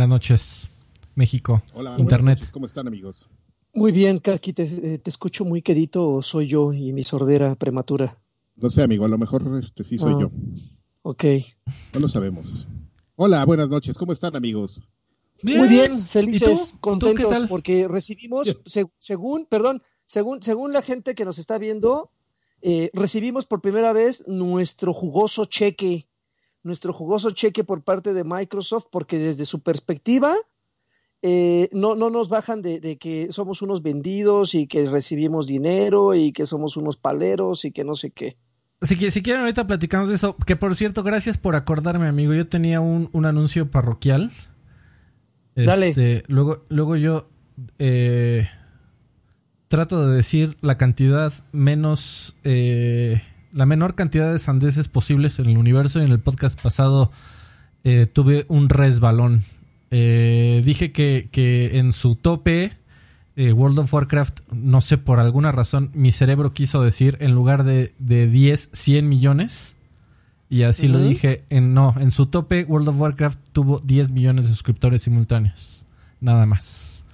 Buenas noches, México. Hola, Internet. Noches. ¿Cómo están, amigos? Muy bien, Kaki, te, eh, te, escucho muy quedito o soy yo y mi sordera prematura. No sé, amigo, a lo mejor este sí soy Ah, yo. Ok. No lo sabemos. Hola, buenas noches. ¿Cómo están, amigos? Muy bien, ¿Y felices, contentos, porque recibimos, se- según, perdón, según, según la gente que nos está viendo, eh, recibimos por primera vez nuestro jugoso cheque, nuestro jugoso cheque por parte de Microsoft, porque desde su perspectiva eh, no, no nos bajan de, de que somos unos vendidos y que recibimos dinero y que somos unos paleros y que no sé qué. Si, si quieren, ahorita platicamos de eso. Que por cierto, gracias por acordarme, amigo. Yo tenía un, un anuncio parroquial. Dale. Este, luego, luego yo eh, trato de decir la cantidad menos. eh, la menor cantidad de sandeces posibles en el universo. Y en el podcast pasado eh, tuve un resbalón. Eh, dije que, que en su tope. eh, World of Warcraft, no sé por alguna razón, mi cerebro quiso decir en lugar de, de 10, 100 millones. Y así lo dije. En, no, en su tope, World of Warcraft tuvo 10 millones de suscriptores simultáneos. Nada más.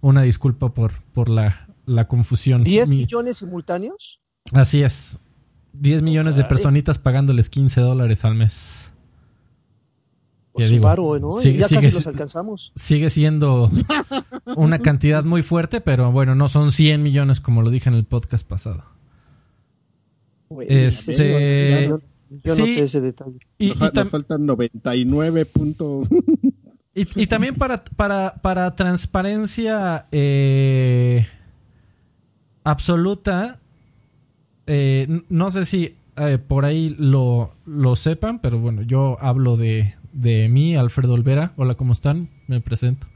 Una disculpa por, por la, la confusión. ¿10 Mi- millones simultáneos? Así es. 10 millones de personitas pagándoles 15 dólares al mes. Pues Ya digo, varo, ¿no? sigue- ya sigue casi si- los alcanzamos. Sigue siendo una cantidad muy fuerte, pero bueno, no son 100 millones como lo dije en el podcast pasado. Este, ya no- yo sí. noté ese detalle. Y, nos, y nos faltan 99 puntos. y- y también para, para, para transparencia eh, absoluta, eh, no sé si eh, por ahí lo, lo sepan, pero bueno, yo hablo de, de mí, Alfredo Olvera. Hola, ¿cómo están? Me presento.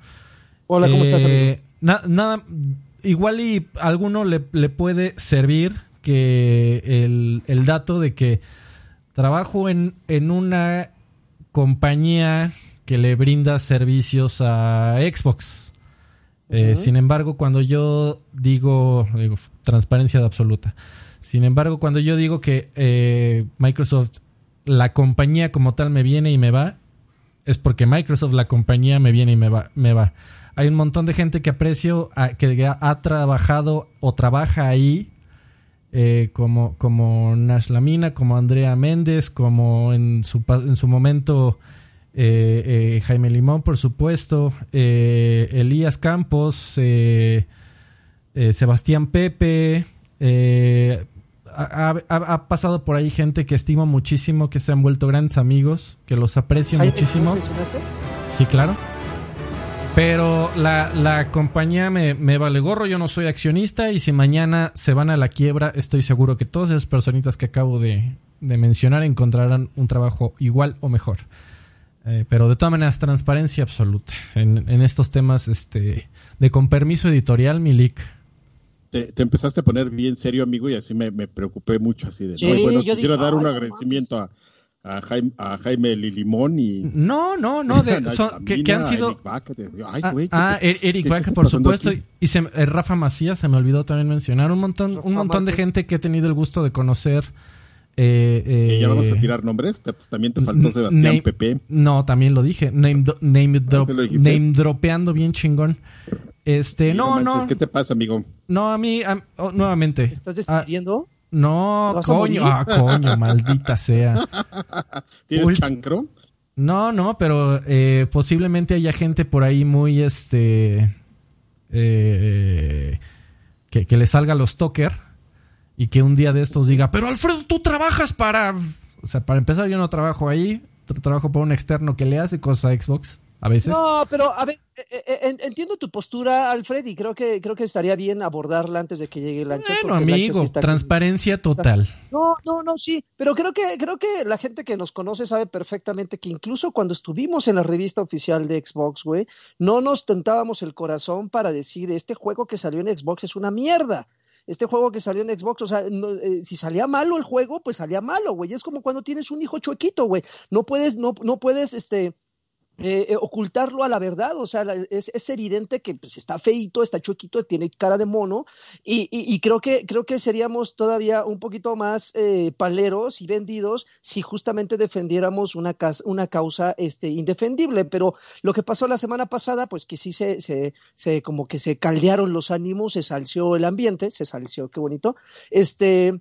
Hola, ¿cómo estás, amigo? Eh, na- nada, igual y a alguno le, le puede servir que el, el dato de que trabajo en, en una compañía que le brinda servicios a Xbox. Eh. Sin embargo, cuando yo digo, digo, transparencia absoluta. Sin embargo, cuando yo digo que eh, Microsoft, la compañía como tal me viene y me va, es porque Microsoft, la compañía, me viene y me va. Me va. Hay un montón de gente que aprecio, que ha, trabajado o trabaja ahí, eh, como, como Nash Lamina, como Andrea Méndez, como en su, en su momento eh, Jaime Limón, por supuesto, Elías Campos, Sebastián Pepe, ha, ha- ha pasado por ahí gente que estimo muchísimo, que se han vuelto grandes amigos, que los aprecio muchísimo. Sí, claro. Pero la, la compañía me, me vale gorro, yo no soy accionista y si mañana se van a la quiebra, estoy seguro que todas esas personitas que acabo de, de mencionar encontrarán un trabajo igual o mejor. Eh, pero de todas maneras, transparencia absoluta en, en estos temas este, de con permiso editorial, Milik. Te, te empezaste a poner bien serio, amigo, y así me, me preocupé mucho. Así de, Sí, no, y bueno, yo quisiera dije, dar un "Ay, no agradecimiento a, a, Jaime, a Jaime Lilimón y. No, no, no, de- que, que han sido... Eric Baca, te- Ay, Ah, güey, ¿qué ah, te- Er- Eric Baca, por supuesto. aquí? Y se, eh, Rafa Macías, se me olvidó también mencionar. Un montón, Rafa un montón de gente que he tenido el gusto de conocer. eh, Que ya vamos a eh, tirar nombres. También te faltó Sebastián name- Pepe. No, también lo dije. Name, do- name, name dropeando bien chingón. Este, Sí, no, manches, no. ¿Qué te pasa, amigo? No, a mí, a- oh, nuevamente. ¿Te estás Ah, despidiendo? no, ¿Te vas a coño, ah, coño, maldita sea. ¿Tienes Ul- chancro? No, no, pero eh, posiblemente haya gente por ahí muy, este, eh, que, que le salga los toker y que un día de estos diga, pero Alfredo, tú trabajas para... O sea, para empezar yo no trabajo ahí, tra- trabajo para un externo que le hace cosas a Xbox, a veces. No, pero a ver, eh, eh, en- entiendo tu postura, Alfred, y creo que creo que estaría bien abordarla antes de que llegue el ancho. bueno, amigo, transparencia total. No, no, no, sí, pero creo que creo que la gente que nos conoce sabe perfectamente que incluso cuando estuvimos en la revista oficial de Xbox, güey, no nos tentábamos el corazón para decir este juego que salió en Xbox es una mierda. Este juego que salió en Xbox, o sea, no, eh, si salía malo el juego, pues salía malo, güey. Es como cuando tienes un hijo chuequito, güey. No puedes, no, no puedes, este, eh, eh, ocultarlo a la verdad, o sea, es, evidente que pues, está feito, está chuequito, tiene cara de mono, y, creo, que, creo que seríamos todavía un poquito más eh, paleros y vendidos si justamente defendiéramos una, una causa este, indefendible, pero lo que pasó la semana pasada, pues que sí se, se, se como que se caldearon los ánimos, se salció el ambiente, se salció, qué bonito, este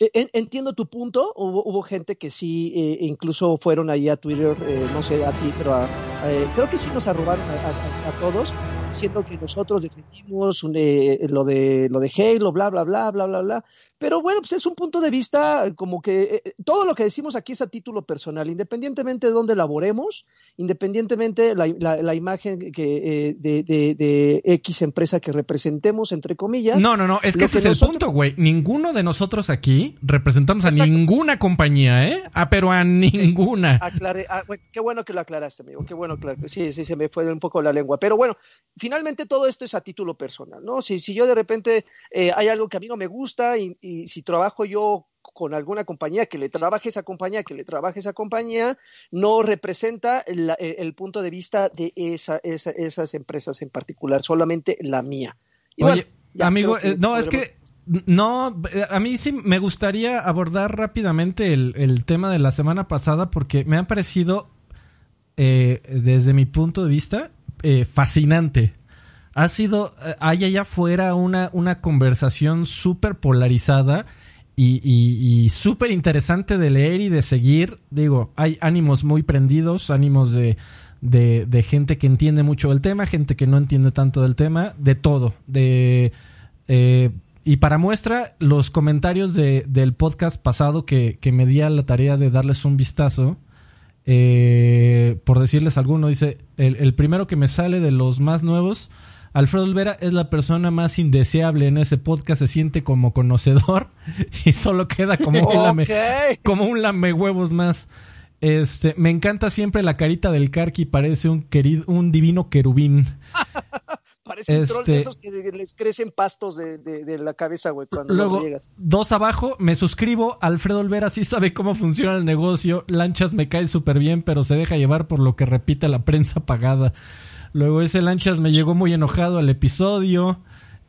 entiendo tu punto. Hubo, gente que sí, eh, incluso fueron ahí a Twitter, eh, no sé a ti, pero eh, creo que sí nos arrobaron a, todos, diciendo que nosotros defendimos lo de lo de Halo, bla, bla, bla, bla, bla, bla. Pero bueno, pues es un punto de vista como que eh, eh, todo lo que decimos aquí es a título personal, independientemente de dónde laboremos, independientemente la, la, imagen que, eh, de, de, X empresa que representemos, entre comillas. No, no, no, es que ese es el punto, güey. Ninguno de nosotros aquí representamos a ninguna compañía, ¿eh? Ah, pero a ninguna. Ah, qué bueno que lo aclaraste, amigo, qué bueno que Sí, sí, se me fue un poco la lengua. Pero bueno, finalmente todo esto es a título personal, ¿no? Si, si yo de repente hay algo que a mí no me gusta y y si trabajo yo con alguna compañía, que le trabaje esa compañía, que le trabaje esa compañía, no representa el, punto de vista de esas empresas en particular, solamente la mía. Oye, amigo, eh, no, es que no, eh, a mí sí me gustaría abordar rápidamente el, tema de la semana pasada porque me ha parecido, eh, desde mi punto de vista, fascinante ha sido, eh, hay allá afuera una, una conversación súper polarizada y, súper interesante de leer y de seguir. Digo, hay ánimos muy prendidos, ánimos de, de, gente que entiende mucho del tema, gente que no entiende tanto del tema, de todo. De, eh, y para muestra, los comentarios de, del podcast pasado que, que me di a la tarea de darles un vistazo. Eh, por decirles alguno, dice, el, el primero que me sale de los más nuevos Alfredo Olvera es la persona más indeseable en ese podcast, se siente como conocedor y solo queda como un lame, como un lame huevos más. Este, me encanta siempre la carita del Karki, parece un querido, un divino querubín. Parece un troll de este, esos que les crecen pastos de, la cabeza, güey, cuando luego, llegas. Dos abajo, me suscribo. Alfredo Olvera sí sabe cómo funciona el negocio. Lanchas me cae súper bien, pero se deja llevar por lo que repite la prensa pagada. Luego ese Lanchas me llegó muy enojado al episodio.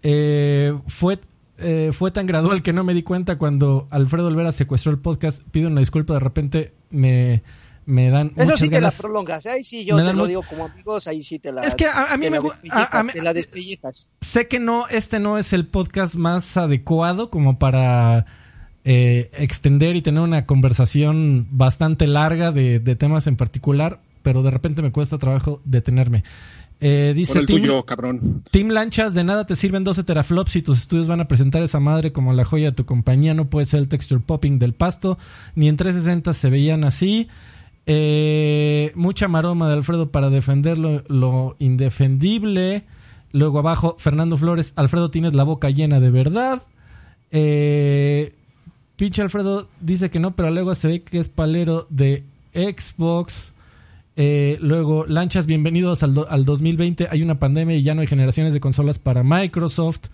Eh, fue, eh, fue tan gradual que no me di cuenta cuando Alfredo Olvera secuestró el podcast. Pido una disculpa, de repente me, me dan. Eso sí te la prolongas. Ahí sí yo te lo digo como amigos, ahí sí te la. Es que a, mí me gusta. la Sé que no, este no es el podcast más adecuado como para. Eh, extender y tener una conversación bastante larga de, de temas en particular, pero de repente me cuesta trabajo detenerme. Eh, dice el tuyo, cabrón. Team Lanchas, de nada te sirven 12 teraflops si tus estudios van a presentar esa madre como la joya de tu compañía. No puede ser el texture popping del pasto. Ni en 360 se veían así. Eh, mucha maroma de Alfredo para defender lo, indefendible. Luego abajo, Fernando Flores. Alfredo, tienes la boca llena de verdad. Eh, pinche Alfredo dice que no, pero luego se ve que es palero de Xbox. Eh, luego, Lanchas, bienvenidos al, al, 2020. Hay una pandemia y ya no hay generaciones de consolas para Microsoft.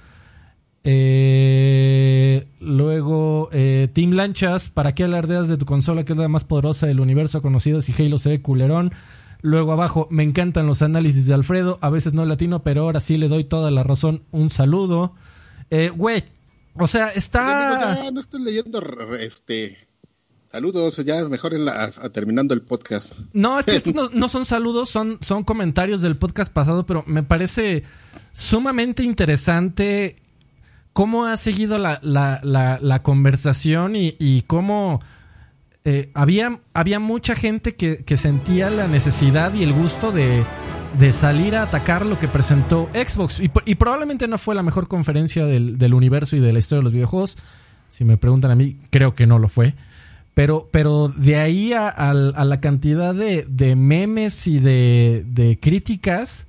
Eh, luego, eh, Team Lanchas, ¿para qué alardeas de tu consola que es la más poderosa del universo conocido si Halo se ve culerón? Luego abajo, me encantan los análisis de Alfredo, a veces no latino, pero ahora sí le doy toda la razón. Un saludo. Güey, o sea, está... no estoy leyendo este Saludos, ya mejor terminando el podcast. No, es que estos no, son saludos, son, son comentarios del podcast pasado, pero me parece sumamente interesante cómo ha seguido la, la, conversación y, cómo eh, había, había mucha gente que, sentía la necesidad y el gusto de, salir a atacar lo que presentó Xbox. Y, probablemente no fue la mejor conferencia del, del universo y de la historia de los videojuegos. Si me preguntan a mí, creo que no lo fue. Pero, pero de ahí a, la cantidad de, de, memes y de, de críticas,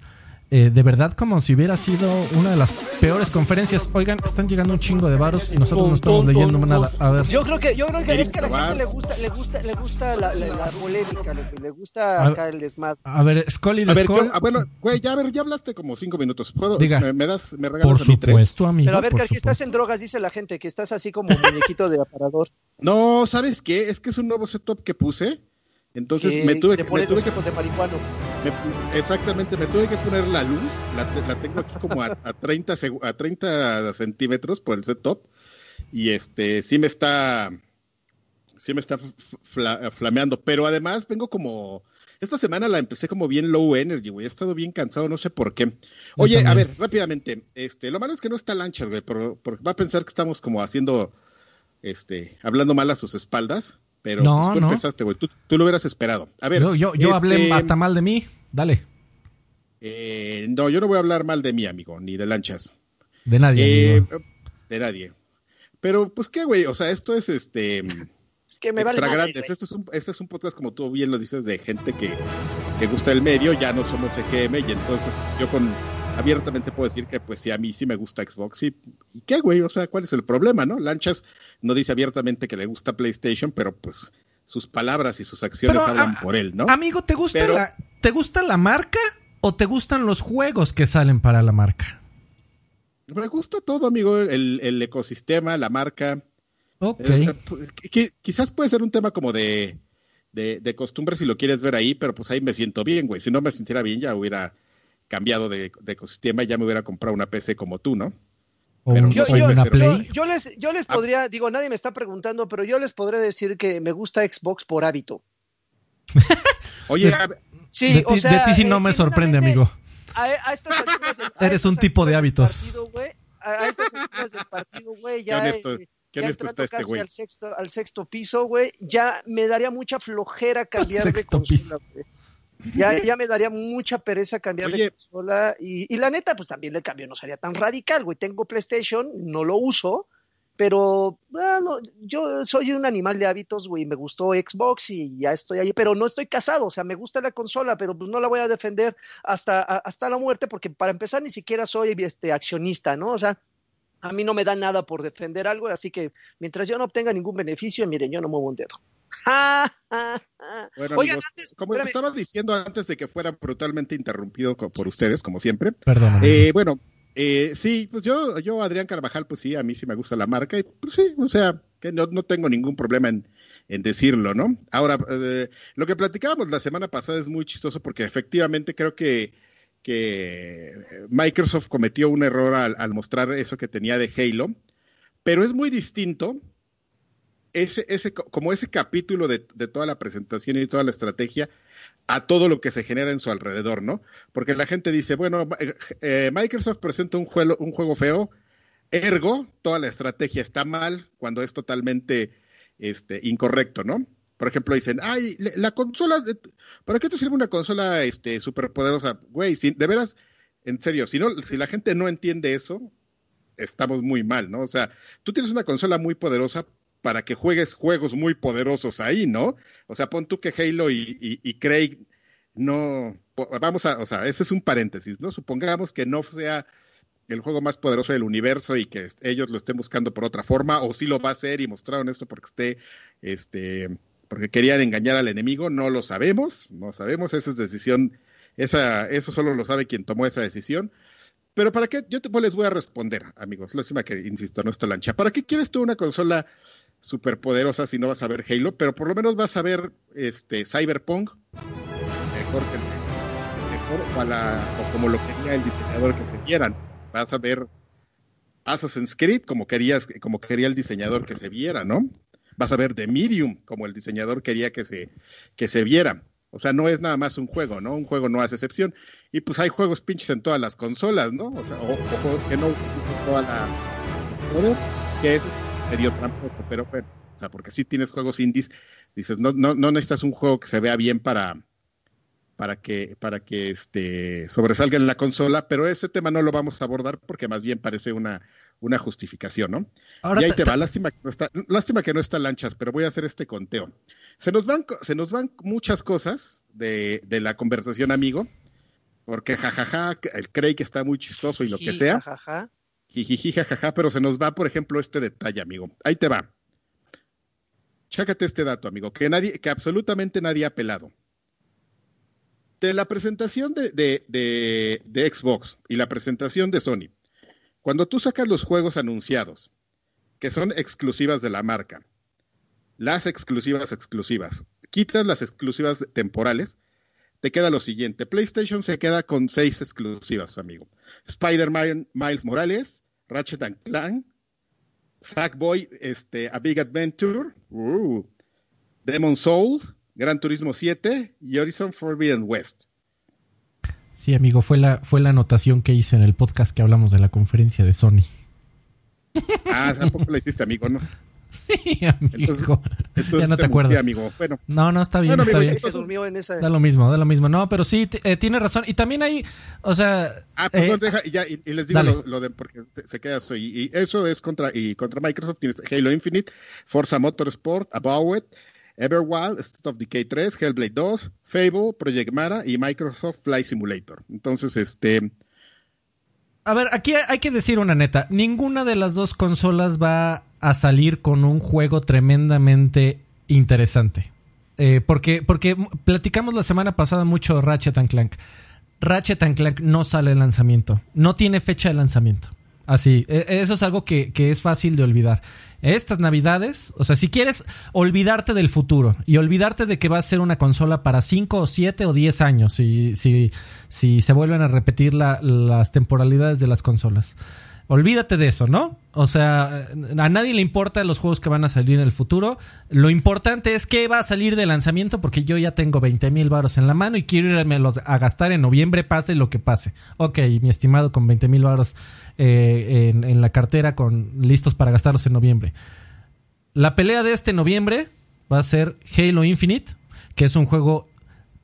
eh, de verdad como si hubiera sido una de las peores conferencias. Oigan, están llegando un chingo de varos y nosotros no estamos leyendo nada. A ver. Yo creo que, yo creo que es que a la gente le gusta, le gusta, le gusta la, la, polémica, le, gusta acá el desmadre. A ver, Scully de Skull. Ah, bueno, güey, ya, a ver, ya hablaste como cinco minutos. ¿Puedo, Diga. Me, das, me regalas por a mí supuesto, amigo. Pero a ver, que estás en drogas, dice la gente, que estás así como muñequito de aparador. No, ¿sabes qué? Es que es un nuevo setup que puse Entonces me tuve, te me tuve los que de marihuano. Me exactamente, me tuve que poner la luz, la, la tengo aquí como a, a 30 segu- a 30 centímetros por el setup y este sí me está sí me está fla- flameando, pero además vengo como esta semana la empecé como bien low energy, güey, he estado bien cansado, no sé por qué. Oye, a ver, rápidamente, este, lo malo es que no está lanchas, güey, porque va a pensar que estamos como haciendo este, hablando mal a sus espaldas, pero No, pues, tú no. empezaste, güey, tú, tú lo hubieras esperado. A ver, yo yo, yo hablé este, hasta mal de mí. Dale. eh, no, yo no voy a hablar mal de mí, amigo, ni de lanchas. De nadie. Eh, amigo. de nadie. Pero, pues, ¿qué, güey? O sea, esto es este Que me extra grandes. Este es, un, este es un podcast, como tú bien lo dices, de gente que, que gusta el medio. Ya no somos EGM y entonces yo con abiertamente puedo decir que, pues, sí, a mí sí me gusta Xbox. ¿Y, ¿y qué, güey? O sea, ¿cuál es el problema, no? Lanchas no dice abiertamente que le gusta PlayStation, pero, pues, sus palabras y sus acciones Pero, hablan a- por él, ¿no? Amigo, ¿te gusta, Pero- la, ¿te gusta la marca o te gustan los juegos que salen para la marca? Me gusta todo, amigo, el, el ecosistema, la marca. Ok. Eh, quizás puede ser un tema como de, de, de costumbre si lo quieres ver ahí, pero pues ahí me siento bien, güey. Si no me sintiera bien, ya hubiera cambiado de, de ecosistema y ya me hubiera comprado una PC como tú, ¿no? O, pero un- Yo, yo- una mesero. Play. yo- yo les, yo les Ah. podría, digo, nadie me está preguntando, pero yo les podré decir que me gusta Xbox por hábito. Oye, a Sí, de, o ti, sea, de ti sí eh, no me sorprende, amigo. A, a estas alturas del- a Eres estas un tipo de hábitos. partido, güey, a, estas alturas del partido, güey, qué ya, honesto, eh, ya honesto está este casi güey. al sexto, al sexto piso, güey, ya me daría mucha flojera cambiar de sexto consola, piso. güey. Ya, ya me daría mucha pereza cambiar Oye. de consola. Y, y la neta, pues también el cambio no sería tan radical, güey. Tengo PlayStation, no lo uso, pero bueno, yo soy un animal de hábitos, güey. Me gustó Xbox y ya estoy ahí, pero no estoy casado. O sea, me gusta la consola, pero pues no la voy a defender hasta, a- hasta la muerte, porque para empezar ni siquiera soy este, accionista, ¿no? O sea, a mí no me da nada por defender algo, así que mientras yo no obtenga ningún beneficio, miren, yo no muevo un dedo. Ja, ja, ja. Bueno, Oigan, amigos, antes, como espérame. estaba diciendo antes de que fuera brutalmente interrumpido por ustedes, como siempre, Perdón. Eh, bueno, eh, sí, pues yo, yo, Adrián Carvajal, pues sí, a mí sí me gusta la marca y pues sí, o sea, que no, no tengo ningún problema en, en decirlo, ¿no? Ahora, eh, lo que platicábamos la semana pasada es muy chistoso porque efectivamente creo que, que Microsoft cometió un error al, mostrar eso que tenía de Halo, pero es muy distinto ese, ese, como ese capítulo de, de toda la presentación y toda la estrategia a todo lo que se genera en su alrededor, ¿no? Porque la gente dice, bueno, eh, eh, Microsoft presenta un juego, un juego feo, ergo, toda la estrategia está mal cuando es totalmente este, incorrecto, ¿no? Por ejemplo, dicen, ay, la consola, ¿para qué te sirve una consola este, superpoderosa? Güey, si, de veras, en serio, si, no, si la gente no entiende eso, estamos muy mal, ¿no? O sea, tú tienes una consola muy poderosa para que juegues juegos muy poderosos ahí, ¿no? O sea, pon tú que Halo y, y, y Craig no, vamos a, o sea, ese es un paréntesis, ¿no? Supongamos que no sea el juego más poderoso del universo y que ellos lo estén buscando por otra forma, o sí lo va a hacer y mostraron esto porque esté, este, porque querían engañar al enemigo, no lo sabemos, no sabemos, esa es decisión, esa, eso solo lo sabe quien tomó esa decisión. Pero para qué, yo pues les voy a responder, amigos, lástima que, insisto, no está lancha. ¿Para qué quieres tú una consola superpoderosa si no vas a ver Halo? Pero por lo menos vas a ver este Cyberpunk, mejor que mejor o, a la- o como lo quería el diseñador que se vieran. Vas a ver Assassin's Creed como querías, como quería el diseñador que se viera, ¿no? Vas a ver The Medium como el diseñador quería que se, que se viera. O sea, no es nada más un juego, ¿no? Un juego no hace excepción. Y pues hay juegos pinches en todas las consolas, ¿no? O sea, o, juegos que no utilizan toda la que es medio tramposo, pero bueno, o sea, porque si tienes juegos indies, dices, no, no, no necesitas un juego que se vea bien para, para que, para que este sobresalga en la consola, pero ese tema no lo vamos a abordar porque más bien parece una, una justificación, ¿no? Ahora y ahí te va, lástima que no está, lástima que no está lanchas, pero voy a hacer este conteo. Se nos van, se nos van muchas cosas de, de la conversación, amigo, porque jajaja, el Craig está muy chistoso y lo que sea, jajaja. jijiji, jajaja, pero se nos va, por ejemplo, este detalle, amigo. Ahí te va. Chécate este dato, amigo, que nadie, que absolutamente nadie ha pelado. De la presentación de, de, de, de Xbox y la presentación de Sony, cuando tú sacas los juegos anunciados, que son exclusivas de la marca, las exclusivas exclusivas, quitas las exclusivas temporales, te queda lo siguiente. PlayStation se queda con seis exclusivas, amigo. Spider-Man Miles Morales, Ratchet and Clank, Sackboy, este, A Big Adventure, uh, Demon Soul, Gran Turismo 7 y Horizon Forbidden West. Sí, amigo, fue la, fue la anotación que hice en el podcast que hablamos de la conferencia de Sony. Ah, tampoco la hiciste, amigo, ¿no? Sí, amigo. ya no te, acuerdas. amigo. Bueno. No, no, está bien, está bien. En esa... Da lo mismo, da lo mismo. No, pero sí, eh, tiene razón. Y también hay, o sea... Ah, pues eh, deja, y, ya, y, les digo lo, de, porque se queda eso. Y, eso es contra, y contra Microsoft. Tienes Halo Infinite, Forza Motorsport, About It, Everwild, State of Decay 3, Hellblade 2, Fable, Project Mara y Microsoft Flight Simulator. Entonces, este... A ver, aquí hay que decir una neta. Ninguna de las dos consolas va a salir con un juego tremendamente interesante. Eh, porque, porque platicamos la semana pasada mucho Ratchet and Clank. Ratchet and Clank no sale de lanzamiento. No tiene fecha de lanzamiento. Así, e, eso es algo que, que, es fácil de olvidar. Estas navidades, o sea, si quieres olvidarte del futuro y olvidarte de que va a ser una consola para 5 o 7 o 10 años, si, si, si se vuelven a repetir las temporalidades de las consolas. Olvídate de eso, ¿no? O sea, a nadie le importa los juegos que van a salir en el futuro. Lo importante es que va a salir de lanzamiento porque yo ya tengo 20 mil baros en la mano y quiero irme a gastar en noviembre, pase lo que pase. Ok, mi estimado, con 20 mil baros eh, en, la cartera, con listos para gastarlos en noviembre. La pelea de este noviembre va a ser Halo Infinite, que es un juego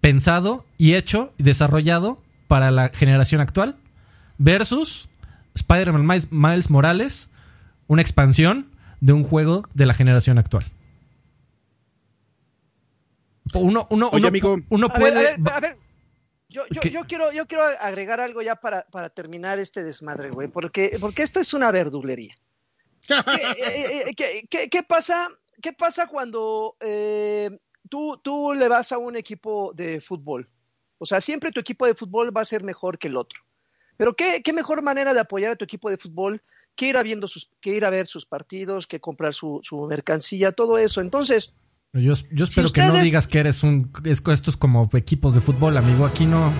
pensado y hecho y desarrollado para la generación actual, versus Spider-Man Miles, Morales, una expansión de un juego de la generación actual. Uno, uno, uno, puede. A ver, Yo, yo, quiero, yo quiero agregar algo ya para, para terminar este desmadre, güey, porque, porque esto es una verdulería. Eh, eh, eh, ¿Qué, qué, pasa, qué pasa cuando tú, tú le vas a un equipo de fútbol? O sea, siempre tu equipo de fútbol va a ser mejor que el otro. Pero qué, qué mejor manera de apoyar a tu equipo de fútbol que ir a, viendo sus, que ir a ver sus partidos, que comprar su, su mercancía, todo eso. Entonces, yo, yo espero que no digas que eres un. esto es como equipos de fútbol, amigo. Aquí no.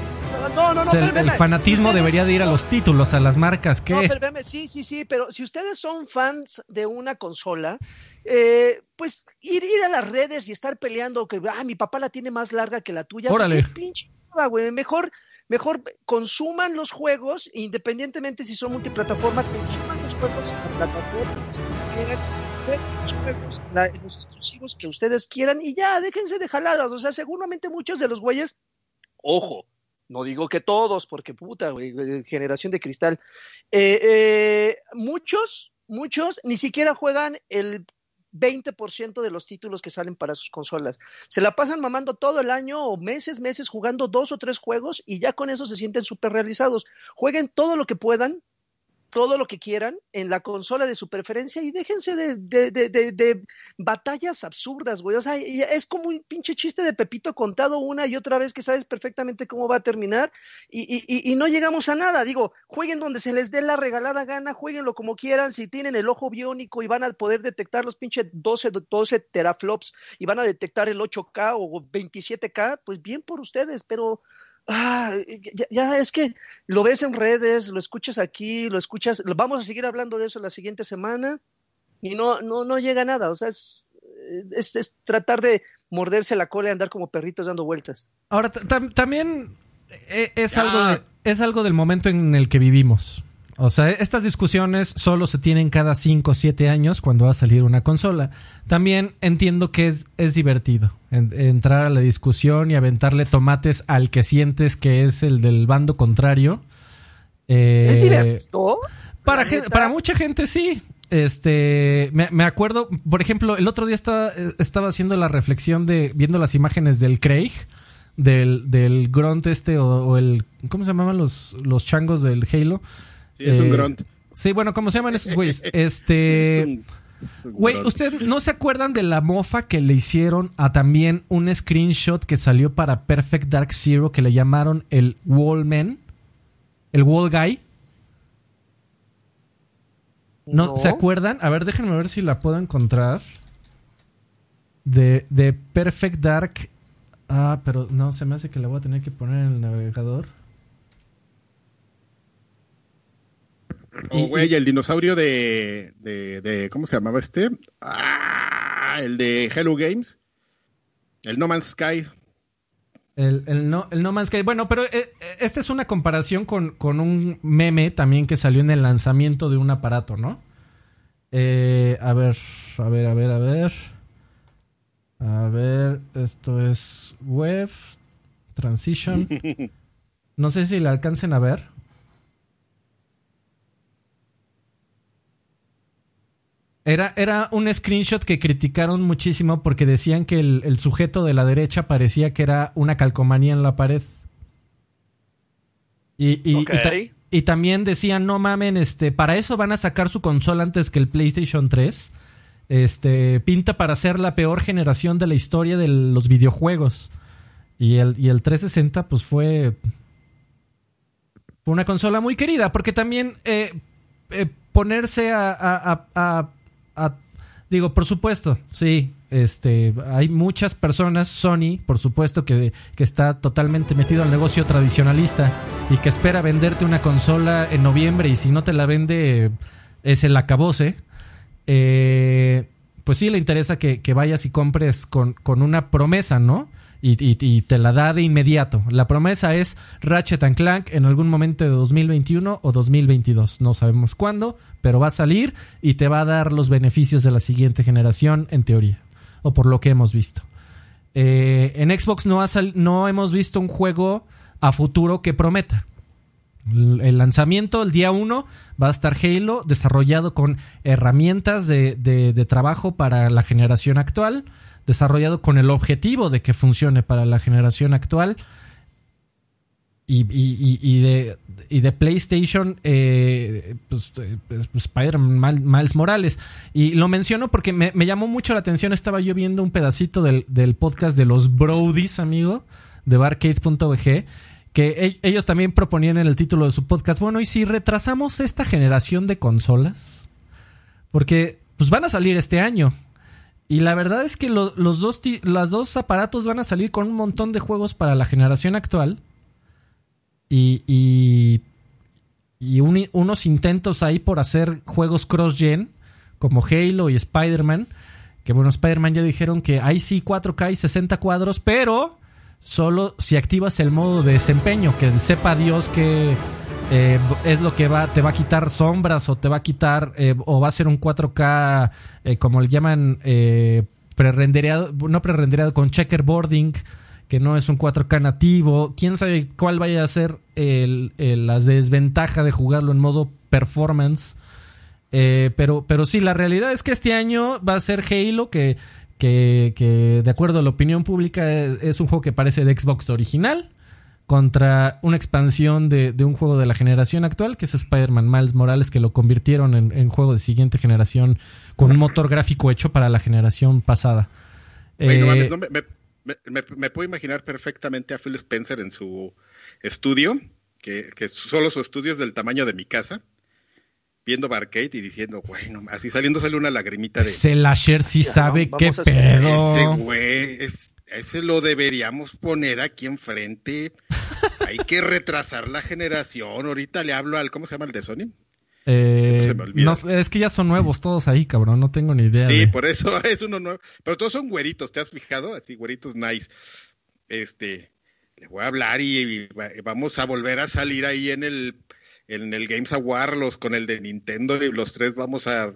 No, no, no. el, fanatismo debería de ir a los títulos, a las marcas. ¿qué? No, sí, sí, sí. Pero si ustedes son fans de una consola, eh, pues ir, ir a las redes y estar peleando que ah, mi papá la tiene más larga que la tuya. Órale. Pinche, güey. Mejor mejor consuman los juegos, independientemente si son multiplataforma, consuman los juegos en plataforma, los juegos, los exclusivos que ustedes quieran y ya, déjense de jaladas. O sea, seguramente muchos de los güeyes, ojo, no digo que todos, porque puta, güey, generación de cristal, eh, eh, muchos, muchos ni siquiera juegan el 20% de los títulos que salen para sus consolas. Se la pasan mamando todo el año o meses, meses jugando dos o tres juegos y ya con eso se sienten súper realizados. Jueguen todo lo que puedan, todo lo que quieran en la consola de su preferencia y déjense de, de, de, de, batallas absurdas, güey. O sea, es como un pinche chiste de Pepito contado una y otra vez que sabes perfectamente cómo va a terminar y, no llegamos a nada. Digo, jueguen donde se les dé la regalada gana, jueguenlo como quieran. Si tienen el ojo biónico y van a poder detectar los pinches 12, 12 teraflops y van a detectar el 8K o 27K, pues bien por ustedes, pero ah, ya, es que lo ves en redes, lo escuchas aquí, lo escuchas, vamos a seguir hablando de eso la siguiente semana y no, no, no llega nada, o sea, es, es, tratar de morderse la cola y andar como perritos dando vueltas. Ahora, también eh, es, algo es algo del momento en el que vivimos. O sea, estas discusiones solo se tienen cada 5 o 7 años cuando va a salir una consola. También entiendo que es, es divertido entrar a la discusión y aventarle tomates al que sientes que es el del bando contrario. Eh, ¿Es divertido? Para, para mucha gente sí. Este, me, acuerdo, por ejemplo, el otro día estaba, estaba haciendo la reflexión de, viendo las imágenes del Craig, del, del Grunt este, o, el, ¿cómo se llamaban los, los changos del Halo? Sí, es un eh, grunt. Sí, bueno, ¿cómo se llaman esos güeyes? Este. Güey, ¿ustedes no se acuerdan de la mofa que le hicieron a también un screenshot que salió para Perfect Dark Zero que le llamaron el Wallman? ¿El Wall Guy? ¿No? ¿Se acuerdan? A ver, déjenme ver si la puedo encontrar. de, de Perfect Dark. Ah, pero no, se me hace que la voy a tener que poner en el navegador. Oh, güey, el dinosaurio de, de, de, ¿Cómo se llamaba este? Ah, el de Hello Games. El No Man's Sky. El, el, no, el No Man's Sky. Bueno, pero eh, esta es una comparación con, con, un meme también que salió en el lanzamiento de un aparato, ¿no? Eh, a ver, a ver, a ver, a ver. A ver, esto es web, transition. No sé si la alcancen a ver. Era, era un screenshot que criticaron muchísimo porque decían que el, el, sujeto de la derecha parecía que era una calcomanía en la pared. Y, y, okay. y, y, también decían, no mamen, este, para eso van a sacar su consola antes que el PlayStation 3. Este, pinta para ser la peor generación de la historia de los videojuegos. Y el, y el 360, pues fue, fue una consola muy querida, porque también eh, eh, ponerse a, a, a a, digo, por supuesto, sí, este, hay muchas personas, Sony, por supuesto, que, que, está totalmente metido al negocio tradicionalista y que espera venderte una consola en noviembre y si no te la vende es el acabose. Eh, pues sí, le interesa que, que vayas y compres con, con, una promesa, ¿no? Y, y, y, te la da de inmediato. La promesa es Ratchet and Clank en algún momento de 2021 o 2022. No sabemos cuándo, pero va a salir y te va a dar los beneficios de la siguiente generación, en teoría. O por lo que hemos visto. Eh, en Xbox no, ha no hemos visto un juego a futuro que prometa. El lanzamiento, el día 1, va a estar Halo desarrollado con herramientas de, de, de trabajo para la generación actual desarrollado con el objetivo de que funcione para la generación actual. Y, de, y de PlayStation, eh, pues, pues, Spider-Man Miles Morales. Y lo menciono porque me, llamó mucho la atención. Estaba yo viendo un pedacito del, podcast de los Brodies, amigo, de barcade.bg, que ellos también proponían en el título de su podcast, bueno, ¿y si retrasamos esta generación de consolas? Porque pues van a salir este año. Y la verdad es que lo, los, dos, dos aparatos van a salir con un montón de juegos para la generación actual. Y, y, y un, unos intentos ahí por hacer juegos cross-gen, como Halo y Spider-Man. Que bueno, Spider-Man ya dijeron que hay sí 4K y 60 cuadros, pero solo si activas el modo de desempeño, que sepa Dios que eh, es lo que va, te va a quitar sombras o te va a quitar, eh, o va a ser un 4K, eh, como le llaman, prerendereado, no prerendereado, con checkerboarding, que no es un 4K nativo. Quién sabe cuál vaya a ser el, el, la desventaja de jugarlo en modo performance. pero, sí, la realidad es que este año va a ser Halo, que de acuerdo a la opinión pública es, es un juego que parece de Xbox original contra una expansión de, de, un juego de la generación actual, que es Spider-Man Miles Morales, que lo convirtieron en, en, juego de siguiente generación con un motor gráfico hecho para la generación pasada. No, mames, no, me, me, me, me, puedo imaginar perfectamente a Phil Spencer en su estudio, que, que solo su estudio es del tamaño de mi casa, viendo Barcade y diciendo, bueno, así saliendo sale una lagrimita de... Ese Lasher sí sabe qué pedo. Ese güey es ese lo deberíamos poner aquí enfrente. Hay que retrasar la generación. Ahorita le hablo al, ¿cómo se llama el de Sony? Eh, no, es que ya son nuevos todos ahí, cabrón. No tengo ni idea. Sí, de... por eso es uno nuevo. Pero todos son güeritos, ¿te has fijado? Así, güeritos nice. Este, le voy a hablar y, y vamos a volver a salir ahí en el, en el Games Award los, con el de Nintendo y los tres vamos a,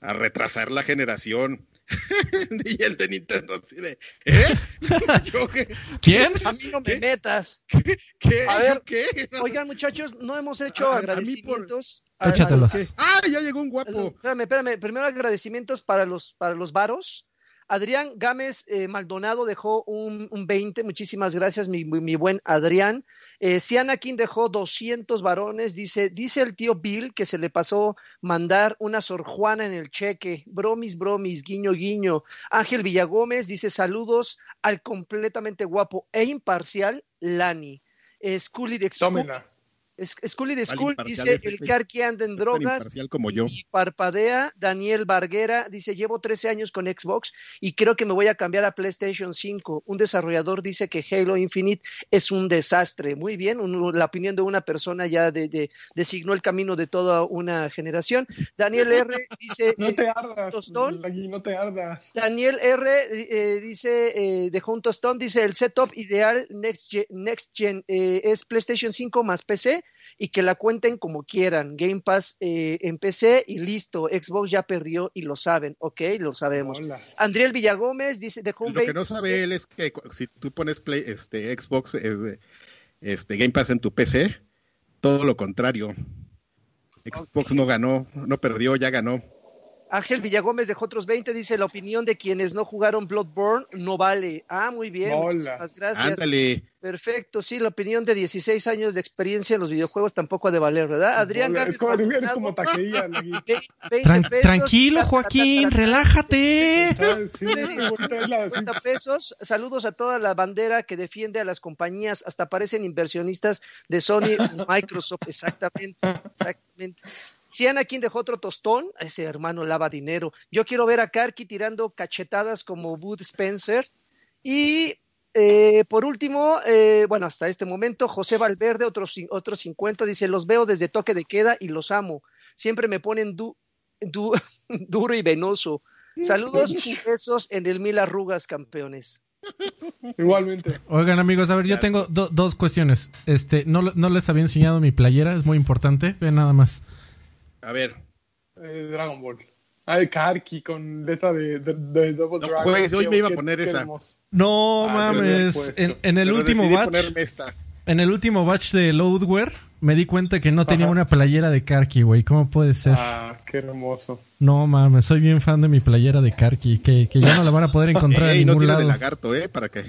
a retrasar la generación. y el de Nintendo así de, ¿eh? ¿Yo qué? ¿Quién? A mí no me ¿Qué? metas. ¿Qué? ¿Qué? A ver, ¿Qué? Oigan, muchachos, no hemos hecho A- a mí agradecimientos. por- Échatelos. ¡Ah, ya llegó un guapo! Espérame, espérame. Primero agradecimientos para los, para los varos. Adrián Gámez eh, Maldonado dejó un, un 20. Muchísimas gracias, mi, buen Adrián. Eh, Sianakin dejó 200 varones. Dice, dice el tío Bill que se le pasó mandar una Sor Juana en el cheque. Bromis, bromis, guiño, guiño. Ángel Villagómez dice saludos al completamente guapo e imparcial Lani. Eh, Scully de Scully de School dice el. Karki anda en drogas imparcial como yo. y parpadea. Daniel Barguera dice llevo 13 años con Xbox y creo que me voy a cambiar a PlayStation 5. Un desarrollador dice que Halo Infinite es un desastre. Muy bien, un- la opinión de una persona ya de, de- designó el camino de toda una generación. Daniel R dice No te ardas, Tostón. Lagui, no te ardas. Daniel R eh, dice, eh, dejó un tostón, dice el setup ideal Next Gen, Next Gen, eh, es PlayStation 5 más PC y que la cuenten como quieran. Game Pass eh, en PC y listo. Xbox ya perdió y lo saben. Ok, lo sabemos. Hola. Andriel Villagómez dice, un Lo que 20, no sabe él es que si tú pones Play, este, Xbox, es de- este, Game Pass en tu PC, todo lo contrario. Xbox no ganó, no perdió, ya ganó. Ángel Villagómez dejó otros 20, dice la opinión de quienes no jugaron Bloodborne no vale. Ah, muy bien, Hola. muchísimas gracias. Ándale. Perfecto, sí, la opinión de 16 años de experiencia en los videojuegos tampoco ha de valer, ¿verdad? Adrián Hola, Gámez es como, eres como taquería, Lagui. ve- 20 Tran- pesos. tranquilo, Joaquín, relájate. Está- sí, Freddy, qué bonita es la- sí. 50 pesos. Saludos a toda la bandera que defiende a las compañías, hasta parecen inversionistas de Sony y Microsoft. Exactamente, exactamente. Si Anakin dejó otro tostón, ese hermano lava dinero. Yo quiero ver a Karki tirando cachetadas como Bud Spencer. Y eh, por último, eh, bueno, hasta este momento, José Valverde, otros, otros 50, dice, los veo desde toque de queda y los amo. Siempre me ponen du- du- duro y venoso. Saludos y besos en el mil arrugas, campeones. Igualmente. Oigan, amigos, a ver, yo tengo do- dos cuestiones. Este, no, no les había enseñado mi playera, es muy importante. Vean nada más. A ver, Eh, Dragon Ball. Ah, de Karki con letra de, de, de Double No Dragon. juegues, hoy me iba a poner esa. hermoso. No Ah, mames. En, el pero último batch, ponerme esta. en el último batch de Loadware, me di cuenta que no tenía Ajá. una playera de Karki, güey. ¿Cómo puede ser? Ah, qué hermoso. No mames, soy bien fan de mi playera de Karki, que, que ya no la van a poder encontrar Ey, en no ningún de lado. lagarto, ¿eh? Para que,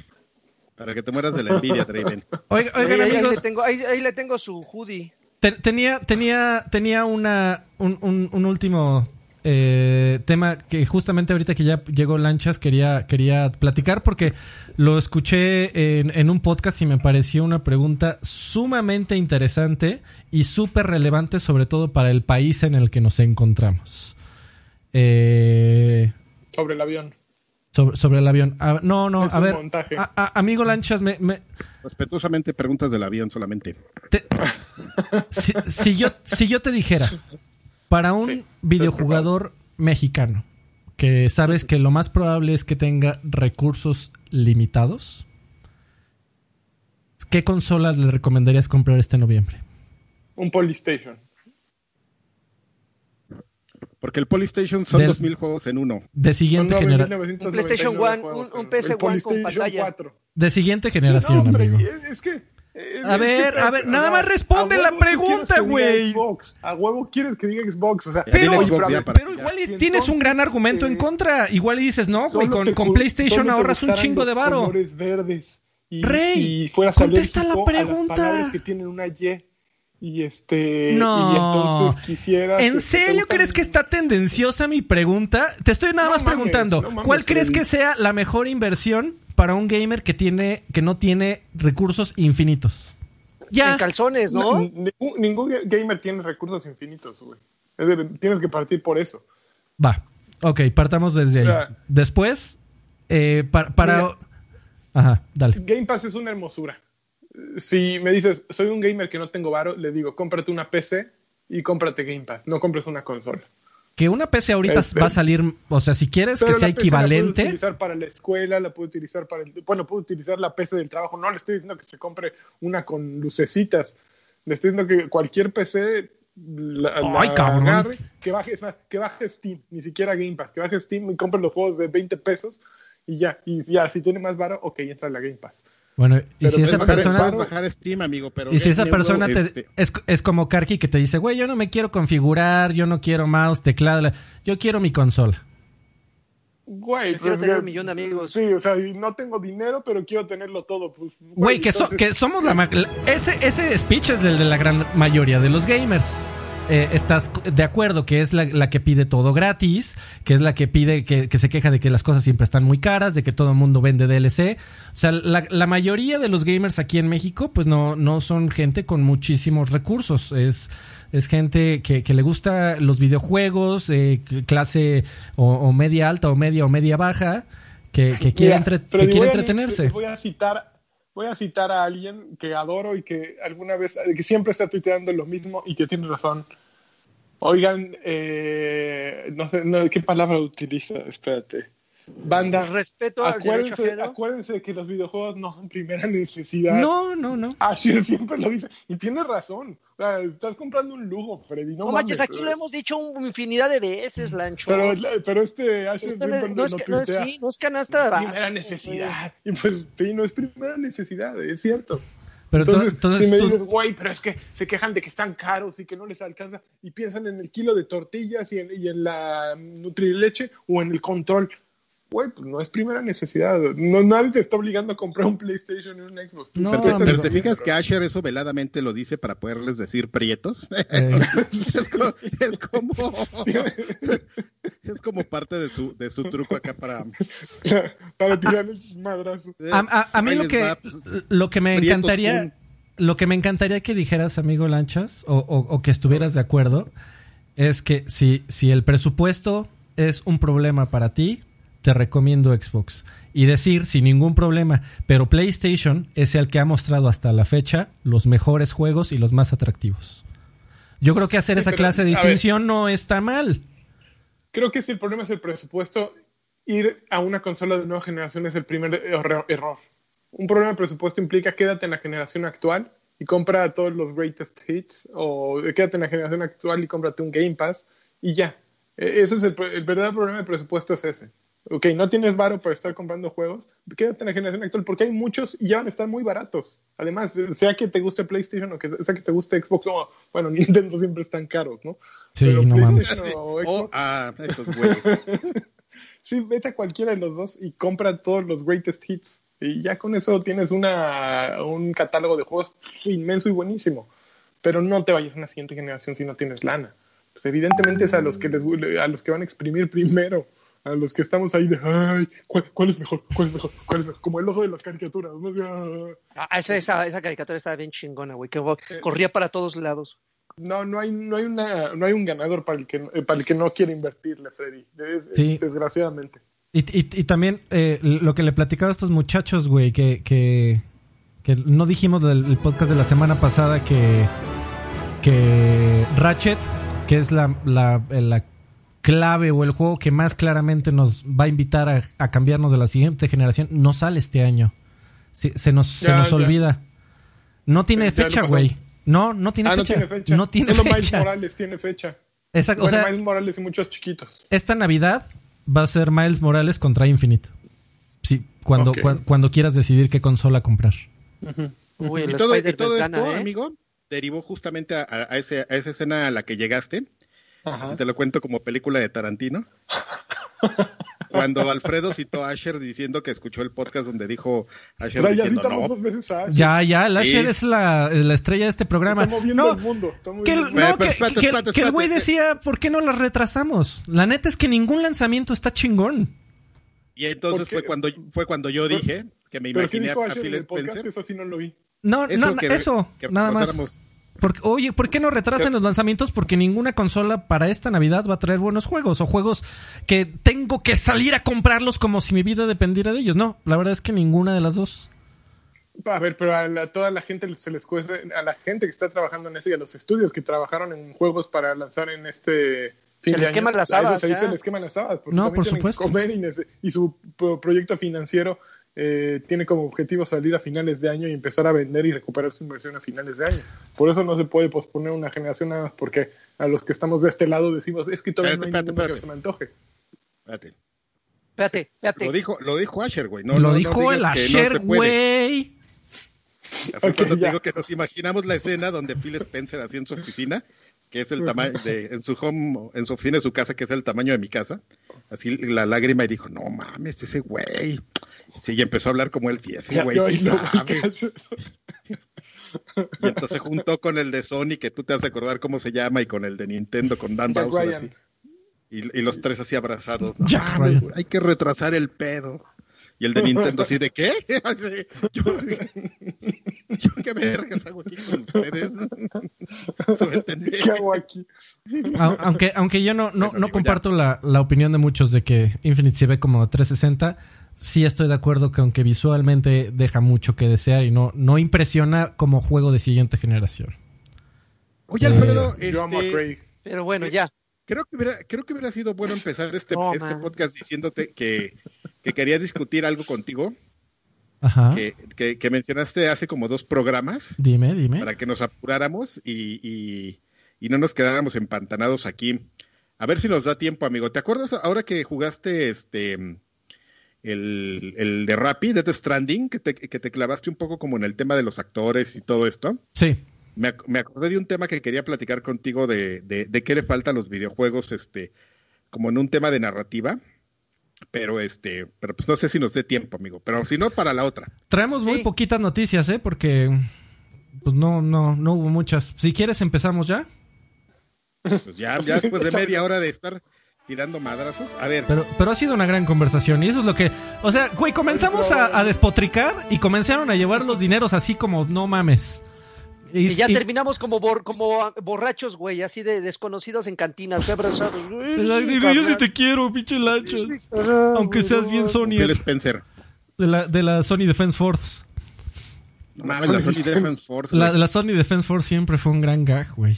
para que te mueras de la envidia, Draven. Oigan, ahí le amigos, tengo, ahí, ahí le tengo su hoodie. Te- tenía, tenía, tenía una, un, un- último eh, tema que justamente ahorita que ya llegó Lanchas quería, quería platicar porque lo escuché en, en un podcast y me pareció una pregunta sumamente interesante y súper relevante sobre todo para el país en el que nos encontramos. Eh, Sobre el avión. Sobre, sobre el avión. Ah, no, no, Es a ver. montaje. a- a- amigo Lanchas, me, me- Respetuosamente preguntas del avión solamente. Te- si, si yo, si yo te dijera, para un Sí, videojugador mexicano, que sabes que lo más probable es que tenga recursos limitados, ¿qué consola le recomendarías comprar este noviembre? Un Polystation. Porque el Polystation son Del- 2000 juegos en uno. De siguiente, Son genera- 9.999 Un PlayStation One, juegos, un- un el PC One con PlayStation pantalla. 4. de siguiente generación, No, hombre, amigo. es, es que. eh, A ver, que a ver, nada más responde a la pregunta, que diga güey. Xbox. A huevo quieres que diga Xbox. O sea, Pero- Xbox pero ya a Pero igual y tienes un gran argumento en eh, contra. Igual y dices, no, güey, con, PlayStation ahorras un chingo de varo. verdes y, Rey, y fueras contesta la a las pregunta. palabras que tienen una Y y este No. y entonces quisieras ¿En serio crees que está tendenciosa mi pregunta? Te estoy nada No más mames, preguntando, no mames, ¿cuál crees el- que sea la mejor inversión para un gamer que tiene que no tiene recursos infinitos? Ya. En calzones, ¿no? Ningún, ningún gamer tiene recursos infinitos, güey. Es tienes que partir por eso. Va. Ok, partamos desde ahí. O sea- Después, eh, pa- para... Mira. Ajá, dale. Game Pass es una hermosura. Si me dices, soy un gamer que no tengo varo, le digo, cómprate una PC y cómprate Game Pass. No compres una consola. Que una PC ahorita Este- va a salir, o sea, si quieres que sea la PC La puedo equivalente, utilizar para la escuela, la puedo utilizar para el... Bueno, puedo utilizar la PC del trabajo. No le estoy diciendo que se compre una con lucecitas. Le estoy diciendo que cualquier PC la, la Ay, cabrón. agarre, que baje, es más, que baje Steam, ni siquiera Game Pass, que baje Steam y compre los juegos de 20 pesos y ya, y ya, si tiene más varo, ok, entra la Game Pass. Bueno, y Pero si esa bajar, persona... puedes bajar Steam, amigo, pero... Y si esa en euro, persona te- este, es, es como Karki que te dice, güey, yo no me quiero configurar, yo no quiero mouse, teclado, la- yo quiero mi consola. Güey, Yo quiero tener un millón de amigos. Sí, o sea, y no tengo dinero, pero quiero tenerlo todo. Pues, Güey, que, so- entonces- que somos la... ma- la- ese, ese speech es del de la gran mayoría de los gamers. Eh, estás de acuerdo que es la, la, que pide todo gratis, que es la que pide que, que, se queja de que las cosas siempre están muy caras, de que todo el mundo vende DLC. O sea, la, la, mayoría de los gamers aquí en México, pues no, no son gente con muchísimos recursos. Es, es gente que, que le gusta los videojuegos, eh, clase o, o, media alta o media o media baja, que, que quiere, entre, que quiere entretenerse. Voy a citar voy a citar a alguien que adoro y que alguna vez, que siempre está tuiteando lo mismo y que tiene razón. Oigan, eh, no sé, no, ¿qué palabra utiliza? Espérate. Banda, respeto acuérdense, acuérdense que los videojuegos no son primera necesidad. No, no, no. Asher siempre lo dice. Y tiene razón. O sea, estás comprando un lujo, Freddy. No, no manches, aquí lo hemos dicho infinidad de veces, Lancho. Pero, pero este Asher este siempre no, es, no, es, sí, no es canasta de base. Primera necesidad. Y pues sí, no es primera necesidad, es cierto. Pero entonces, entonces, si me tú... dices, güey, pero es que se quejan de que están caros y que no les alcanza, y piensan en el kilo de tortillas y en, y en la Nutrileche o en el control güey, pues no es primera necesidad. No, nadie te está obligando a comprar un PlayStation y un Xbox. No, pero, te, pero te fijas que Asher eso veladamente lo dice para poderles decir prietos. Eh. es, como, es, como, es como parte de su, de su truco acá para... para tirar el madrazo. A, a, a mí lo que, va, pues, lo que me encantaría... Lo que me encantaría que dijeras, amigo Lanchas, o, o, o que estuvieras de acuerdo, es que si, si el presupuesto es un problema para ti, te recomiendo Xbox. Y decir sin ningún problema, pero PlayStation es el que ha mostrado hasta la fecha los mejores juegos y los más atractivos. Yo creo que hacer sí, esa pero, clase de distinción ver, no está mal. Creo que si el problema es el presupuesto, ir a una consola de nueva generación es el primer error. Un problema de presupuesto implica quédate en la generación actual y compra todos los greatest hits, o quédate en la generación actual y cómprate un Game Pass, y ya. Ese es el, el verdadero problema de presupuesto es ese ok, no tienes varo para estar comprando juegos, quédate en la generación actual porque hay muchos y ya van a estar muy baratos. Además, sea que te guste PlayStation o que sea que te guste Xbox, o bueno, Nintendo siempre están caros, ¿no? Sí, Pero no mames. O Xbox, oh, ah, esos güeyes. sí, vete a cualquiera de los dos y compra todos los greatest hits. Y ya con eso tienes una, un catálogo de juegos inmenso y buenísimo. Pero no te vayas a una siguiente generación si no tienes lana. Pues evidentemente es a los que les, a los que van a exprimir primero a los que estamos ahí de, ay, ¿cuál, cuál es mejor? ¿Cuál es mejor? ¿Cuál es mejor? Como el oso de las caricaturas. ¿no? Ah, esa, esa, esa caricatura estaba bien chingona, güey, que corría para todos lados. No, no hay, no hay una, no hay un ganador para el que, para el que no quiere invertirle, Freddy. Des, Sí. Desgraciadamente. Y, y, y también eh, lo que le platicaba a estos muchachos, güey, que, que, que no dijimos del podcast de la semana pasada que, que Ratchet, que es la, la, la clave o el juego que más claramente nos va a invitar a, a cambiarnos de la siguiente generación, no sale este año. Sí, se nos, Ya, se nos ya. olvida. No tiene Ya fecha, güey. No, no tiene ah, no fecha. tiene fecha. No tiene Solo Miles fecha. Morales tiene fecha. Exacto, Bueno, o sea, Miles Morales y muchos chiquitos. esta Navidad va a ser Miles Morales contra Infinite. Sí, cuando, cuando quieras decidir qué consola comprar. Uy, Y el todo, y Spider-Man todo gana, esto, ¿eh? amigo, derivó justamente a, a ese- a esa escena a la que llegaste. Ajá. Te lo cuento como película de Tarantino. Cuando Alfredo citó a Asher diciendo que escuchó el podcast donde dijo O Asher sea, ya diciendo, no, dos veces a Ash. Ya, ya, el Sí. Asher es la, la estrella de este programa. Está moviendo No, el mundo. Está que el, el no, Pero que, espérate, que- espérate, que el güey decía, ¿por qué no las retrasamos? La neta es que ningún lanzamiento está chingón. Y entonces fue cuando, fue cuando yo dije que me Pero ¿qué imaginé a, dijo a Asher en Phil podcast? Spencer. Eso sí no lo vi. No, Eso no, que- eso, que nada más. Porque, oye, ¿por qué no retrasan los lanzamientos? Porque ninguna consola para esta Navidad va a traer buenos juegos o juegos que tengo que salir a comprarlos como si mi vida dependiera de ellos. No, la verdad es que ninguna de las dos. A ver, pero a la- toda la gente se les cuece, a la gente que está trabajando en eso y a los estudios que trabajaron en juegos para lanzar en este fin Se de les queman las habas, se, les queman las habas. Porque No, por supuesto. comer y, su pro- proyecto financiero eh, tiene como objetivo salir a finales de año y empezar a vender y recuperar su inversión a finales de año. Por eso no se puede posponer una generación nada más porque a los que estamos de este lado decimos, es que todavía Espérate, no hay espérate, que espérate. se me antoje. Espérate. Espérate, espérate. Lo dijo, lo dijo Asher, güey. No, Lo no- no dijo el que Asher, güey. Fue Ok, cuando te ya. digo que nos imaginamos la escena donde Phil Spencer así en su oficina, que es el tamaño de, en su home, en su oficina de su casa, que es el tamaño de mi casa, así la lágrima y dijo, no mames, ese güey. Sí, y empezó a hablar como él, sí, ese Ya, güey yo sí sabe. Y entonces juntó con el de Sony, que tú te has acordar cómo se llama, y con el de Nintendo, con Dan Jack Bowser, así. Y, y los tres así abrazados. Ah, Ryan. hay que retrasar el pedo. Y el de Nintendo así de ¿qué? Yo, yo qué vergas hago aquí con ustedes. Suéltenme. ¿Qué hago aquí? Au- Aunque, aunque yo no, no, no comparto la, la opinión de muchos de que Infinite se ve como 360, sí estoy de acuerdo que aunque visualmente deja mucho que desear y no, no impresiona como juego de siguiente generación. Oye, Alfredo, Yo amo a este, Craig. Pero bueno, ya. creo que hubiera, creo que hubiera sido bueno empezar este, este podcast diciéndote que, que quería discutir algo contigo, Ajá. que, que, que mencionaste hace como dos programas. Dime, dime. para que nos apuráramos y, y- y no nos quedáramos empantanados aquí. A ver si nos da tiempo, amigo. ¿Te acuerdas ahora que jugaste este el, el de Rappi, Death Stranding, que te, que te clavaste un poco como en el tema de los actores y todo esto? Sí. Me, ac- me acordé de un tema que quería platicar contigo de, de, de qué le falta a los videojuegos, este, como en un tema de narrativa. Pero este, pero pues no sé si nos dé tiempo, amigo. Pero si no, para la otra. Traemos muy poquitas noticias, ¿eh? Porque pues no, no, no hubo muchas. Si quieres empezamos ya. Pues ya, ya después de media hora de estar tirando madrazos. A ver, Pero, pero ha sido una gran conversación y eso es lo que... O sea, güey, comenzamos a, a despotricar y comenzaron a llevar los dineros así como, no mames. Y ya y- terminamos como, bor- como borrachos, güey, así de desconocidos en cantinas, abrazados. yo sí te quiero, pinche lanchas. Aunque seas bien. Sony Phil Spencer. de la, de la Sony Defense Force. No mames, la Sony Defense Force. La Sony Defense Force siempre fue un gran gag, güey.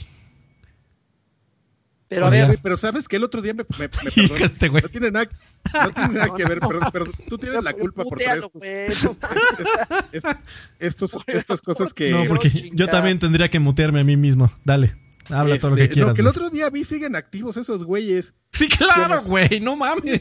Pero a Oye, ver, Güey, pero sabes que el otro día me, me, me perdón, este güey. no tiene nada, no tiene nada que ver, pero, pero tú tienes la culpa por estos, estos, estos- estas cosas que... No, porque yo también tendría que mutearme a mí mismo. Dale, habla todo lo que este, quieras. no, que el otro día vi siguen activos esos güeyes. Sí, claro, güey, no mames.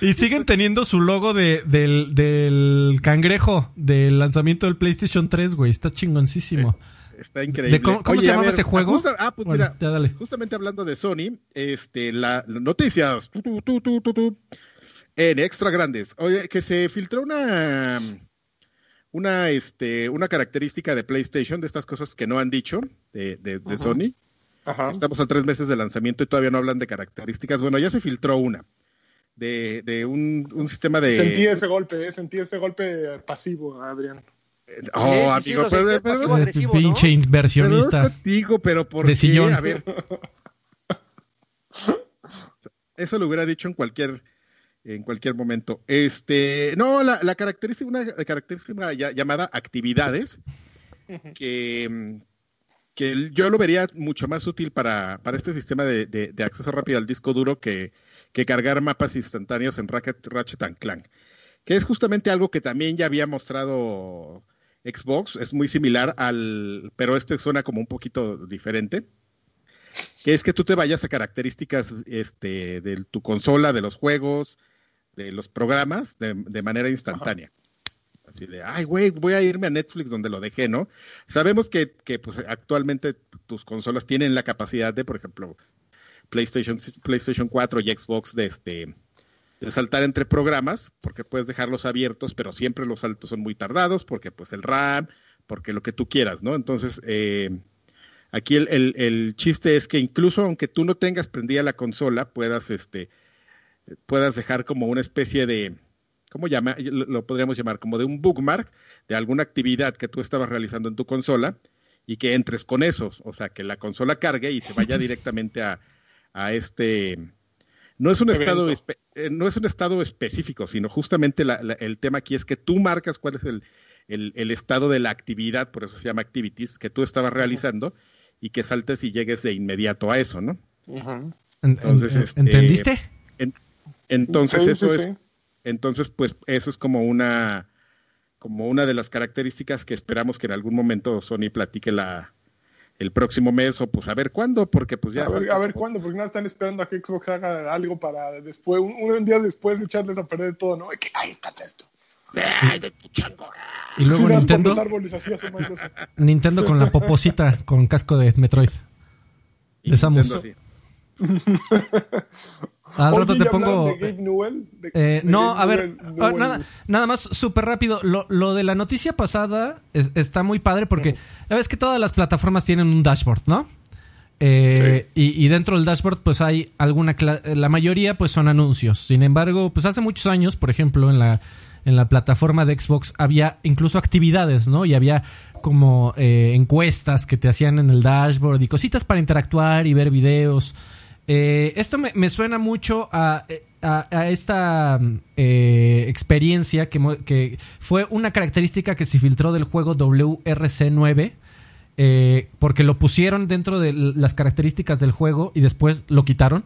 y siguen teniendo su logo de, del, del cangrejo del lanzamiento del PlayStation 3, güey. Está chingoncísimo. Está increíble. ¿De cómo- cómo se llamaba ese juego? justa- ah, pues Bueno, mira, ya dale. justamente hablando de Sony, este, la, la noticias tu, tu, tu, tu, tu, tu, en extra grandes. Oye, que se filtró una una este una característica de PlayStation de estas cosas que no han dicho de, de- de Ajá. Sony. Ajá. Estamos a tres meses de lanzamiento y todavía no hablan de características. Bueno, ya se filtró una de, de un, un sistema de Sentí ese golpe, eh, sentí ese golpe pasivo, Adrián. Oh, Sí, sí, sí, amigo, pero, pero- pero- agresivo, pinche ¿no? pero no inversionista. contigo, pero ¿por de qué? sillón. A ver. Eso lo hubiera dicho en cualquier en cualquier momento. Este, no, la, la característica, una característica ya- llamada actividades, que, que yo lo vería mucho más útil para, para este sistema de, de- de acceso rápido al disco duro que, que cargar mapas instantáneos en Ratchet, Ratchet and Clank, que es justamente algo que también ya había mostrado Xbox, es muy similar al, pero este suena como un poquito diferente, que es que tú te vayas a características este, de tu consola, de los juegos, de los programas, de, de manera instantánea. Así de, ay, güey, voy a irme a Netflix donde lo dejé, ¿no? Sabemos que, que pues, actualmente tus consolas tienen la capacidad de, por ejemplo, PlayStation, PlayStation 4 y Xbox de, este, de saltar entre programas, porque puedes dejarlos abiertos, pero siempre los saltos son muy tardados, porque pues el RAM, porque lo que tú quieras, ¿no? Entonces, eh, aquí el, el, el chiste es que incluso aunque tú no tengas prendida la consola, puedas, este, puedas dejar como una especie de, ¿cómo llama? Lo, podríamos llamar como de un bookmark de alguna actividad que tú estabas realizando en tu consola y que entres con esos, o sea, que la consola cargue y se vaya directamente a, a este... No es un Evento. estado eh, no es un estado específico, sino justamente la- la- el tema aquí es que tú marcas cuál es el, el, el estado de la actividad, por eso se llama activities, que tú estabas realizando y que saltes y llegues de inmediato a eso, ¿no? Entonces, en- este, ¿Entendiste? Entonces Sí, eso sí, es, sí. entonces pues eso es como una, como una de las características que esperamos que en algún momento Sony platique la, el próximo mes o pues a ver cuándo, porque pues ya. A ver, a ver cuándo, porque no están esperando a que Xbox haga algo para después, un, un día después echarles a perder todo, ¿no? Que, Ahí está esto. Ay, de tu chango. Y luego Sí, Nintendo, así. Nintendo con la poposita con casco de Metroid. Y De Samus. Al rato ¿ya te pongo. de Gabe Newell? De- Eh, de no, Gabe a ver, Newell- ah, nada, nada más súper rápido. Lo, lo de la noticia pasada es- está muy padre porque ya ves que todas las plataformas tienen un dashboard, ¿no? Eh, y, y dentro del dashboard pues hay alguna la mayoría pues son anuncios sin embargo pues hace muchos años por ejemplo en la en la plataforma de Xbox había incluso actividades no y había como eh, encuestas que te hacían en el dashboard y cositas para interactuar y ver videos eh, esto me, me suena mucho a, a- a esta mm, eh, experiencia que, que fue una característica que se filtró del juego WRC9 eh, porque lo pusieron dentro de las características del juego y después lo quitaron.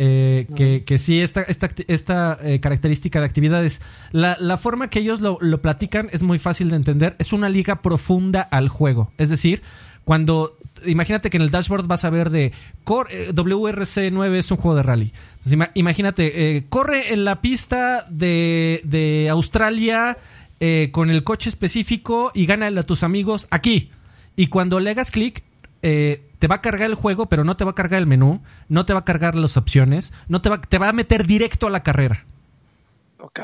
Eh, que, que sí, esta, esta, esta eh, característica de actividades, la, la forma que ellos lo, lo platican es muy fácil de entender, es una liga profunda al juego. Es decir, cuando, imagínate que en el dashboard vas a ver de eh, WRC9 es un juego de rally. Imagínate, eh, corre en la pista de, de Australia eh, con el coche específico y gana a tus amigos aquí. Y cuando le hagas clic, eh, te va a cargar el juego, pero no te va a cargar el menú, no te va a cargar las opciones, no te va, te va a meter directo a la carrera.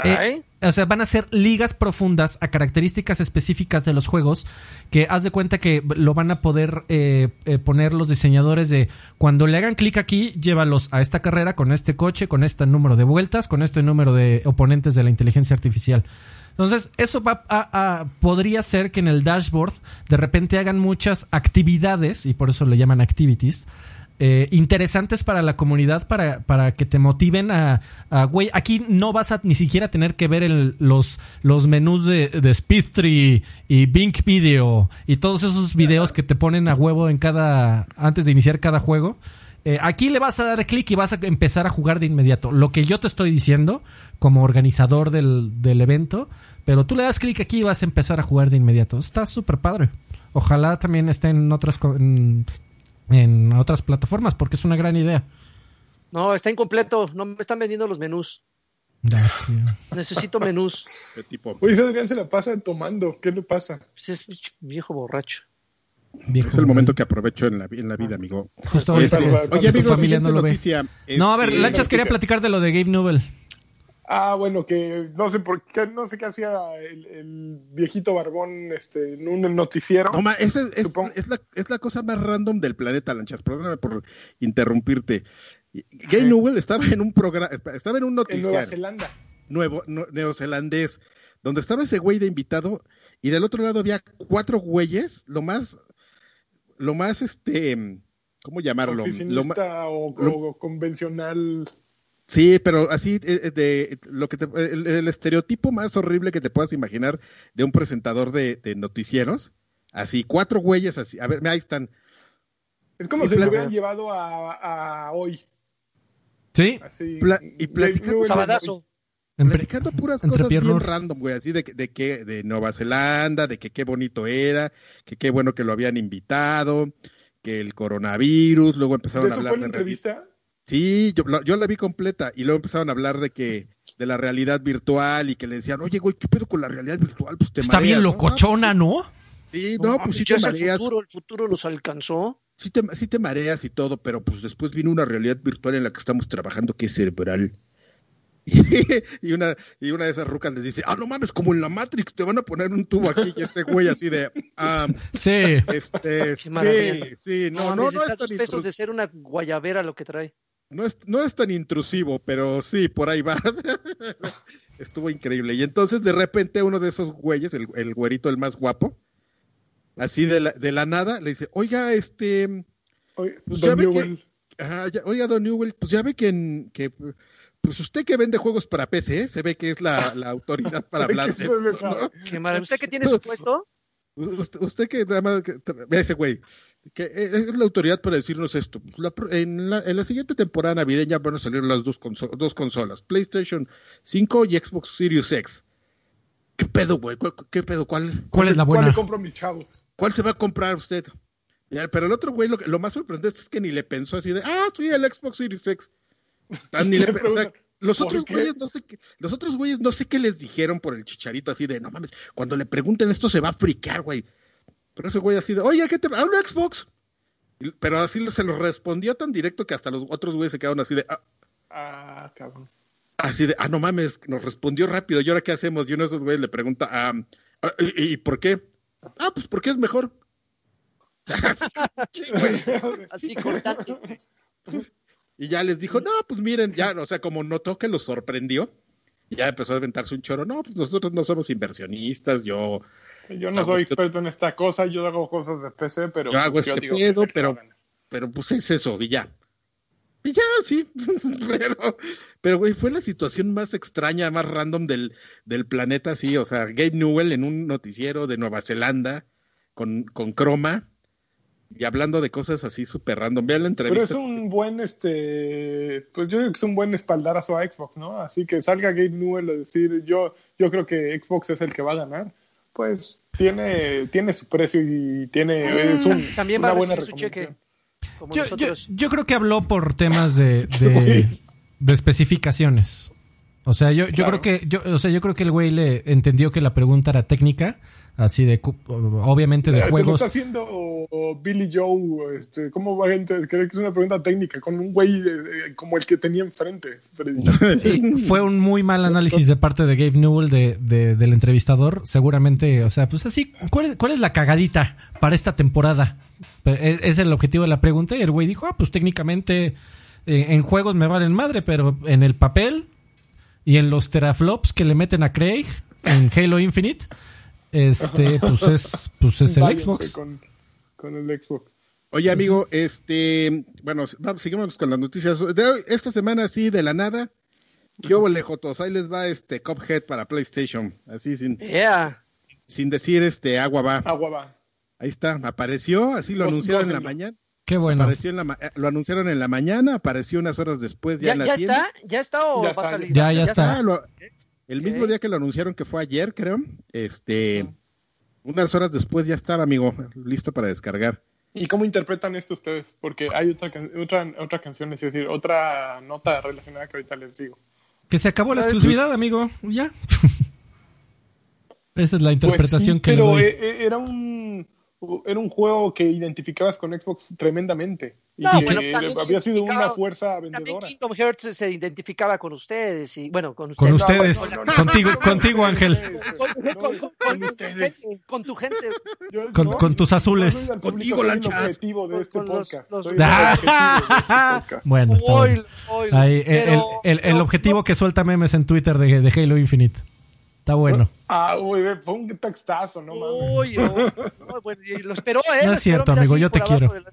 Eh, o sea, van a ser ligas profundas a características específicas de los juegos que haz de cuenta que lo van a poder eh, eh, poner los diseñadores de cuando le hagan clic aquí, llévalos a esta carrera con este coche, con este número de vueltas, con este número de oponentes de la inteligencia artificial. Entonces, eso va a- podría ser que en el dashboard de repente hagan muchas actividades, y por eso le llaman activities, eh, interesantes para la comunidad, para, para que te motiven a, güey, aquí no vas a ni siquiera tener que ver el- los, los menús de, Speedtree y Bink Video y todos esos videos que te ponen a huevo en cada, antes de iniciar cada juego. Eh, aquí le vas a dar clic y vas a empezar a jugar de inmediato. Lo que yo te estoy diciendo como organizador del, del evento, pero tú le das clic aquí y vas a empezar a jugar de inmediato. Está súper padre. Ojalá también esté en otras, en, en otras plataformas porque es una gran idea. No, está incompleto. No me están vendiendo los menús. Ya. Necesito menús. ¿Qué tipo? Oye, Adrián se la pasa tomando. ¿Qué le pasa? Pues es viejo borracho. Viejo, Es el momento que aprovecho en la, en la vida, amigo. Justo ahorita Este, Oye, amigo, familia no lo ve. No, a ver, Este, Lanchas quería platicar de lo de Gabe Newell. Ah, bueno, que no sé por qué, no sé qué hacía el, el viejito barbón este, en un noticiero. No, ma, esa es, es- Supongo. es la, es la cosa más random del planeta, Lanchas. Perdóname por interrumpirte. Gay. Newell estaba en un programa, estaba en un en Nueva Zelanda. nuevo, no- neozelandés, donde estaba ese güey de invitado y del otro lado había cuatro güeyes, lo más, lo más, este, ¿cómo llamarlo? Lo o, lo- o convencional. Sí, pero así eh, eh, de lo que te- el, el estereotipo más horrible que te puedas imaginar de un presentador de, de noticieros, así cuatro güeyes así, a ver, ahí están. Es como Y si lo hubieran llevado a, a hoy. Sí, Así. Pla- y platicando- Sabadazo. platicando puras entre cosas bien random, güey, así de, que- de que de Nueva Zelanda, de que qué bonito era, que qué bueno que lo habían invitado, que el coronavirus, luego empezaron ¿De a eso hablar fue la de entrevista? Sí, yo, la- yo la vi completa y luego empezaron a hablar de que de la realidad virtual y que le decían, oye, güey, ¿qué pedo con la realidad virtual? Pues te está bien mareas, ¿no? locochona, ¿no? Sí, no, pues sí Ya te es el mareas, futuro, el futuro nos alcanzó. sí te, sí te mareas y todo, pero pues después vino una realidad virtual en la que estamos trabajando que es cerebral. Y, una, y una de esas rucas le dice, ah, no mames, como en la Matrix, te van a poner un tubo aquí y este güey así de, ah, Sí. este, sí, sí, no, No, no, no, está es tan pesos de ser una guayabera lo que trae. No, es, no es tan intrusivo, pero sí, por ahí va. Estuvo increíble. Y entonces de repente uno de esos güeyes, el, el güerito, el más guapo, así de la, de la nada, le dice, oiga, este... Oye, Pues Don ya ve que- Newell. Ajá, ya- oiga, Don Newell, pues ya ve que, en- que pues usted que vende juegos para PC, ¿eh? se ve que es la, la autoridad para hablar. ¿Usted qué tiene su puesto? Usted, usted que que- ese güey, que es la autoridad para decirnos esto. La en, la, en la siguiente temporada navideña van a salir las dos, conso- dos consolas, PlayStation 5 y Xbox Series X. ¿Qué pedo, güey? ¿Cuál- ¿Qué pedo? ¿Cuál, ¿Cuál es la ¿Cuál buena? le compro a mis chavos? cuál se va a comprar usted? Pero el otro güey, lo, que- lo más sorprendente es que ni le pensó así de, ah, sí, el Xbox Series X. Tan ni le Le pe- o sea, pregunta, los ¿por otros qué? güeyes no sé qué, los otros güeyes no sé qué les dijeron por el chicharito así de, no mames, cuando le pregunten esto se va a friquear, güey. Pero ese güey así de, oye, ¿qué te hablo Xbox? Y- Pero así se lo respondió tan directo que hasta los otros güeyes se quedaron así de, ah, Ah, cabrón. Así de, ah, no mames, nos respondió rápido. ¿Y ahora qué hacemos? Y uno de esos güeyes le pregunta, ah, ¿y, y por qué? Ah, pues porque es mejor. Así cortante. Y ya les dijo, no, pues miren, ya, o sea, como notó que los sorprendió, ya empezó a aventarse un choro. No, pues nosotros no somos inversionistas, yo, Yo no soy usted- experto en esta cosa, yo hago cosas de PC, pero Yo hago pues, este digo pedo, pero- pero pues es eso, y ya. Y ya, sí, pero, pero güey, fue la situación más extraña, más random del, del planeta, sí, o sea, Gabe Newell en un noticiero de Nueva Zelanda con, con croma y hablando de cosas así súper random. Vean la Pero entrevista. es un buen, este, pues yo digo que es un buen espaldarazo a Xbox, ¿no? Así que salga Gabe Newell a decir, yo, yo creo que Xbox es el que va a ganar, pues tiene, tiene su precio y tiene, es un, También una va a buena su cheque. Como Yo, yo, yo creo que habló por temas de, de, de especificaciones. O sea, yo, yo Claro. creo que, yo, o sea, yo creo que el güey le entendió que la pregunta era técnica, así de, obviamente de Eh, Se lo juegos. está haciendo Billy Joe, este, ¿cómo va gente creer que es una pregunta técnica con un güey eh, eh, como el que tenía enfrente? Sí, fue un muy mal análisis de parte de Gabe Newell, de, de- del entrevistador. Seguramente, o sea, pues así, ¿cuál es, cuál es la cagadita para esta temporada? Es, es el objetivo de la pregunta. Y el güey dijo, ah, pues técnicamente eh, en juegos me valen madre, pero en el papel y en los teraflops que le meten a Craig en Halo Infinite, este, pues es, pues es el Xbox. Con, con el Xbox. Oye, amigo, este, bueno, vamos, seguimos con las noticias. De hoy- esta semana, sí, de la nada, yo lejotos, ahí les va este Cuphead para PlayStation, así sin, Yeah. sin decir este agua va. Agua va. Ahí está, apareció, así lo anunciaron en la mañana. Qué bueno. Apareció en la ma- eh, lo anunciaron en la mañana, apareció unas horas después ya, ¿Ya, en la ya tienda. está? ¿Ya está o Ya va está, a salir? ya- ya está. Ah, lo- el mismo día que lo anunciaron, que fue ayer, creo, este, unas horas después ya estaba, amigo, listo para descargar. ¿Y cómo interpretan esto ustedes? Porque hay otra, can- otra, otra canción, es decir, otra nota relacionada que ahorita les digo. Que se acabó la exclusividad, amigo. Ya. Esa es la Pues interpretación sí, que le pero doy. e- e- era un era un juego que identificabas con Xbox tremendamente y No, que bueno, también había sido una fuerza También vendedora. Kingdom Hearts se identificaba con ustedes y bueno, con Con ustedes. ustedes. No, no, no, Contigo- no, no, contigo, no, Ángel. Con, con- con- con- con tu ustedes. gente, con tu gente. Yo- Con- no, con tus azules. Contigo, objetivo de este podcast. el objetivo de este podcast. bueno, el, objetivo que suelta memes en Twitter de, de Halo Infinite. Está bueno. Ah, uy, ve, fue un textazo, no mames. Uy, no, no, bueno, lo esperó, ¿eh? No es cierto, esperó, amigo, yo te quiero. de La,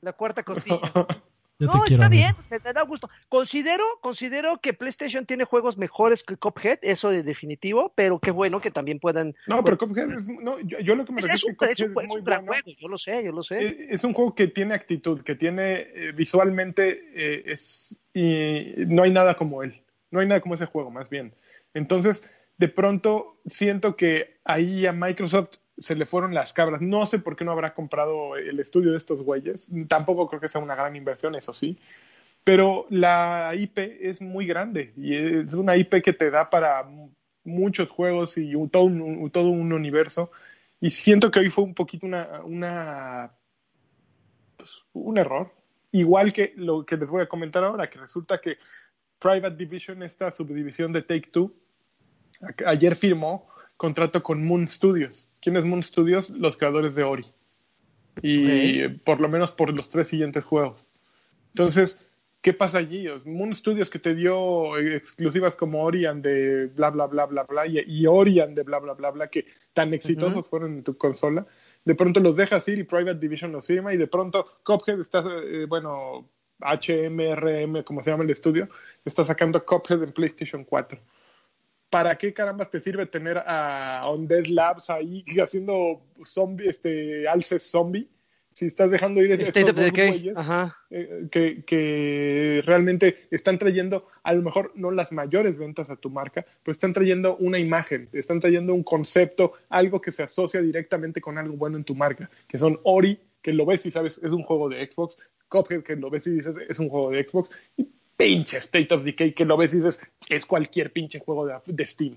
la cuarta costilla. Yo no, te quiero. está amigo. bien, me, me da gusto. Considero, considero que PlayStation tiene juegos mejores que Cuphead, eso es definitivo, pero qué bueno que también puedan. No, pero Cuphead es, no, yo, yo lo que me Es, refiero es que es un- es gran bueno. juego, yo lo sé, yo lo sé. Eh, Es un juego que tiene actitud, que tiene eh, visualmente eh, es y no hay nada como él, no hay nada como ese juego, más bien. Entonces, de pronto siento que ahí a Microsoft se le fueron las cabras. No sé por qué no habrá comprado el estudio de estos güeyes. Tampoco creo que sea una gran inversión, eso sí. Pero la IP es muy grande y es una IP que te da para muchos juegos y todo, un, todo un universo. Y siento que hoy fue un poquito una, una pues, un error. Igual que lo que les voy a comentar ahora, que resulta que Private Division, esta subdivisión de Take Two, ayer firmó contrato con Moon Studios. ¿Quién es Moon Studios? Los creadores de Ori. Y por lo menos por los tres siguientes juegos. Entonces, ¿qué pasa allí? Moon Studios que te dio exclusivas como Orion de bla, bla, bla, bla, bla, y, Orion de bla, bla, bla, bla, que tan exitosos fueron en tu consola, de pronto los dejas ir y Private Division los firma y de pronto Cuphead está, eh, bueno, HMRM, como se llama el estudio, está sacando Cuphead en PlayStation 4. ¿Para qué carambas te sirve tener a Undead Labs ahí haciendo zombie, este, alces zombie? Si estás dejando ir estos State dos güeyes Ajá. eh, que, que realmente están trayendo, a lo mejor no las mayores ventas a tu marca, pero están trayendo una imagen, están trayendo un concepto, algo que se asocia directamente con algo bueno en tu marca, que son Ori, que lo ves y sabes es un juego de Xbox, Cuphead, que lo ves y dices es un juego de Xbox, y pinche State of Decay, que lo ves y dices es cualquier pinche juego de, de Steam.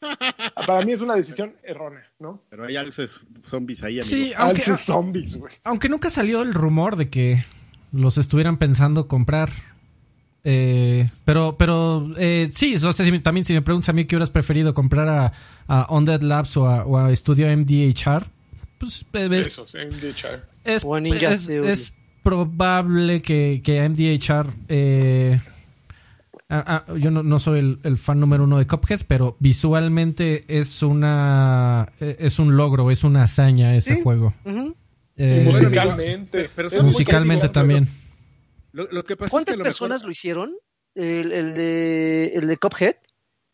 Para mí es una decisión errónea, ¿no? Pero hay alces zombies ahí, amigo. Sí, aunque, Alces zombies, güey. aunque nunca salió el rumor de que los estuvieran pensando comprar. Eh, pero, pero eh, sí, no sé si, también si me preguntas a mí qué hubieras preferido comprar a, a Undead Labs o a, o a Studio MDHR, pues eh, es, Esos, MDHR. es, O a Ninja es- es probable que, que MDHR... Eh, ah, ah, yo no, no soy el, el fan número uno de Cuphead, pero visualmente es una eh, es un logro, es una hazaña ese Sí. juego. Eh, musicalmente. pero- pero Es ¿sabes muy musicalmente complicado, también. Lo, lo que pasa es ¿Cuántas que mejor- personas lo hicieron? El, el de, el de Cuphead.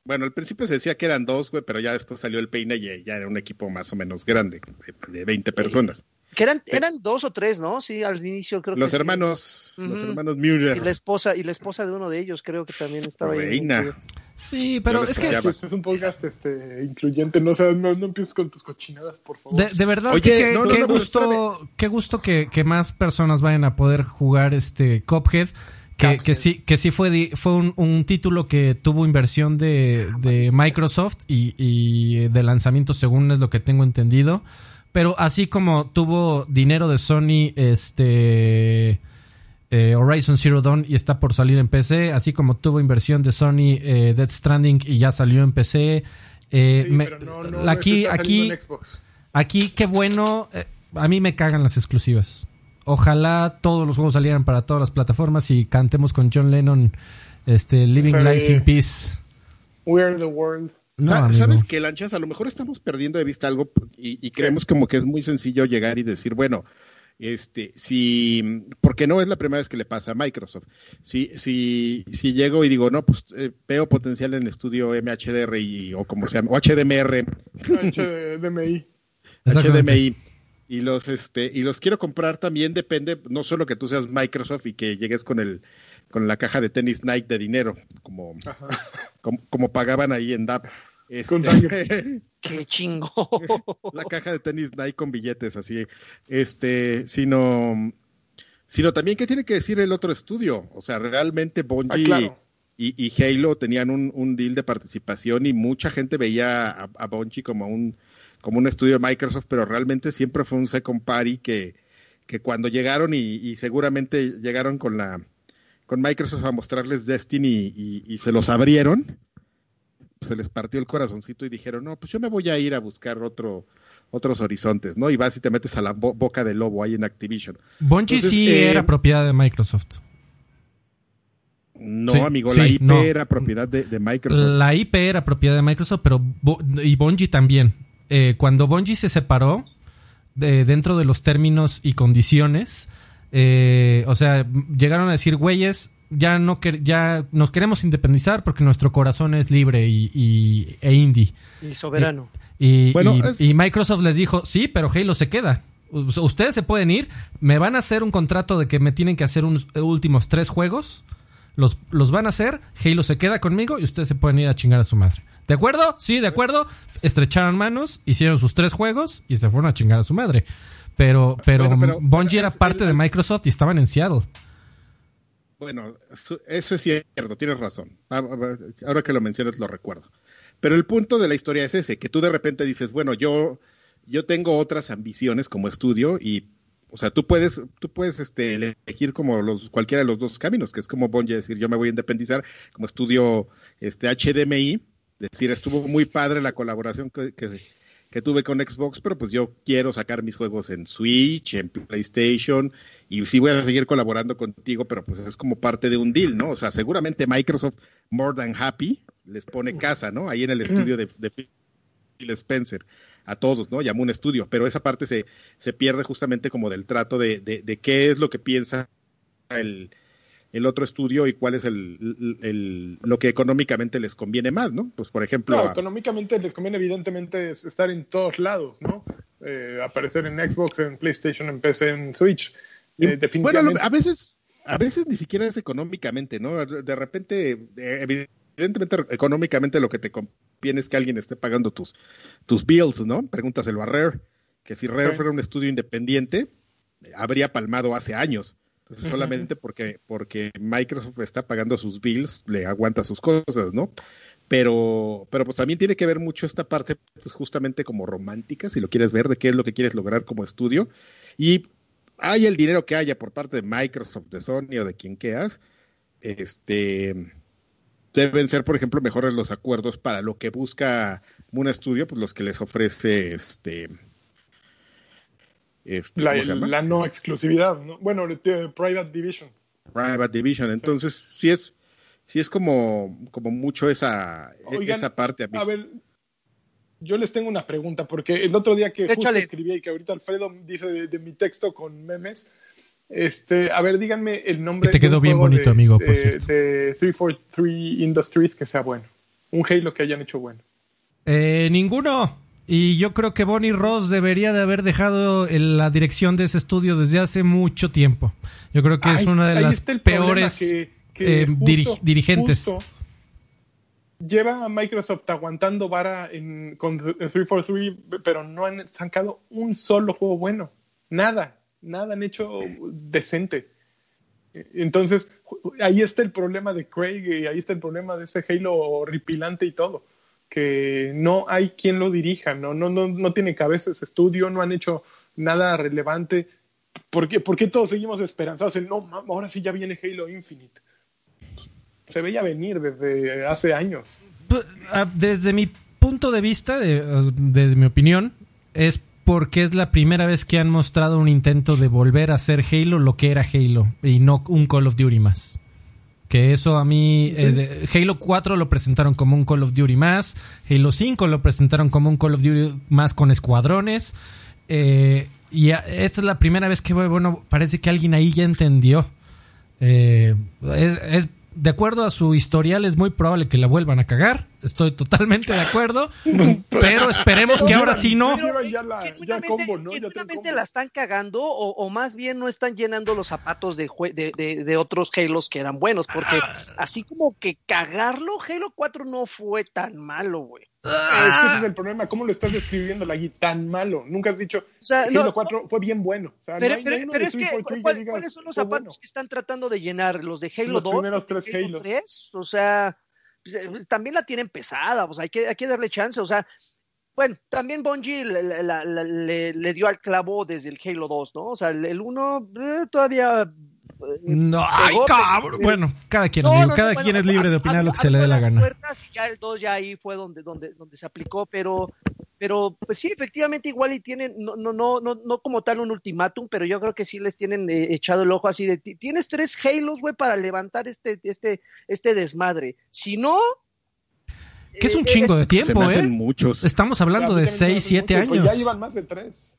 Bueno, al principio se decía que eran dos, güey, pero ya después salió el peine y ya era un equipo más o menos grande, de, de 20 personas. Que eran, eran dos o tres, ¿no? Sí, al inicio creo Los que sí. hermanos, los hermanos Y Muir. la esposa, y la esposa de uno de ellos creo que también estaba ahí. Reina. Sí, pero es que. Este es un podcast este, incluyente, no, o sea, no, no empieces con tus cochinadas, por favor. de, de verdad Oye, que qué, no, no, qué no, pero gusto, qué gusto que, que más personas vayan a poder jugar este Cuphead. Que, que sí, que sí fue, fue un, un título que tuvo inversión de, de Microsoft y, y de lanzamiento según es lo que tengo entendido. Pero así como tuvo dinero de Sony, este eh, Horizon Zero Dawn y está por salir en PC, así como tuvo inversión de Sony eh, Dead Stranding y ya salió en PC. eh, Sí, me- pero no, no, aquí, está aquí, en Xbox. Aquí, qué bueno. eh, a mí me cagan las exclusivas. Ojalá todos los juegos salieran para todas las plataformas y cantemos con John Lennon, este, Living. Life in Peace. We are the world. No. ¿Sabes qué, Lanchas? A lo mejor estamos perdiendo de vista algo y, y creemos como que es muy sencillo llegar y decir, bueno, este, si, porque no es la primera vez que le pasa a Microsoft. Si, si, si llego y digo, no, pues eh, veo potencial en el estudio MHDR y, o como se llama, o HDMR, HDMI. HDMI, y los, este, y los quiero comprar también depende, no solo que tú seas Microsoft y que llegues con el, con la caja de tenis Nike de dinero, como, como, como pagaban ahí en DAP. Este. ¡Qué chingo! la caja de tenis Nike con billetes así, este, sino, sino también qué tiene que decir el otro estudio, o sea, realmente Ah, Bungie claro. y, y Halo tenían un, un deal de participación y mucha gente veía a, a Bungie como un, como un estudio de Microsoft, pero realmente siempre fue un second party que, que cuando llegaron y, y seguramente llegaron con la con Microsoft a mostrarles Destiny y, y se los abrieron, pues se les partió el corazoncito y dijeron, no, pues yo me voy a ir a buscar otro, otros horizontes, ¿no? Y vas y te metes a la bo- boca del lobo ahí en Activision. Bungie Entonces, sí eh, era propiedad de Microsoft. No, Sí, amigo, sí, la IP no. era propiedad de, de Microsoft. La IP era propiedad de Microsoft, pero Bo- y Bungie también. Eh, cuando Bungie se separó, de- dentro de los términos y condiciones, eh, o sea, llegaron a decir, güeyes, ya no quer- ya nos queremos independizar porque nuestro corazón es libre y, y- e indie. Y soberano. Y, Bueno, y- es- y Microsoft les dijo, sí, pero Halo se queda. Ustedes se pueden ir, me van a hacer un contrato de que me tienen que hacer unos últimos tres juegos, los, los van a hacer, Halo se queda conmigo y ustedes se pueden ir a chingar a su madre. ¿De acuerdo? Sí, de acuerdo. Estrecharon manos, hicieron sus tres juegos y se fueron a chingar a su madre. Pero, pero, pero- Bungie era parte el- de Microsoft y estaban en Seattle. Bueno, eso- es cierto, tienes razón. Ah, ah, Ahora que lo mencionas lo recuerdo. Pero el punto de la historia es ese, que tú de repente dices, bueno, yo, yo tengo otras ambiciones como estudio y, o sea, tú puedes, tú puedes este, elegir como los, cualquiera de los dos caminos, que es como Bungie decir, yo me voy a independizar como estudio este, HDMI, decir, estuvo muy padre la colaboración que, que, que tuve con Xbox, pero pues yo quiero sacar mis juegos en Switch, en PlayStation, y sí voy a seguir colaborando contigo, pero pues es como parte de un deal, ¿no? O sea, seguramente Microsoft, more than happy, les pone casa, ¿no? Ahí en el estudio de, Phil Spencer, a todos, ¿no? Llamó un estudio, pero esa parte se, se pierde justamente como del trato de, de qué es lo que piensa el, el otro estudio y cuál es el, el- el- lo que económicamente les conviene más, ¿no? Pues por ejemplo, No, a- económicamente les conviene evidentemente es estar en todos lados, ¿no? Eh, aparecer en Xbox, en PlayStation, en PC, en Switch. Eh, bueno, definitivamente. lo- a veces, a veces ni siquiera es económicamente, ¿no? De repente, eh, evidentemente, económicamente lo que te conviene es que alguien esté pagando tus, tus bills, ¿no? Pregúntaselo a Rare, que si Rare fuera un estudio independiente, eh, habría palmado hace años. Entonces, solamente porque, porque Microsoft está pagando sus bills, le aguanta sus cosas, ¿no? Pero, pero pues también tiene que ver mucho esta parte, pues justamente como romántica, si lo quieres ver, de qué es lo que quieres lograr como estudio. Y hay el dinero que haya por parte de Microsoft, de Sony o de quien quieras, este deben ser, por ejemplo, mejores los acuerdos para lo que busca un Studio, pues los que les ofrece este, este la, no exclusividad, ¿no? Bueno, Private Division. Private Division, entonces sí es sí es como, como mucho esa, esa parte. A, ver, yo les tengo una pregunta, porque el otro día que justo escribí y que ahorita Alfredo dice de, mi texto con memes, este, a ver, díganme el nombre. te quedó bien bonito, amigo, por de, de 343 Industries que sea bueno. Un Halo que hayan hecho bueno. Eh, ninguno. Y yo creo que Bonnie Ross debería de haber dejado la dirección de ese estudio desde hace mucho tiempo. Yo creo que es una de las peores eh, dirigentes. lleva a Microsoft aguantando vara en, con 343, pero no han sacado un solo juego bueno. Nada, nada han hecho decente. Entonces, ahí está el problema de Craig y ahí está el problema de ese Halo horripilante y todo que no hay quien lo dirija, no, no, no, no tiene cabeza ese estudio, no han hecho nada relevante. ¿Por qué, todos seguimos esperanzados en, no, ahora sí ya viene Halo Infinite? Se veía venir desde hace años. Ah, desde mi punto de vista, desde mi opinión, es porque es la primera vez que han mostrado un intento de volver a hacer Halo lo que era Halo y no un Call of Duty más. Que eso a mí, eh, Halo 4 lo presentaron como un Call of Duty más, Halo 5 lo presentaron como un Call of Duty más con escuadrones. Eh, y esta es la primera vez que, bueno, parece que alguien ahí ya entendió. Eh, es de acuerdo a su historial, es muy probable que la vuelvan a cagar. Estoy totalmente de acuerdo. pero esperemos que ahora sí no. la están cagando o, más bien no están llenando los zapatos de, de, otros Halos que eran buenos. Porque así como que cagarlo, Halo 4 no fue tan malo, güey. Ah, es que ese es el problema. ¿Cómo lo estás describiendo, Lagui? Tan malo. Nunca has dicho o Halo 4 fue bien bueno. pero, es que, ¿cuáles son los zapatos que están tratando de llenar? ¿Los de Halo los 2? Primeros tres Halo 3? O sea, pues, eh, también la tienen pesada. Sea, hay que, hay que darle chance. O sea, bueno, también Bungie le, le, dio al clavo desde el Halo 2, ¿no? O sea, el 1 eh, todavía no, ay, cabrón. Bueno, cada quien, cada quien es libre de opinar lo que se le dé la gana. y ya el 2 ya ahí fue donde, donde, donde se aplicó, pero, pero pues sí, efectivamente igual y tienen, no, no, no, no, como tal un ultimátum, pero yo creo que sí les tienen eh, echado el ojo así de, tienes tres Halos, güey, para levantar este, este, este desmadre. Si no, que es un eh, chingo de tiempo, ¿eh? Muchos. Estamos hablando de 6, 7 años. Ya llevan más de 3.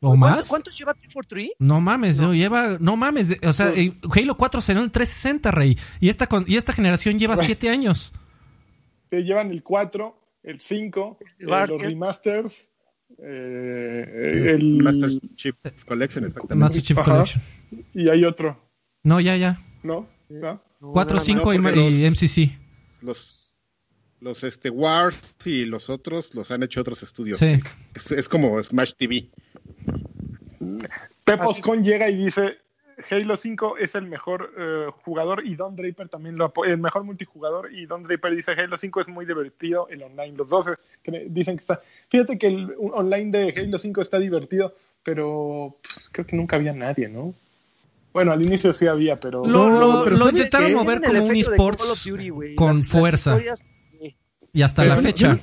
¿O más? ¿Cuántos lleva 343? No mames, no. lleva, no mames, o sea, Halo 4 será en 360, Rey, y esta y esta generación lleva 7 años. Te llevan el 4, el 5, eh, los remasters, eh, el Master Chief Collection, exactamente. Master Chief Collection. Y hay otro. No, ya, ya. ¿No? 4, 5 y, MCC. Los los este Wars y los otros los han hecho otros estudios. Sí. Es, es como Smash TV. Peposcon llega y dice Halo 5 es el mejor eh, jugador y Don Draper también lo apoya, el mejor multijugador y Don Draper dice Halo 5 es muy divertido el online. Los dos dicen que está. Fíjate que el online de Halo 5 está divertido, pero pues, creo que nunca había nadie, ¿no? Bueno, al inicio sí había, pero. Lo, intentaron mover como un esports con fuerza. Y hasta la fecha.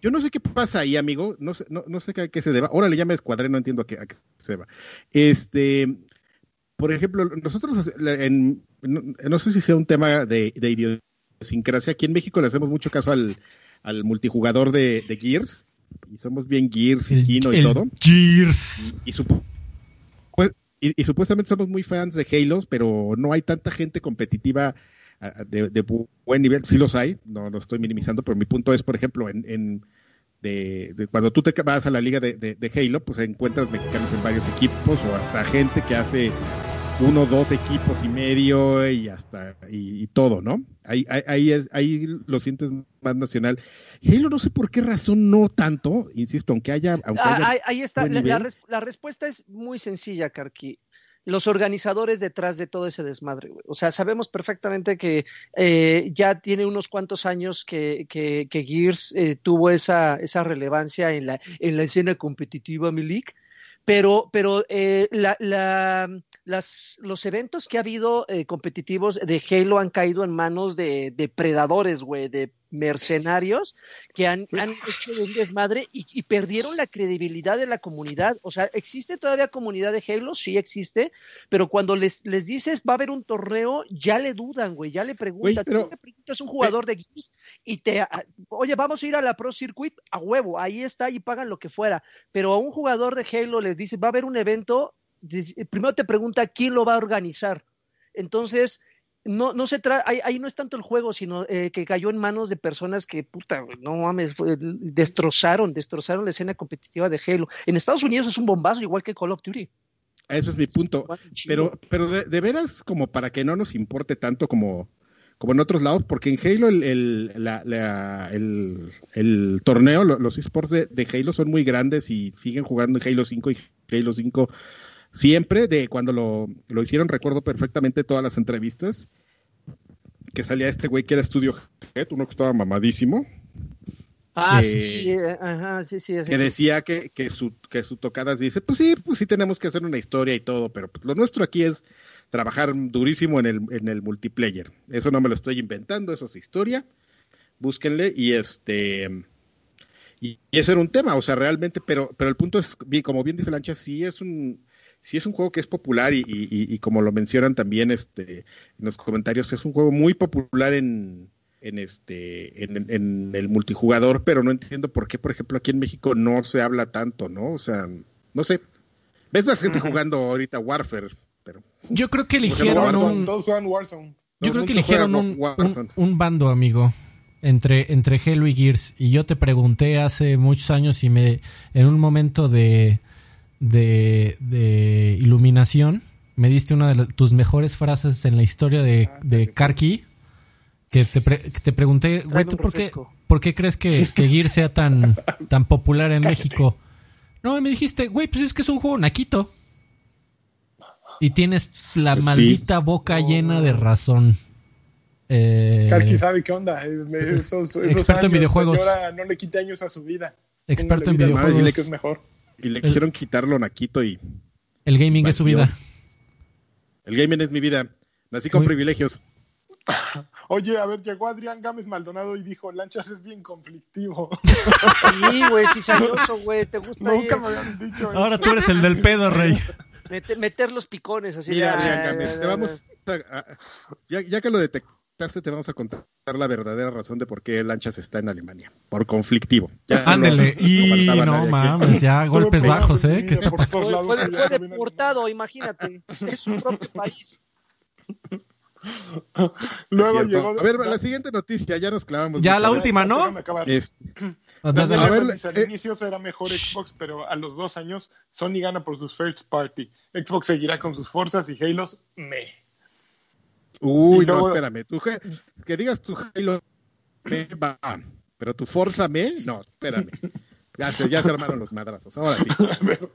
Yo no sé qué pasa ahí, amigo. No sé, no, sé a qué se deba. Ahora le llama escuadrón, no entiendo a qué, se deba. Este, por ejemplo, nosotros, no, sé si sea un tema de, idiosincrasia. Aquí en México le hacemos mucho caso al, multijugador de, Gears. Y somos bien Gears y Kino y todo. Gears. Pues, y, y, supuestamente somos muy fans de Halo, pero no hay tanta gente competitiva de, buen nivel, sí los hay, no lo estoy minimizando, pero mi punto es, por ejemplo, en, de, cuando tú te vas a la liga de, Halo, pues encuentras mexicanos en varios equipos o hasta gente que hace uno, dos equipos y medio y hasta y, todo, ¿no? Ahí, ahí, es, ahí lo sientes más nacional. Halo no sé por qué razón no tanto, insisto, aunque haya... Aunque ah, ahí está, la, la, respuesta es muy sencilla, Karki los organizadores detrás de todo ese desmadre, güey. O sea, sabemos perfectamente que eh, ya tiene unos cuantos años que, que, Gears eh, tuvo esa, esa relevancia en la, en la escena competitiva Milik, Pero, pero eh, la, la, las, los eventos que ha habido eh, competitivos de Halo han caído en manos de depredadores, güey, de mercenarios que han, han hecho un desmadre y, y, perdieron la credibilidad de la comunidad. O sea, ¿existe todavía comunidad de Halo? Sí existe, pero cuando les, les dices va a haber un torneo, ya le dudan, güey, ya le preguntan. Güey, pero- Tú le preguntas a un jugador de Gears y te, a- oye, vamos a ir a la Pro Circuit a huevo, ahí está y pagan lo que fuera. Pero a un jugador de Halo les dice, va a haber un evento, primero te pregunta quién lo va a organizar. Entonces, no, no se trata, ahí, ahí no es tanto el juego, sino eh, que cayó en manos de personas que, puta, no mames, fue- destrozaron, destrozaron la escena competitiva de Halo. En Estados Unidos es un bombazo, igual que Call of Duty. Ese es mi punto. Pero, pero de, de veras, como para que no nos importe tanto como, como en otros lados, porque en Halo el, el, la- la- el, el torneo, lo- los esports de, de Halo son muy grandes y siguen jugando en Halo 5 y Halo 5 siempre. De cuando lo, lo hicieron, recuerdo perfectamente todas las entrevistas que salía este güey que era Studio Head, uno que estaba mamadísimo, Ah, que- sí, eh, ajá, sí, sí. sí. que decía que, que su que su tocadas dice, pues sí, pues sí tenemos que hacer una historia y todo, pero pues lo nuestro aquí es trabajar durísimo en el, en el multiplayer. Eso no me lo estoy inventando, eso es historia. Búsquenle y este y, y ese era un tema, o sea, realmente, pero pero el punto es, como bien dice Lancha, sí es un sí es un juego que es popular y, y- y- y como lo mencionan también este en los comentarios, es un juego muy popular en en este en, en el multijugador, pero no entiendo por qué, por ejemplo, aquí en México no se habla tanto, ¿no? O sea, no sé. Ves más gente jugando ahorita Warfare, pero Yo creo que eligieron Warzone, un, Todos juegan Warzone. yo creo que eligieron un, un bando, amigo, entre, entre Halo y Gears. Y yo te pregunté hace muchos años y me, en un momento de, de, de iluminación, me diste una de la- tus mejores frases en la historia de, de Karki. Que te, pre- que te pregunté, güey, ¿tú por qué, refresco. por qué crees que, que Gears sea tan, tan popular en México? No, y me dijiste, güey, pues es que es un juego naquito. Y tienes la sí. maldita boca llena de razón. Eh, Karki sabe qué onda. eh, me- esos- esos Experto en videojuegos. señora, no le quite años a su vida. experto en videojuegos. Dile que es mejor. Y le quisieron quitarlo naquito y El gaming es su vida. el gaming es mi vida. Nací con Muy- privilegios. Oye, a ver, llegó Adrián Gámez Maldonado y dijo, Lanchas es bien conflictivo. Sí, güey, cizañoso, güey, te gusta Nunca me habían dicho Ahora eso. tú eres el del pedo, rey. meter, meter los picones así. Mira, de, Adrián ah, Gámez, te vamos a- a- ya, ya que lo detectaste, te vamos a contar la verdadera razón de por qué Lanchas está en Alemania. Por conflictivo. Ya no- Ándele. no Y no aquí. mames, ya golpes bajos, ¿eh? en ¿Qué mi está pasando? Fue, no deportado, imagínate. Es su propio país. Luego llegó... A ver, la siguiente noticia, ya nos clavamos. Ya la última, ¿no? A ver, al eh, inicio era mejor Xbox, pero a los dos años Sony gana por sus first party. Xbox seguirá con sus fuerzas y Halos, me. Uy, luego- no, espérame. Tu, Ge- que digas tu Halo me va, pero tu Forza me, no, espérame. Ya se, ya se armaron los madrazos. Ahora sí.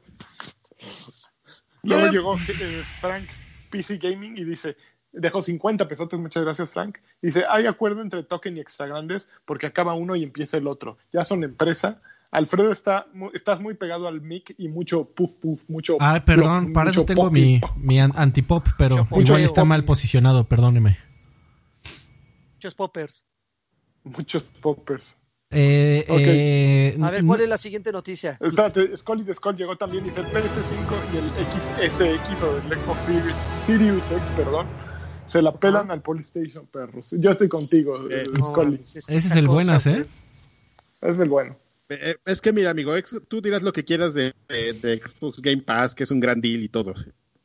Luego Eh. llegó eh, Frank PC Gaming y dice, dejó 50 pesotes, muchas gracias Frank. Dice, hay acuerdo entre Token y Extra Grandes porque acaba uno y empieza el otro. Ya son empresa. Alfredo está, estás muy pegado al mic y mucho puff puff, mucho... Ah, perdón, plop, para eso tengo mi, mi an- antipop, pero Mucho igual está mal posicionado, perdóneme. Muchos poppers. Muchos poppers. Eh, eh, A ver, ¿cuál es la siguiente noticia? Espérate, Scully de Skull llegó también, dice el PS5 y el XSX o el Xbox Series, Sirius X, perdón, se la pelan al Polystation, perros. Yo estoy contigo, Eh, No, Scully. mames, Ese es el cosa, buenas, ¿eh? Es el bueno. Eh, eh, Es que mira, amigo, tú dirás lo que quieras de, de- de Xbox Game Pass, que es un gran deal y todo.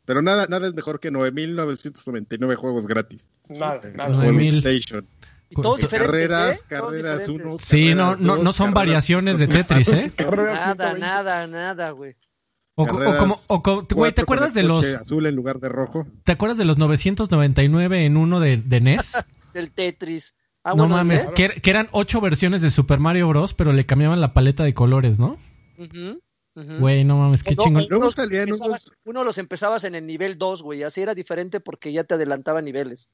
Pero nada, nada es mejor que 9.999 juegos gratis. Nada, nada. Nueve mil. PlayStation. Y todos Y diferentes, carreras, ¿eh? Carreras diferentes. uno. Sí, no, carreras no, dos, no son variaciones de Tetris, ¿eh? Nada, 120. nada, nada, güey. O, o como, o co- güey, ¿te acuerdas de los, azul en lugar de rojo? te acuerdas de los 999 en uno de, de NES? Del Tetris. Ah, no bueno, mames, que, er- que eran ocho versiones de Super Mario Bros, pero le cambiaban la paleta de colores, ¿no? Güey, no mames, qué No, chingón. Unos Uno los empezabas en el nivel 2, güey. Así era diferente porque ya te adelantaba niveles.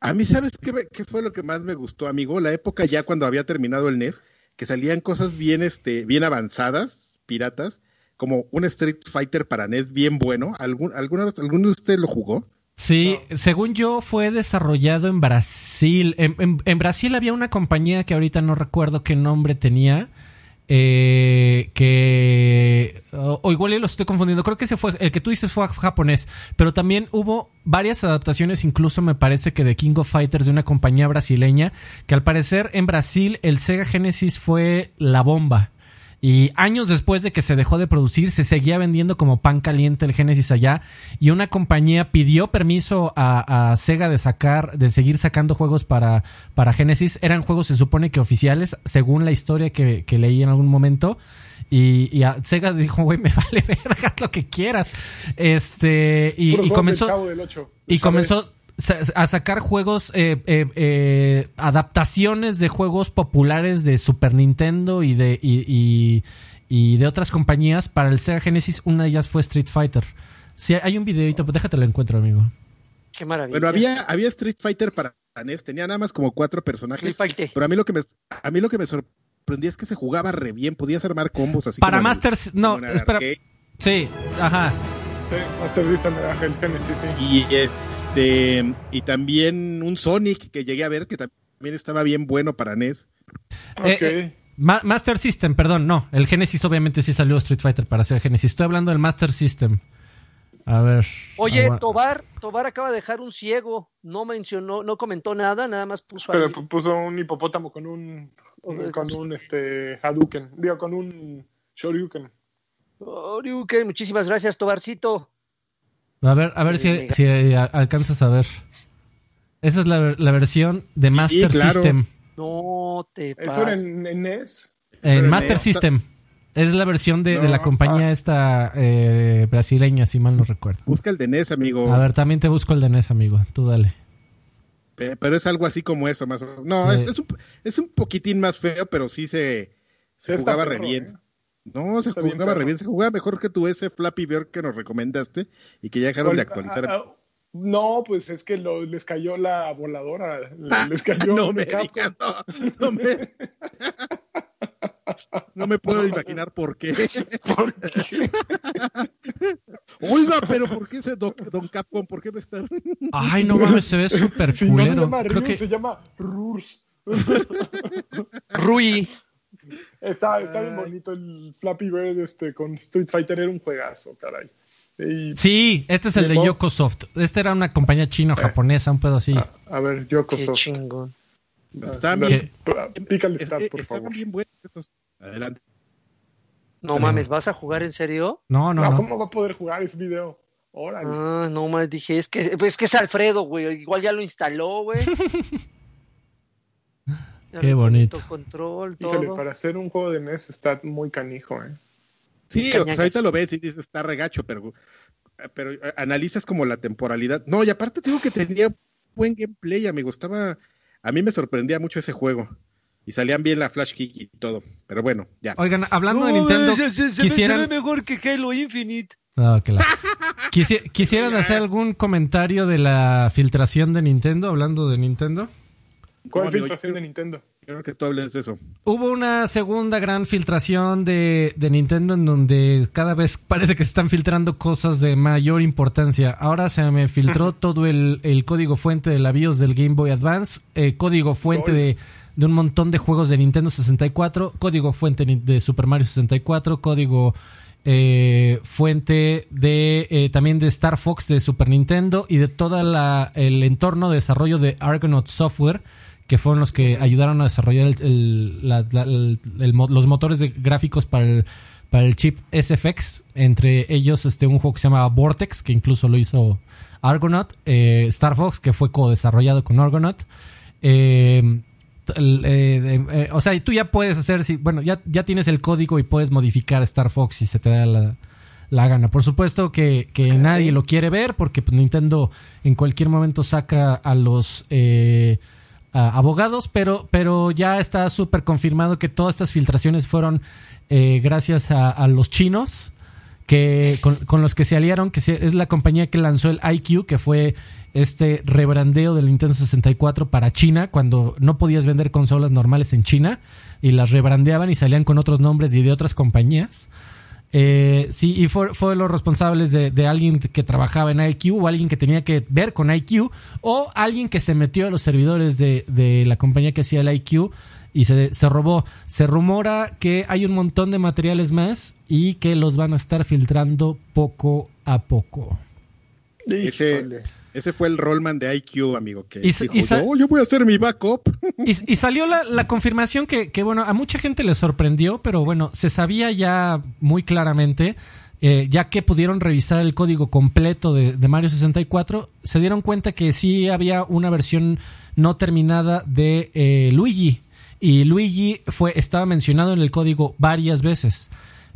A mí, ¿sabes qué, fue lo que más me gustó, amigo? La época ya cuando había terminado el NES, que salían cosas bien, este, bien avanzadas, piratas, como un Street Fighter para NES bien bueno. ¿Algún, alguno, ¿Alguno de ustedes lo jugó? Sí, según yo fue desarrollado en Brasil. En, en- en Brasil había una compañía que ahorita no recuerdo qué nombre tenía. eh, que o, o igual ya lo estoy confundiendo creo que ese fue el que tú dices fue japonés pero también hubo varias adaptaciones incluso me parece que de King of Fighters de una compañía brasileña que al parecer en Brasil el Sega Genesis fue la bomba y años después de que se dejó de producir, se seguía vendiendo como pan caliente el Genesis allá. Y una compañía pidió permiso a, a Sega de sacar, de seguir sacando juegos para, para Genesis. Eran juegos, se supone que oficiales, según la historia que, que leí en algún momento. Y, y a Sega dijo, güey, me vale verga, haz lo que quieras. Este, y, y comenzó. del del. Y comenzó a sacar juegos, eh, eh, eh, adaptaciones de juegos populares de Super Nintendo y de, y, y- y de otras compañías para el Sega Genesis. Una de ellas fue Street Fighter. Sí, hay un videito, pues déjate lo encuentro, amigo. Qué maravilla. Bueno, había, había Street Fighter para NES, tenía nada más como cuatro personajes. Pero a mí lo que me, a mí lo que me sorprendía es que se jugaba re bien, podías armar combos así. Para como en el- Masters, no, espera. arcade. Sí, ajá. Sí, Master System era el Genesis, sí. Y este y también un Sonic que llegué a ver que también estaba bien bueno para NES. Ok. Eh, Ma- Master System, perdón, no. El Genesis obviamente sí salió Street Fighter para hacer Genesis. Estoy hablando del Master System. A ver. Oye, agua- Tobar, Tobar acaba de dejar un ciego. No mencionó, no comentó nada, nada más puso Pero ahí. puso un hipopótamo con un, con un este Hadouken, digo con un Shoryuken. Oriuken, muchísimas gracias, Tobarcito. A ver, a ver si, Venga. si, eh, alcanzas a ver. Esa es la, la versión de Master claro. System. No te Eso era en, en E NES. En Pero Master no. System. Es la versión de, de la compañía ah. esta eh, brasileña, si mal no recuerdo. Busca el de NES, amigo. A ver, también te busco el de NES, amigo. Tú dale. Pe- Pero es algo así como eso, más o menos. No, es, Eh. es un, es un poquitín más feo, pero sí se, se jugaba re bien. ¿eh? No, se Está bien jugaba re bien. Se jugaba mejor que tu ese Flappy Bird que nos recomendaste y que ya dejaron de ¿Cuál- actualizar. ah, ah, no, pues es que lo- les cayó la voladora. Ah, les cayó. no me digas, no, no me. No me puedo imaginar por qué. ¿Por qué? Oiga, pero ¿por qué ese Don, Don Capcom? ¿Por qué me está.? Ay, no mames, se ve súper Si no se llama Creo Ryu, que se llama Rurs. Rui. Está, está bien bonito el Flappy Bird este, con Street Fighter, era un juegazo, caray. Y, Sí, este es el de Llegó. Yokosoft. Este era una compañía china o japonesa, un pedo así. a, a ver, Yoko Qué chingón. Ah, Estaban bien, Pícale start, es- por estaban favor. bien buenos esos. Adelante. No mames, ¿vas a jugar en serio? No, no, No, no. ¿cómo va a poder jugar ese video? Órale. Ah, no mames, dije, es que, es que es Alfredo, güey. Igual ya lo instaló, güey. Qué bonito. Control, Híjole, todo. para hacer un juego de NES está muy canijo, ¿eh? Sí, o sea, ahorita lo ves y dices, está regacho, pero, pero eh, analizas como la temporalidad. No, y aparte te digo que tenía buen gameplay, amigo. Estaba. A mí me sorprendía mucho ese juego. Y salían bien la Flash Kick y todo. Pero bueno, ya. Oigan, hablando de Nintendo, se- se- se ve- quisieran... se ve mejor que Halo Infinite. No, que la- Quisi- ¿Quisieran hacer algún comentario de la filtración de Nintendo, hablando de Nintendo? ¿Cuál filtración yo- de Nintendo? Quiero que tú hables de eso. Hubo una segunda gran filtración de, de Nintendo en donde cada vez parece que se están filtrando cosas de mayor importancia. Ahora se me filtró todo el, el código fuente de la BIOS del Game Boy Advance, eh, código fuente de, de un montón de juegos de Nintendo 64, código fuente de Super Mario 64, código eh, fuente de eh, también de Star Fox de Super Nintendo y de todo el entorno de desarrollo de Argonaut Software que fueron los que ayudaron a desarrollar el- el- la- la- el- el mo- los motores de gráficos para el, para el chip SFX, entre ellos este un juego que se llama Vortex, que incluso lo hizo Argonaut, eh, Star Fox, que fue co-desarrollado con Argonaut. eh, el, eh, eh, o sea, tú ya puedes hacer, si, bueno, ya, ya tienes el código y puedes modificar Star Fox si se te da la, la gana. Por supuesto que, que nadie lo quiere ver porque pues, Nintendo en cualquier momento saca a los eh, abogados, pero, pero ya está súper confirmado que todas estas filtraciones fueron eh, gracias a, los chinos que con, con los que se aliaron, que se- es la compañía que lanzó el IQ, que fue este rebrandeo del Nintendo 64 para China, cuando no podías vender consolas normales en China, y las rebrandeaban y salían con otros nombres y de otras compañías. Eh, sí, y fue, fue de los responsables de, de alguien que trabajaba en IQ o alguien que tenía que ver con IQ o alguien que se metió a los servidores de, de la compañía que hacía el IQ y se, se robó. Se rumora que hay un montón de materiales más y que los van a estar filtrando poco a poco. Ese, Híjole. Ese fue el rollman de IQ, amigo, que Y dijo, y "Yo- yo voy a hacer mi backup. Y, y salió la, la confirmación que, que, bueno, a mucha gente le sorprendió, pero bueno, se sabía ya muy claramente, eh, ya que pudieron revisar el código completo de, de Mario 64, se dieron cuenta que sí había una versión no terminada de eh, Luigi. Y Luigi fue, estaba mencionado en el código varias veces.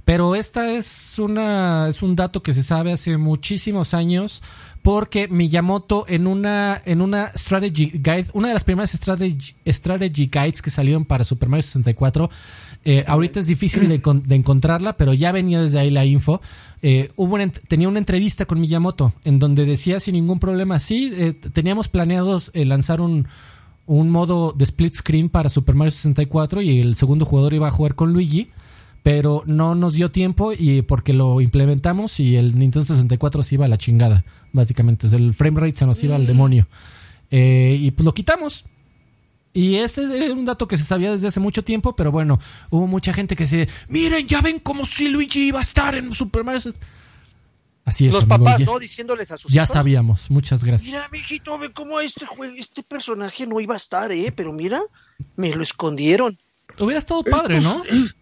Pero esta es una es un dato que se sabe hace muchísimos años porque Miyamoto en una en una strategy guide, una de las primeras strategy, strategy guides que salieron para Super Mario 64, eh, ahorita es difícil de, de encontrarla, pero ya venía desde ahí la info. Eh, hubo una tenía una entrevista con Miyamoto en donde decía sin ningún problema, sí, eh, teníamos planeados eh, lanzar un un modo de split screen para Super Mario 64 y el segundo jugador iba a jugar con Luigi pero no nos dio tiempo y porque lo implementamos y el Nintendo 64 se iba a la chingada, básicamente. El frame rate se nos iba al demonio. Eh, y pues lo quitamos. Y ese es un dato que se sabía desde hace mucho tiempo, pero bueno, hubo mucha gente que se... Miren, ya ven como si Luigi iba a estar en Super Mario. Así es, Los amigo, papás, ya, ¿no? Diciéndoles a sus ya hijos, sabíamos. Muchas Mira, gracias. mijito, ve cómo este, jue- este personaje no iba a estar, ¿eh? Pero mira, me lo escondieron. Hubiera estado padre, ¿no?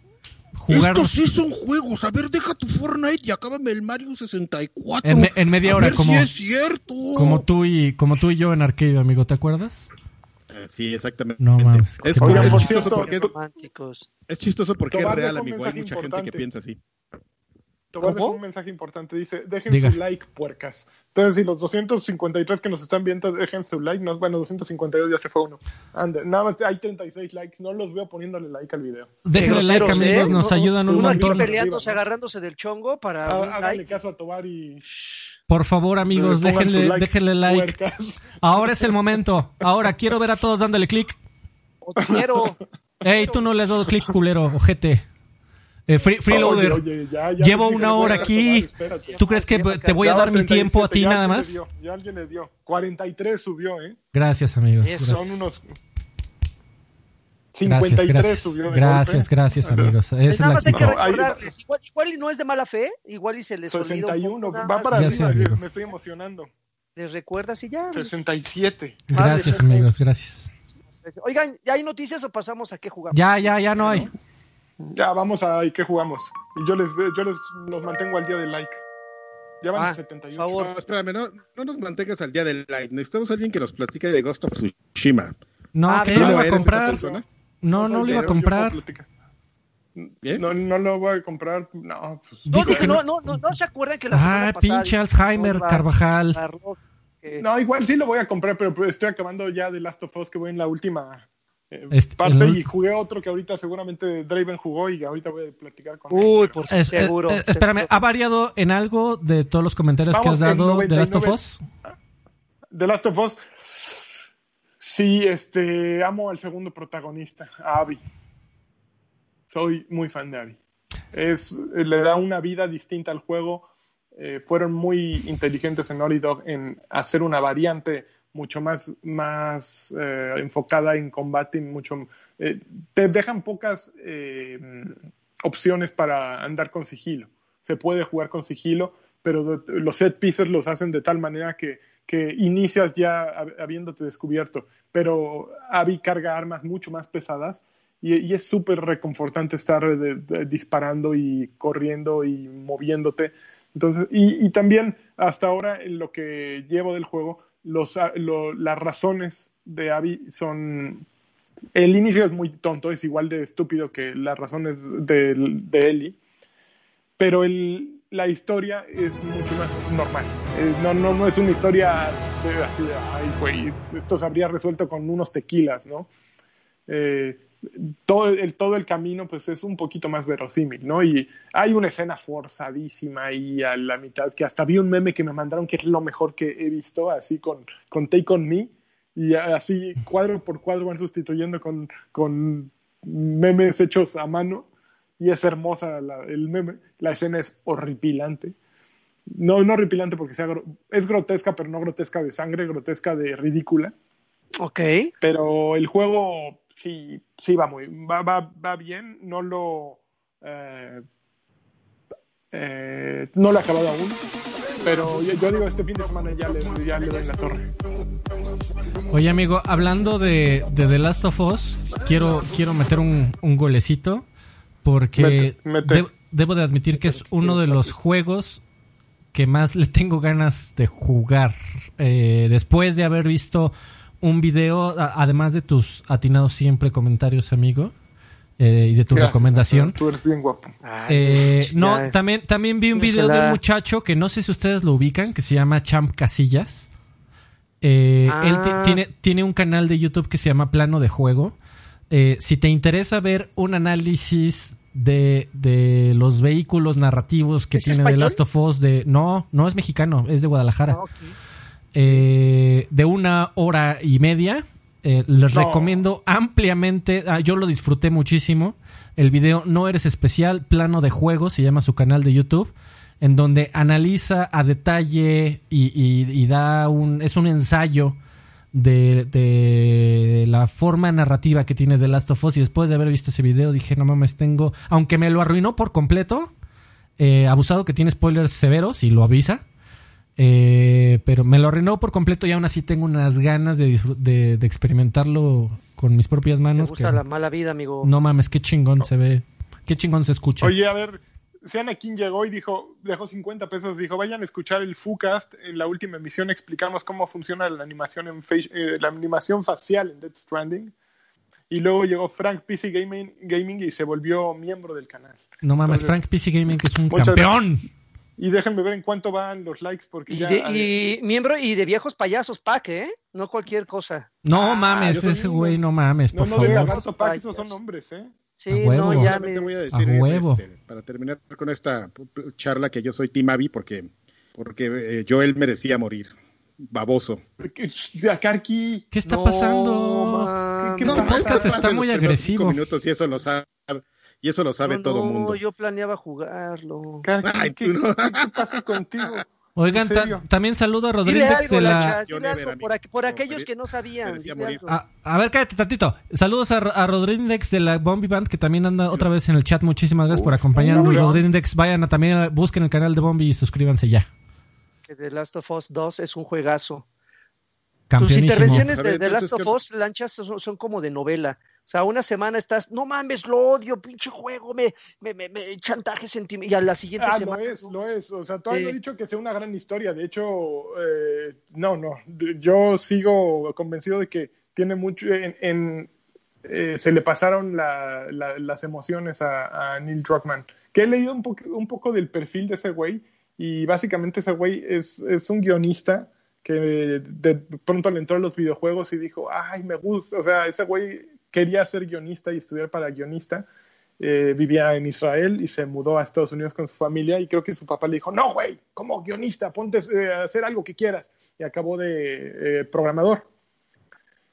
Jugar Estos sí son juegos. A ver, deja tu Fortnite y acábame el Mario 64. en, me- en media A hora, ver como, si es cierto. como, tú y, como tú y yo en arcade, amigo, ¿te acuerdas? Eh, Sí, exactamente. No mames, Es, es chistoso porque es, Románticos. es chistoso porque es real, amigo. Hay mucha gente que piensa así. Tomás dejó un mensaje importante. Dice, dejen Diga. su like, puercas. Entonces, si los 253 que nos están viendo dejen su like, no, bueno, 252 ya se fue uno. Ande, nada más hay 36 likes. No los veo poniéndole like al video. Déjenle like, Groseros, amigos, ¿eh? nos No, ayudan un Uno aquí montón. peleándose, agarrándose del chongo para Ah, un háganle like. caso a Tobar y... Por favor, amigos, déjenle, like, déjenle like. puercas. Ahora es el momento. Ahora quiero ver a todos dándole click. O quiero. Ey, tú no le has dado click, culero, ojete. Eh, free, freeloader. Oye, oye, ya, ya Llevo una hora aquí. ¿Tú crees que te voy a dar mi 37, tiempo a ti ya nada alguien más? le dio, ya alguien le dio. 43 subió, ¿eh? Gracias, amigos. Gracias. Son unos... Gracias, 53 gracias. subió de Gracias, golpe. gracias, amigos. Esa es Nada la más hay que recordarles. Igual, igual y no es de mala fe, igual y se les olvida un 61, poco, nada va para arriba, amigos. me estoy emocionando. Les recuerdas y ya. 67. Gracias, Madre, amigos, gracias. Oigan, ¿ya hay noticias o pasamos a qué jugamos? Ya, ya, ya no hay. Ya, vamos a ¿y qué jugamos? Y yo les, yo les los mantengo al día del like. Ya van Ah, a 78. por favor. No, espérame, no, no nos mantengas al día del live. Necesitamos a alguien que nos platique de Ghost of Tsushima. No, Ah, que ¿tú no no lo iba a comprar. No, no lo iba a yo, yo comprar. ¿Bien? No, no lo voy a comprar. No, pues, No, que no, no. no, no, se acuerdan que la semana Ah, pinche Alzheimer, Carvajal. No, igual sí lo voy a comprar, pero estoy acabando ya de Last of Us que voy en la última eh, Este, parte el y jugué otro que ahorita seguramente Draven jugó y ahorita voy a platicar con él. Uy, por Es- seguro. eh, eh, espérame, seguro. ¿ha variado en algo de todos los comentarios que has dado de Last of 99. Us? The Last of Us. Sí, este, amo al segundo protagonista, a Abby. Soy muy fan de Abby. Es, le da una vida distinta al juego. Eh, fueron muy inteligentes en Naughty Dog en hacer una variante mucho más, más eh, enfocada en combate y mucho eh, te dejan pocas eh, opciones para andar con sigilo. Se puede jugar con sigilo, pero los set pieces los hacen de tal manera que, que inicias ya hab- habiéndote descubierto. Pero Abby carga armas mucho más pesadas y, y es súper reconfortante estar de- de- disparando y corriendo y moviéndote. Entonces, y, y también hasta ahora lo que llevo del juego, los, a- lo- las razones de Abby son el inicio es muy tonto, es igual de estúpido que las razones de, de Ellie, pero el, la historia es mucho más normal. Eh, no, no, no es una historia de, así de, ay, güey, esto se habría resuelto con unos tequilas, ¿no? Eh, todo, el, todo el camino pues es un poquito más verosímil, ¿no? Y hay una escena forzadísima ahí a la mitad, que hasta vi un meme que me mandaron que es lo mejor que he visto, así con, con Take On Me, y así cuadro por cuadro van sustituyendo con, con memes hechos a mano, y es hermosa la, el meme. La escena es horripilante. No, no horripilante porque sea, es grotesca, pero no grotesca de sangre, grotesca de ridícula. Ok. Pero el juego sí, sí va muy, va, va, va bien, no lo, eh, eh, no lo he acabado aún, pero yo, yo, digo este fin de semana ya le, ya le doy en la torre. Oye amigo, hablando de, de The Last of Us, quiero, quiero meter un, un golecito porque Mete, mete. de- debo de admitir que es uno de los juegos que más le tengo ganas de jugar. Eh, después de haber visto un video, además de tus atinados siempre comentarios, amigo, eh, y de tu Gracias, recomendación. Tú eres bien guapo. Eh, no, también, también vi un video de un muchacho que no sé si ustedes lo ubican, que se llama Champ Casillas. Eh, Ah. Él ti- tiene, tiene un canal de YouTube que se llama Plano de Juego. Eh, si te interesa ver un análisis de, de los vehículos narrativos que ¿Es tiene The? Last of Us, de no, no es mexicano, es de Guadalajara. Ah. Eh, de una hora y media. Eh, les No. recomiendo ampliamente. ah, yo lo disfruté muchísimo. El video No Eres Especial, Plano de Juego, se llama su canal de YouTube. En donde analiza a detalle y, y- y da un. Es un ensayo de, de la forma narrativa que tiene The Last of Us. Y después de haber visto ese video, dije: No mames, tengo. Aunque me lo arruinó por completo. eh, abusado que tiene spoilers severos y lo avisa. Eh, pero me lo arruinó por completo y aún así tengo unas ganas de, disfrut- de, de experimentarlo con mis propias Me manos. gusta que- la mala vida, amigo. No mames, qué chingón se ve. Qué chingón se escucha. Oye, a ver, Sean King llegó y dijo, dejó 50 pesos, dijo, vayan a escuchar el FUCast, en la última emisión explicamos cómo funciona la animación en eh, la animación facial en Death Stranding. Y luego llegó Frank PC Gaming, Gaming y se volvió miembro del canal. no mames, entonces- Frank PC Gaming que es un campeón. Y déjenme ver en cuánto van los likes porque Y, ya... de- y miembro y de viejos payasos, Pac, ¿eh? No cualquier cosa. No Ah, mames, ese un- güey, no mames, No, por no de favor. lagarto pack, esos son hombres, ¿eh? Sí, A huevo. no, ya me... voy a A decir, eh, huevo. este, para terminar con esta charla, que yo soy Team Abby porque, porque eh, Joel merecía morir. Baboso. Karki, ¿Qué está No, pasando? mames. ¿Qué No, está podcast está muy primeros cinco agresivo. minutos y eso lo sabe, y eso lo sabe No, todo no, mundo. yo planeaba jugarlo. Ay, ¿qué, no. qué- qué pasa contigo? Oigan, también saludo a Rodríguez algo, de la... Por, aqu- por aquellos que no sabían. algo. A, a ver, cállate tantito. Saludos a, a Rodríguez de la Bombi Band, que también anda otra vez en el chat. Muchísimas gracias por acompañarnos. Rodríguez. Vayan a, también, busquen el canal de Bombi y suscríbanse ya. Que The Last of Us 2 es un juegazo. Tus intervenciones de The Last of ¿qué- Us, lanchas, son, son como de novela. O sea, una semana estás, no mames, lo odio, pinche juego, me, me, me, me chantaje sentimental. Y a la siguiente Ah, semana. lo es, lo es. O sea, todavía no he dicho que sea una gran historia. De hecho, eh, no, no. Yo sigo convencido de que tiene mucho. En, en, eh, se le pasaron la- la- las emociones a, a Neil Druckmann. Que he leído un, poco un poco del perfil de ese güey. Y básicamente ese güey es, es un guionista que de pronto le entró a los videojuegos y dijo, ay, me gusta. O sea, ese güey quería ser guionista y estudiar para guionista eh, vivía en Israel y se mudó a Estados Unidos con su familia y creo que su papá le dijo, no, güey, como guionista, ponte eh, a hacer algo que quieras. Y acabó de eh, programador.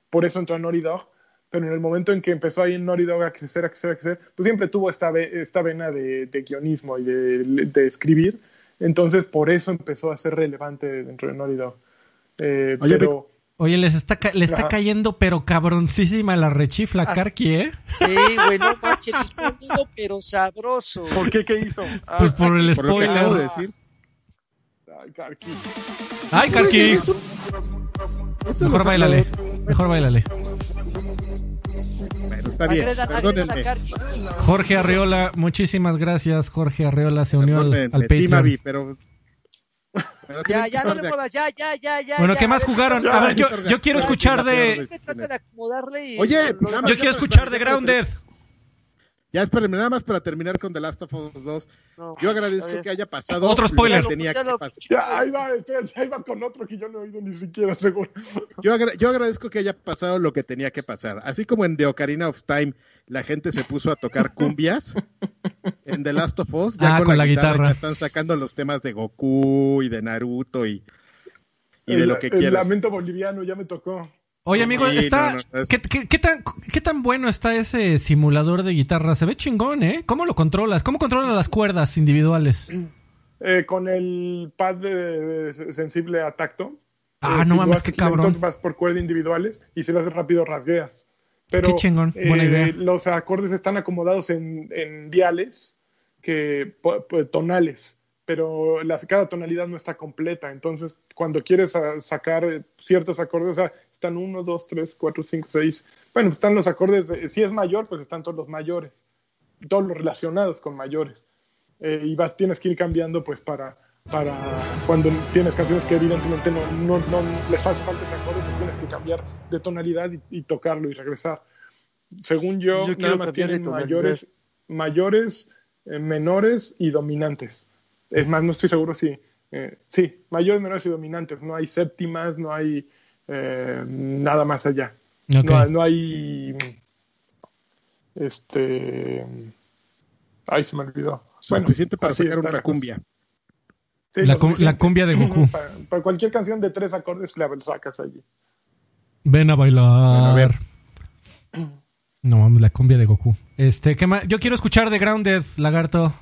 Por eso entró a Naughty Dog. Pero en el momento en que empezó ahí en Naughty Dog a crecer, a crecer, a crecer, pues siempre tuvo esta, ve- esta vena de, de guionismo y de, de escribir. Entonces, por eso empezó a ser relevante dentro de Naughty Dog. Eh, Oye, pero... Oye, les está ca- le está Ajá. cayendo, pero cabroncísima la rechifla, Ah. Karki, ¿eh? Sí, güey, no manches, pero sabroso. ¿Por qué? ¿Qué hizo? Ah, Pues por el Por lo que acabo de spoiler. decir. ay, Karki. ¡Ay, Karki! Eso Mejor bailale. Mejor bailale. Bueno, está bien. Perdónenme. Jorge Arriola, muchísimas gracias. Jorge Arriola se unió al, al Patreon. Pero. Pero Ya, ya, no le muevas, ya, ya, ya, ya. Bueno, ya, ¿qué más jugaron? ya, A ver, yo, quiero escuchar de... Oye, lo- nada más- Yo quiero escuchar de Grounded. Ya espérenme, nada más para terminar con The Last of Us 2. no, Yo agradezco que haya pasado. Otro lo que spoiler. tenía que pasar. Ya, ahí va, espérate, ahí va con otro que yo no he oído ni siquiera, seguro. Yo, agra- yo agradezco que haya pasado lo que tenía que pasar. Así como en The Ocarina of Time la gente se puso a tocar cumbias, en The Last of Us ya Ah, con, con la, la guitarra, guitarra. ya están sacando los temas de Goku y de Naruto y, y de el, lo que el quieras. lamento boliviano ya me tocó. Oye, amigo, Sí, está. no, no, es- ¿qué, qué- qué tan, ¿Qué tan bueno está ese simulador de guitarra? Se ve chingón, ¿eh? ¿Cómo lo controlas? ¿Cómo controlas las cuerdas individuales? Eh, con el pad de- de- sensible a tacto. Ah, Eh, no si mames, qué cabrón. vas por cuerdas individuales y si lo haces rápido rasgueas. Pero Qué chingón, buena eh, idea. los acordes están acomodados en, en diales que tonales, pero la- cada tonalidad no está completa. Entonces, cuando quieres sacar ciertos acordes, o sea, están 1, 2, 3, 4, 5, 6. Bueno, están los acordes, de- si es mayor, pues están todos los mayores, todos los relacionados con mayores. Eh, y vas, tienes que ir cambiando, pues, para, para cuando tienes canciones que evidentemente no, no, no les hace falta ese acorde, pues tienes que cambiar de tonalidad y, y tocarlo y regresar. Según yo, Yo nada más tienen mayores, mayores, eh, menores y dominantes. Es más, no estoy seguro si. eh, sí, mayores, menores y dominantes. No hay séptimas, no hay eh, nada más allá. No, no hay. Este. Ay, se me olvidó. Suficiente para sacar una cosa. Sí, La suficiente. la cumbia de Goku. Para, para cualquier canción de tres acordes la sacas allí. Ven a bailar. Bueno, a ver. No mames, la cumbia de Goku. Este, ¿qué más? Yo quiero escuchar de Grounded, lagarto.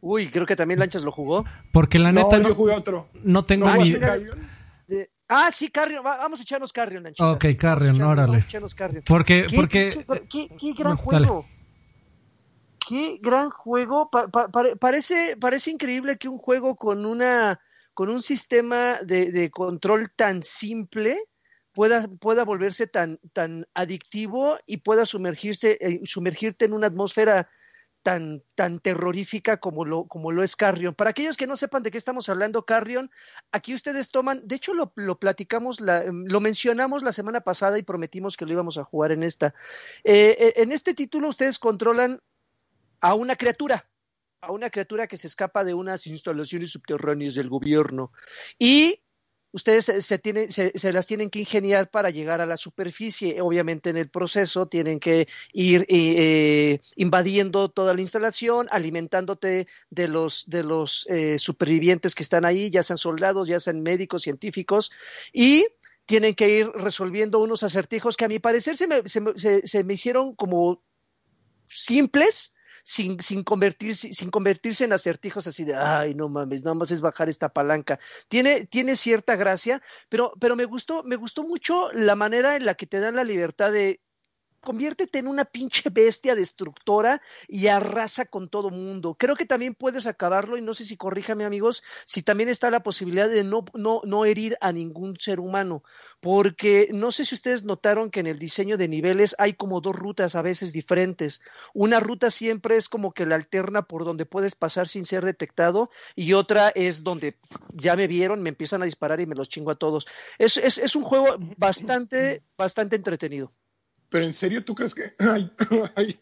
Uy, creo que también Lanchas lo jugó. Porque la neta no, no, yo jugué otro. no tengo ¿No ni. De- Ah, sí, Carrion. Va- vamos a echarnos Carrion, Lanchitas. Ok, Carrion, Vamos a echarnos- órale. vamos a echarnos Carrion. Porque, ¿Qué, porque. pinche- qué, qué gran no, dale. Qué gran juego. Pa- pa- pare- parece, parece increíble que un juego con una con un sistema de, control tan simple pueda, pueda volverse tan, tan adictivo y pueda sumergirse, eh, sumergirte en una atmósfera tan, tan terrorífica como lo, como lo es Carrion. Para aquellos que no sepan de qué estamos hablando, Carrion, aquí ustedes toman, de hecho lo, lo platicamos, la- lo mencionamos la semana pasada y prometimos que lo íbamos a jugar en esta. Eh, eh, en este título ustedes controlan a una criatura, a una criatura que se escapa de unas instalaciones subterráneas del gobierno y ustedes se, tienen, se, las tienen que ingeniar para llegar a la superficie. Obviamente en el proceso tienen que ir eh, invadiendo toda la instalación, alimentándote de los, de los eh, supervivientes que están ahí, ya sean soldados, ya sean médicos, científicos, y tienen que ir resolviendo unos acertijos que a mi parecer se me, se me hicieron como simples, sin, sin, convertirse, sin convertirse en acertijos así de, ay, no mames, nada más es bajar esta palanca. Tiene, tiene cierta gracia, pero, pero me gustó, me gustó mucho la manera en la que te dan la libertad de conviértete en una pinche bestia destructora y arrasa con todo mundo. Creo que también puedes acabarlo, y no sé si corríjame amigos, si también está la posibilidad de no, no, no herir a ningún ser humano, porque no sé si ustedes notaron que en el diseño de niveles hay como dos rutas a veces diferentes. Una ruta siempre es como que la alterna por donde puedes pasar sin ser detectado y otra es donde ya me vieron, me empiezan a disparar y me los chingo a todos. Es, es, es un juego bastante, bastante entretenido. Pero en serio, ¿tú crees que ay, ay,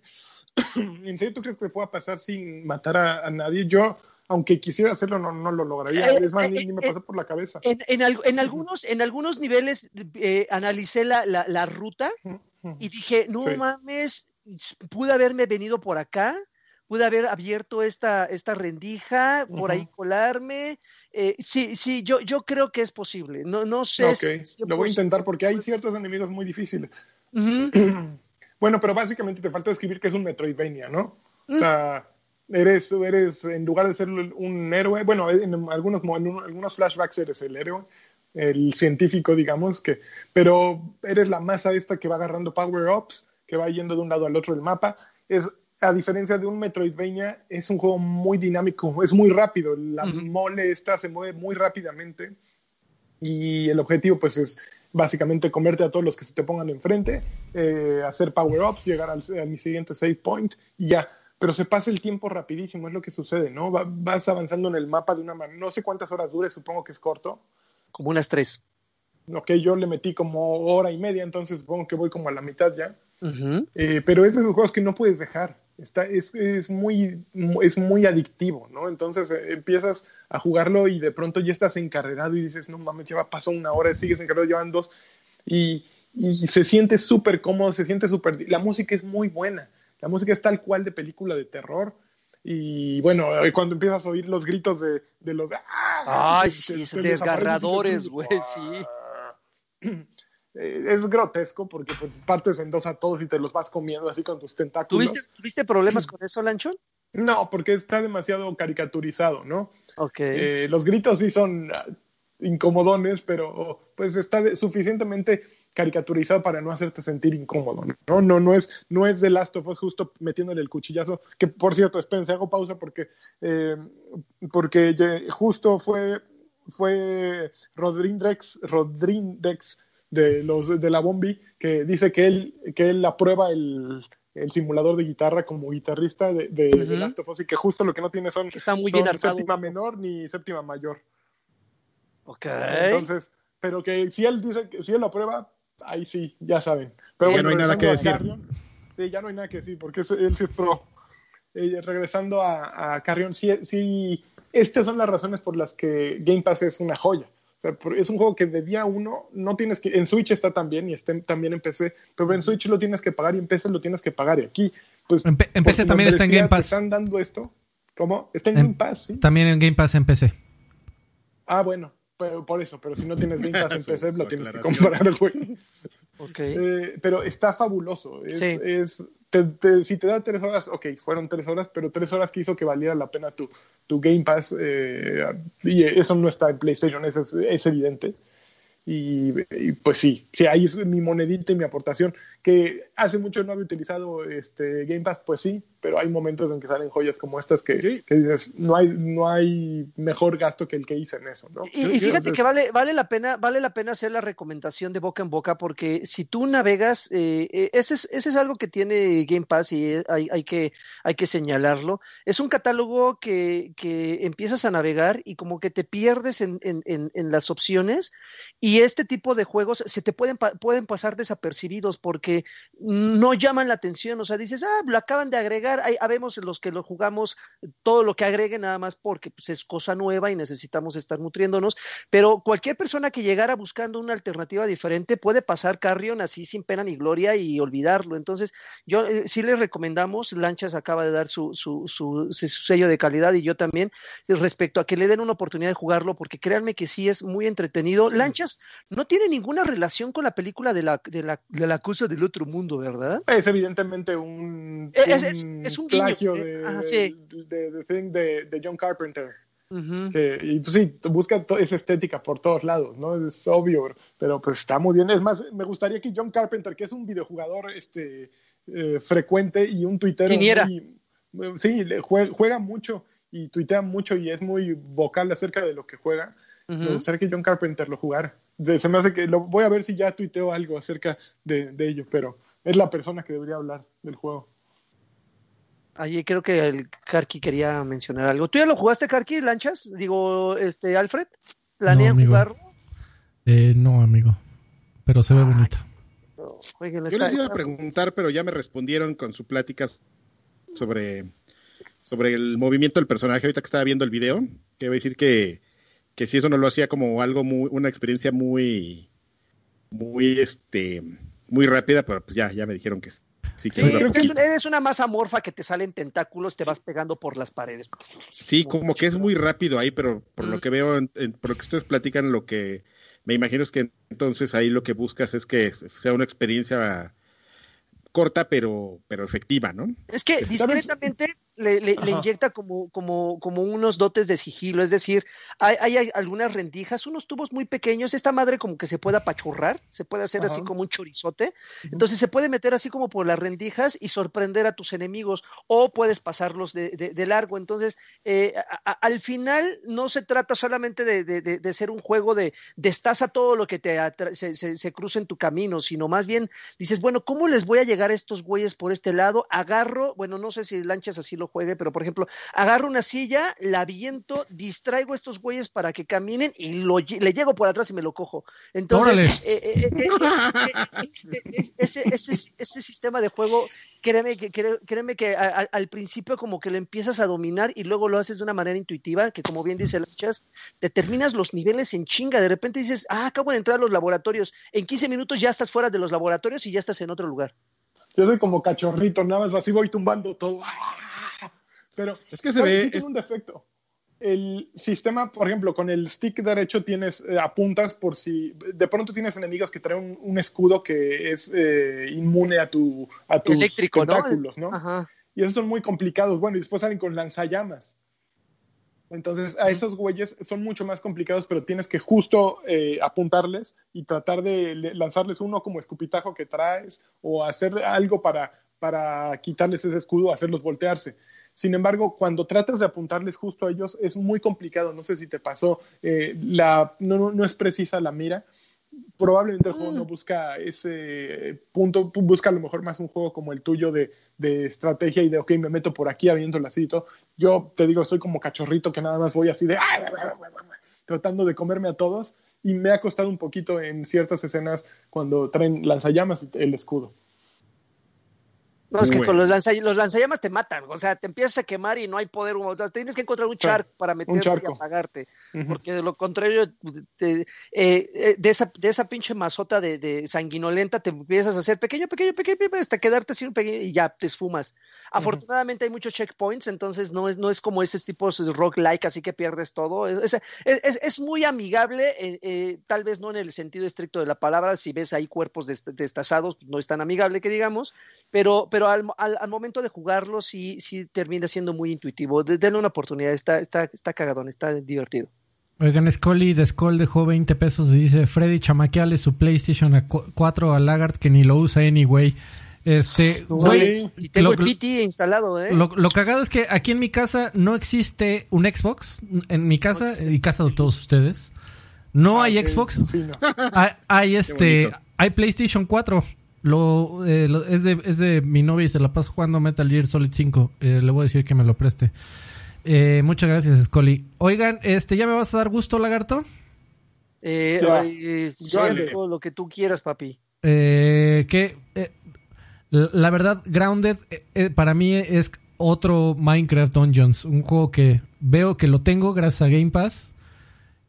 en serio tú crees que pueda pasar sin matar a, a nadie? Yo, aunque quisiera hacerlo, no, no lo lograría. Eh, es más, eh, ni, me eh, pasó por la cabeza. En, en, al- en algunos, en algunos niveles eh, analicé la, la, la ruta y dije, no Sí. mames, pude haberme venido por acá, pude haber abierto esta, esta rendija, por ahí colarme. Eh, sí, sí, yo, yo creo que es posible. No, no sé Ok, si- si lo voy a intentar porque hay ciertos enemigos muy difíciles. Bueno, pero básicamente te falta describir que es un Metroidvania, ¿no? O sea, eres, eres, en lugar de ser un héroe, bueno, en algunos, en algunos flashbacks eres el héroe, el científico, digamos, que, pero eres la masa esta que va agarrando power-ups, que va yendo de un lado al otro del mapa. Es, a diferencia de un Metroidvania, es un juego muy dinámico, es muy rápido. La mole esta se mueve muy rápidamente y el objetivo pues es básicamente comerte a todos los que se te pongan enfrente, eh, hacer power-ups, llegar al, a mi siguiente save point y ya. Pero se pasa el tiempo rapidísimo, es lo que sucede, ¿no? Va- vas avanzando en el mapa de una manera, no sé cuántas horas dure, supongo que es corto. Como unas tres. Ok, yo le metí como hora y media, entonces supongo que voy como a la mitad ya. Ujú. Eh, pero es de esos juegos que no puedes dejar. Está, es, es, muy, es muy adictivo, ¿no? Entonces eh, empiezas a jugarlo y de pronto ya estás encarrerado y dices, no mames, ya pasó una hora, sigues encarrerado, llevan dos. Y, y se siente súper cómodo, se siente súper... La música es muy buena. La música es tal cual de película de terror. Y bueno, eh, cuando empiezas a oír los gritos de, de los... ¡ah! Ay, sí, desgarradores, güey, sí. Eh, es grotesco porque pues, partes en dos a todos y te los vas comiendo así con tus tentáculos. ¿Tuviste, ¿tuviste problemas con eso, Lanchón? No, porque está demasiado caricaturizado, ¿no? Ok. Eh, los gritos sí son ah, incomodones, pero pues está suficientemente caricaturizado para no hacerte sentir incómodo, ¿no? No, no es, no es de Last of Us justo metiéndole el cuchillazo, que por cierto, espérense, hago pausa porque, eh, porque justo fue, fue Rodríguez, Rodríguez de los de la Bombi que dice que él, que él aprueba el, el simulador de guitarra como guitarrista de, de, de Ujú. Last of Us y que justo lo que no tiene son, Está muy son séptima menor ni séptima mayor. Ok. Entonces, pero que si él dice que si él lo aprueba, ahí sí, ya saben. Pero Ya bueno, no hay nada que decir. Carrion, ya no hay nada que decir, porque es- él sí es pro. Eh, regresando a, a Carrion, sí, sí, estas son las razones por las que Game Pass es una joya. O sea, por- es un juego que de día uno no tienes que. En Switch está también y está en- también en PC, pero en Switch lo tienes que pagar y en PC lo tienes que pagar. Y aquí, pues. En PC también está en Game Pass. están dando esto. ¿Cómo? Está en En- Game Pass, sí. También en Game Pass en PC. Ah, bueno, pero por eso, pero si no tienes Game Pass en PC, lo tienes que comprar, güey. Ok. Eh, pero está fabuloso. Es, Sí. es- te- te- si te da tres horas, ok, fueron tres horas, pero tres horas que hizo que valiera la pena tu, tu Game Pass. eh, y eso no está en PlayStation, eso es, es evidente. Y, y, pues sí, sí, ahí es mi monedita y mi aportación. Que hace mucho no había utilizado este Game Pass, pues sí, pero hay momentos en que salen joyas como estas que, que dices, no hay, no hay mejor gasto que el que hice en eso, ¿no? Y, y fíjate que vale, vale la pena, vale la pena hacer la recomendación de boca en boca, porque si tú navegas, eh, eh, ese, es, ese es algo que tiene Game Pass y eh, hay, hay que, hay que señalarlo. Es un catálogo que, que empiezas a navegar y como que te pierdes en, en, en, en las opciones, y este tipo de juegos se te pueden, pueden pasar desapercibidos porque no llaman la atención. O sea, dices, ah, lo acaban de agregar. Ahí habemos los que lo jugamos todo lo que agreguen nada más porque pues, es cosa nueva y necesitamos estar nutriéndonos, pero cualquier persona que llegara buscando una alternativa diferente puede pasar Carrion así sin pena ni gloria y olvidarlo. Entonces, yo eh, sí les recomendamos, Lanchas acaba de dar su, su, su, su sello de calidad y yo también, eh, respecto a que le den una oportunidad de jugarlo, porque créanme que sí es muy entretenido. Lanchas no tiene ninguna relación con la película de la, de la, de la cosa del otro mundo, ¿verdad? Es evidentemente un, Es- es- es un plagio eh, de, ajá, sí. de, de Thing de, de John Carpenter. Que- y pues sí, busca esa estética por todos lados, ¿no? Es obvio, pero pues está muy bien. Es más, me gustaría que John Carpenter, que es un videojugador este, eh, frecuente y un tuitero muy- sí, le jue- juega mucho y tuitea mucho y es muy vocal acerca de lo que juega. Me gustaría que John Carpenter lo jugara. Se, se me hace que lo voy a ver si ya tuiteo algo acerca de, de ello, pero es la persona que debería hablar del juego. Allí creo que el Karki quería mencionar algo. ¿Tú ya lo jugaste, Karki, Lanchas? Digo, este, Alfred, ¿planean amigo. jugarlo? Eh, no, amigo. Pero se ve bonito. Yo les iba a preguntar, pero ya me respondieron con su plática sobre, sobre el movimiento del personaje. Ahorita que estaba viendo el video, que iba a decir que, que si eso no lo hacía como algo muy, una experiencia muy, muy, este, muy rápida, pero pues ya, ya me dijeron que sí, que Sí, creo que- poquito. eres una masa amorfa que te salen tentáculos, te vas pegando por las paredes. Sí, como que es muy rápido ahí, pero por lo que veo, en- en- por lo que ustedes platican, lo que me imagino es que entonces ahí lo que buscas es que sea una experiencia corta, pero, pero efectiva, ¿no? Es que discretamente le, le- le Ajá. inyecta como, como, como unos dotes de sigilo, es decir, hay, algunas rendijas, unos tubos muy pequeños, esta madre como que se puede apachurrar, se puede hacer así como un chorizote, entonces se puede meter así como por las rendijas y sorprender a tus enemigos, o puedes pasarlos de, de- de largo, entonces eh, a- a- al final no se trata solamente de, de- de- de ser un juego de destaza todo lo que te atra- se, se, se cruza en tu camino, sino más bien dices, bueno, ¿cómo les voy a llegar estos güeyes por este lado? Agarro, bueno, no sé si Lanchas así lo juegue, pero por ejemplo, agarro una silla, la viento, distraigo a estos güeyes para que caminen y lo, le llego por atrás y me lo cojo. Entonces, eh, eh, eh, ese, ese, ese sistema de juego, créeme que, cré- créeme que a- a- al principio como que lo empiezas a dominar y luego lo haces de una manera intuitiva, que como bien dice Lanchas, determinas los niveles en chinga, de repente dices, ah, acabo de entrar a los laboratorios, en 15 minutos ya estás fuera de los laboratorios y ya estás en otro lugar. Yo soy como cachorrito, nada más así voy tumbando todo. Pero Es que se ve, Sí tiene es- un defecto. el sistema, por ejemplo, con el stick derecho tienes eh, apuntas por si de pronto tienes enemigos que traen un, escudo que es eh, inmune a tu a tus Eléctrico, tentáculos, ¿no? Ajá. Y esos son muy complicados. Bueno, y después salen con lanzallamas. Entonces, a esos güeyes son mucho más complicados, pero tienes que justo eh, apuntarles y tratar de lanzarles uno como escupitajo que traes o hacer algo para, para quitarles ese escudo, hacerlos voltearse. Sin embargo, cuando tratas de apuntarles justo a ellos, es muy complicado. No sé si te pasó, eh, la, no, no, es precisa la mira. Probablemente el juego no mm. busca ese punto, busca a lo mejor más un juego como el tuyo de, de estrategia y de, ok, me meto por aquí habiendo el todo. Yo te digo, soy como cachorrito que nada más voy así de, tratando de comerme a todos y me ha costado un poquito en ciertas escenas cuando traen lanzallamas y el escudo. No, es que con los, los lanzallamas te matan, o sea, te empiezas a quemar y no hay poder tienes que encontrar un charco para meterte y apagarte, porque de lo contrario, eh, eh, de, esa, de esa pinche masota de, sanguinolenta te empiezas a hacer pequeño, pequeño, pequeño, hasta quedarte sin pequeño y ya te esfumas. Afortunadamente hay muchos checkpoints, entonces no es, no es como ese tipo de rock-like, así que pierdes todo. Es, es, es muy amigable, eh, tal vez no en el sentido estricto de la palabra, si ves ahí cuerpos destazados, no es tan amigable que digamos, pero, pero al, al, momento de jugarlo sí, sí termina siendo muy intuitivo. denle una oportunidad, está, está, está cagadón, está divertido. Oigan, Scully de Skull dejó 20 pesos y dice, Freddy chamaqueale su PlayStation a 4 a Lagart que ni lo usa anyway. Este, güey, y tengo el PT instalado, ¿eh? Lo, lo, cagado es que aquí en mi casa no existe un Xbox. En mi casa y casa de todos ustedes. No ah, hay Xbox. Hay, hay este, hay PlayStation 4. Lo, eh, es, de, es de mi novia y se la pasa jugando Metal Gear Solid 5. Eh, le voy a decir que me lo preste. Eh, muchas gracias, Scully. Oigan, este, ¿ya me vas a dar gusto, lagarto? Eh, todo lo que tú quieras, papi. que la verdad, Grounded para mí es otro Minecraft Dungeons. Un juego que veo que lo tengo gracias a Game Pass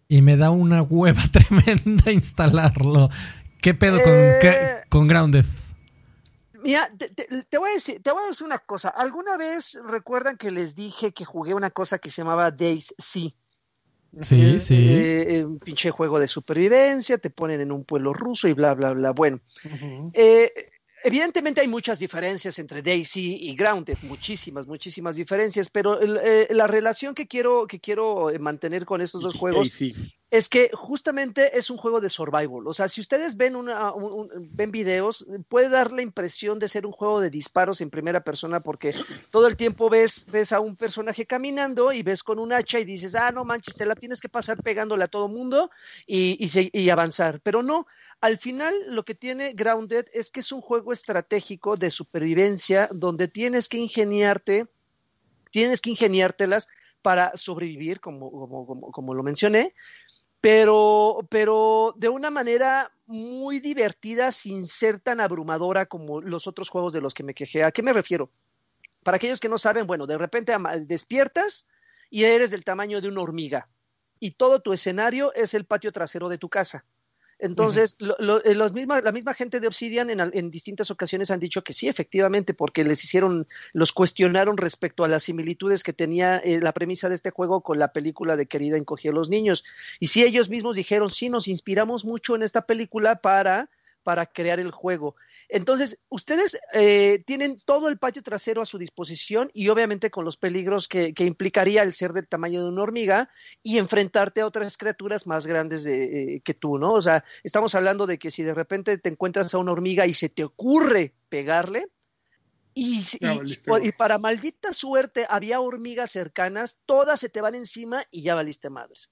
y me da una hueva tremenda instalarlo. ¿Qué pedo con, eh, con Grounded? Mira, te, voy a decir, te voy a decir una cosa. ¿Alguna vez recuerdan que les dije que jugué una cosa que se llamaba Days Sí, sí. Eh, eh, un pinche juego de supervivencia, te ponen en un pueblo ruso y bla, bla, bla. Bueno, eh, Evidentemente hay muchas diferencias entre Daisy y Grounded, muchísimas, muchísimas diferencias, pero eh, la relación que quiero, que quiero mantener con estos dos juegos es que justamente es un juego de survival. O sea, si ustedes ven, una, ven videos, puede dar la impresión de ser un juego de disparos en primera persona porque todo el tiempo ves, ves a un personaje caminando y ves con un hacha y dices, ah, no manches, te la tienes que pasar pegándole a todo mundo y, y, y avanzar. Pero no, al final lo que tiene Grounded es que es un juego estratégico de supervivencia donde tienes que ingeniarte, tienes que ingeniártelas para sobrevivir, como, como, como, lo mencioné, pero, pero de una manera muy divertida sin ser tan abrumadora como los otros juegos de los que me quejé. ¿A qué me refiero? Para aquellos que no saben, bueno, de repente despiertas y eres del tamaño de una hormiga y todo tu escenario es el patio trasero de tu casa. Entonces, eh, los la misma gente de Obsidian en, distintas ocasiones han dicho que sí, efectivamente, porque les hicieron, los cuestionaron respecto a las similitudes que tenía eh, la premisa de este juego con la película de Querida encogía a los niños. Y sí, ellos mismos dijeron, sí, nos inspiramos mucho en esta película para, para crear el juego. Entonces, ustedes eh, tienen todo el patio trasero a su disposición y obviamente con los peligros que, implicaría el ser del tamaño de una hormiga y enfrentarte a otras criaturas más grandes de, eh, que tú, ¿no? O sea, estamos hablando de que si de repente te encuentras a una hormiga y se te ocurre pegarle, y, y, para maldita suerte había hormigas cercanas, todas se te van encima y ya valiste madres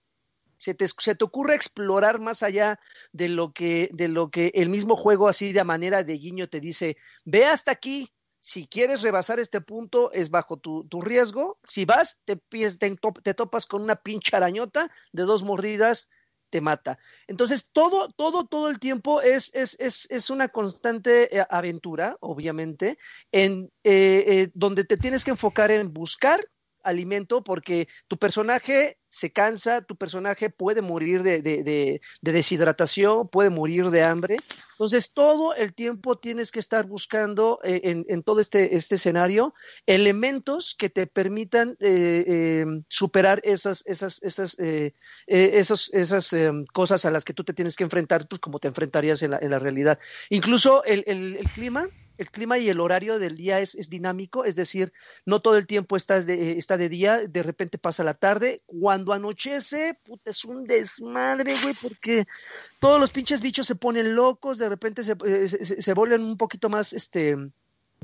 se te, se te ocurre explorar más allá de lo, que, de lo que el mismo juego así de manera de guiño te dice, ve hasta aquí, si quieres rebasar este punto es bajo tu, riesgo, si vas te, te, te topas con una pinche arañota de dos mordidas, te mata. Entonces, todo, todo, todo el tiempo es, es, es, es una constante eh, aventura, obviamente, en eh, eh, donde te tienes que enfocar en buscar alimento porque tu personaje se cansa, tu personaje puede morir de, de, de, deshidratación, puede morir de hambre. Entonces, todo el tiempo tienes que estar buscando eh, en, en, todo este, este escenario elementos que te permitan eh, eh, superar esas, esas, esas, eh, esas em, cosas a las que tú te tienes que enfrentar, pues como te enfrentarías en la, en la realidad. Incluso el, el, el clima el clima y el horario del día es, es, dinámico, es decir, no todo el tiempo está de, está de día, de repente pasa la tarde. Cuando anochece, puta, es un desmadre, güey, porque todos los pinches bichos se ponen locos, de repente se, eh, se, se vuelven un poquito más, este,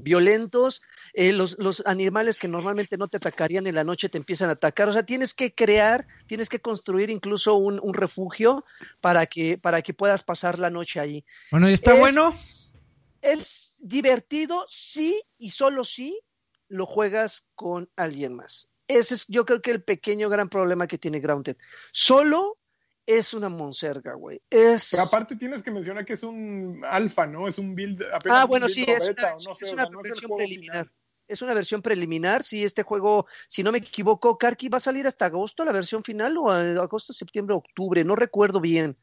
violentos, eh, los, los, animales que normalmente no te atacarían en la noche te empiezan a atacar, o sea, tienes que crear, tienes que construir incluso un, un refugio para que, para que puedas pasar la noche ahí. Bueno, ¿y está es, bueno? Es divertido, sí, y solo sí lo juegas con alguien más. Ese es, yo creo que el pequeño gran problema que tiene Grounded. Solo es una monserga, güey. Es... Pero aparte tienes que mencionar que es un alfa, ¿no? Es un build apenas Ah, bueno, sí, es una, no sé, es una no versión preliminar. final. Es una versión preliminar. Sí, este juego, si no me equivoco, Karki va a salir hasta agosto la versión final o agosto, septiembre, octubre, no recuerdo bien.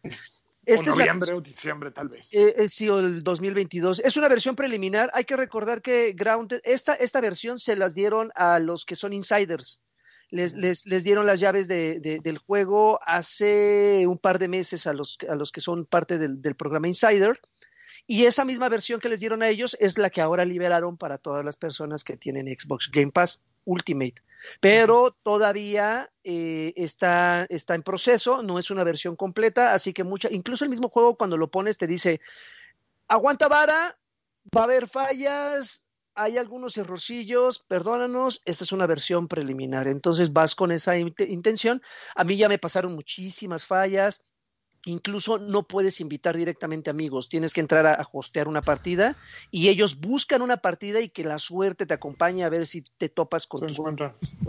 Esta o es la- noviembre o diciembre, tal vez. eh, eh, sí, o el 2022. Es una versión preliminar. Hay que recordar que Grounded, esta, esta versión se las dieron a los que son insiders. Les, les, les dieron las llaves de, de- del juego hace un par de meses a los, a los que son parte del, del programa Insider. Y esa misma versión que les dieron a ellos es la que ahora liberaron para todas las personas que tienen Xbox Game Pass Ultimate. Pero todavía eh, está, está en proceso, no es una versión completa, así que mucha, incluso el mismo juego cuando lo pones te dice, aguanta vara, va a haber fallas, hay algunos errorcillos, perdónanos, esta es una versión preliminar. Entonces vas con esa int- intención. A mí ya me pasaron muchísimas fallas. Incluso no puedes invitar directamente amigos, tienes que entrar a, a hostear una partida y ellos buscan una partida y que la suerte te acompañe a ver si te topas con Se.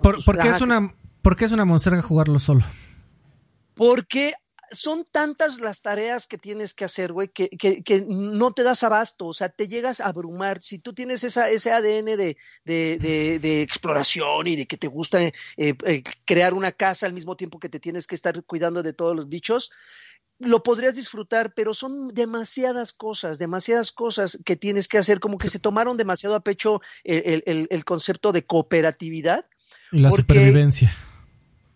¿Por, por qué Ajá. es una, ¿Por qué es una monserga jugarlo solo? Porque son tantas las tareas que tienes que hacer, güey, que, que, que no te das abasto, o sea, te llegas a abrumar. Si tú tienes esa, ese ADN de, de, de, de exploración y de que te gusta eh, eh, crear una casa al mismo tiempo que te tienes que estar cuidando de todos los bichos, lo podrías disfrutar, pero son demasiadas cosas, demasiadas cosas que tienes que hacer, como que se tomaron demasiado a pecho el, el, el concepto de cooperatividad. Y la Porque- supervivencia.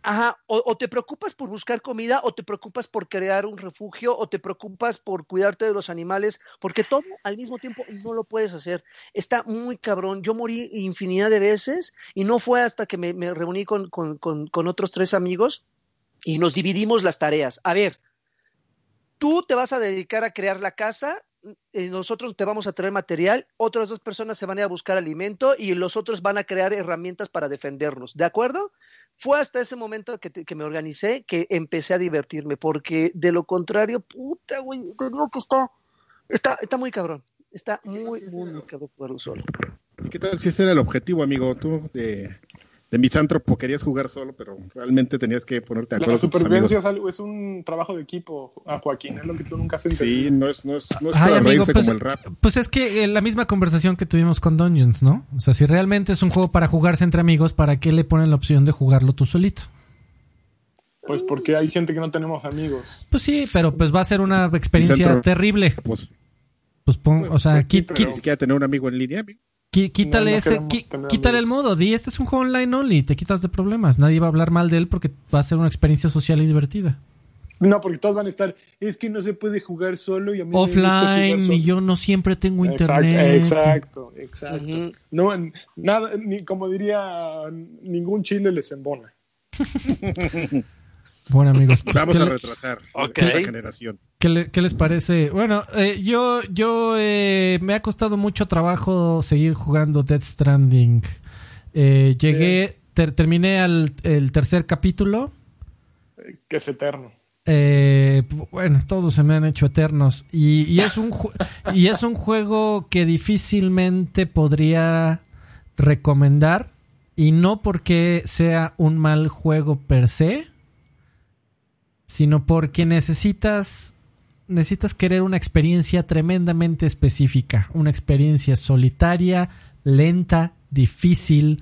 Ajá, o, o te preocupas por buscar comida, o te preocupas por crear un refugio, o te preocupas por cuidarte de los animales, porque todo al mismo tiempo no lo puedes hacer. Está muy cabrón. Yo morí infinidad de veces y no fue hasta que me, me reuní con, con, con, con otros tres amigos y nos dividimos las tareas. A ver, tú te vas a dedicar a crear la casa, eh, nosotros te vamos a traer material, otras dos personas se van a ir a buscar alimento y los otros van a crear herramientas para defendernos, ¿de acuerdo? Fue hasta ese momento que, te- que me organicé que empecé a divertirme, porque de lo contrario, puta, güey, te digo que está, está, está muy cabrón, está muy, muy, muy cabrón jugarlo solo. ¿Y qué tal si ese era el objetivo, amigo? Tú de, de misántropo querías jugar solo, pero realmente tenías que ponerte acuerdo La supervivencia amigos. es, algo, es un trabajo de equipo, a Joaquín, es lo que tú nunca has entendido. Sí, no es, no es, no es Ay, para amigo, reírse pues, como el rap. pues es que eh, la misma conversación que tuvimos con Dungeons, ¿no? O sea, si realmente es un juego para jugarse entre amigos, ¿para qué le ponen la opción de jugarlo tú solito? Pues porque hay gente que no tenemos amigos. Pues sí, pero pues va a ser una experiencia terrible. Pues, Pues pon, o sea, Pues sí, qui- pero- qui- ni siquiera tener un amigo en línea, amigo. Quítale No, no ese, quítale el modo, di este es un juego online only, te quitas de problemas, nadie va a hablar mal de él porque va a ser una experiencia social y divertida. No, porque todos van a estar, es que no se puede jugar solo y a mí me Offline solo". y yo no siempre tengo Exacto, internet. Exacto, exacto. No, nada, ni, como diría, ningún chile les embona. Bueno amigos, pues, Vamos ¿qué a le- retrasar esta generación. ¿Qué, le- qué les parece? Bueno, eh, yo, yo eh, me ha costado mucho trabajo seguir jugando Death Stranding. Eh, llegué, ter- terminé al el tercer capítulo. Que es eterno. Eh, bueno, todos se me han hecho eternos. Y, y es un y es un juego que difícilmente podría recomendar. Y no porque sea un mal juego per se, sino porque necesitas necesitas querer una experiencia tremendamente específica, una experiencia solitaria, lenta, difícil,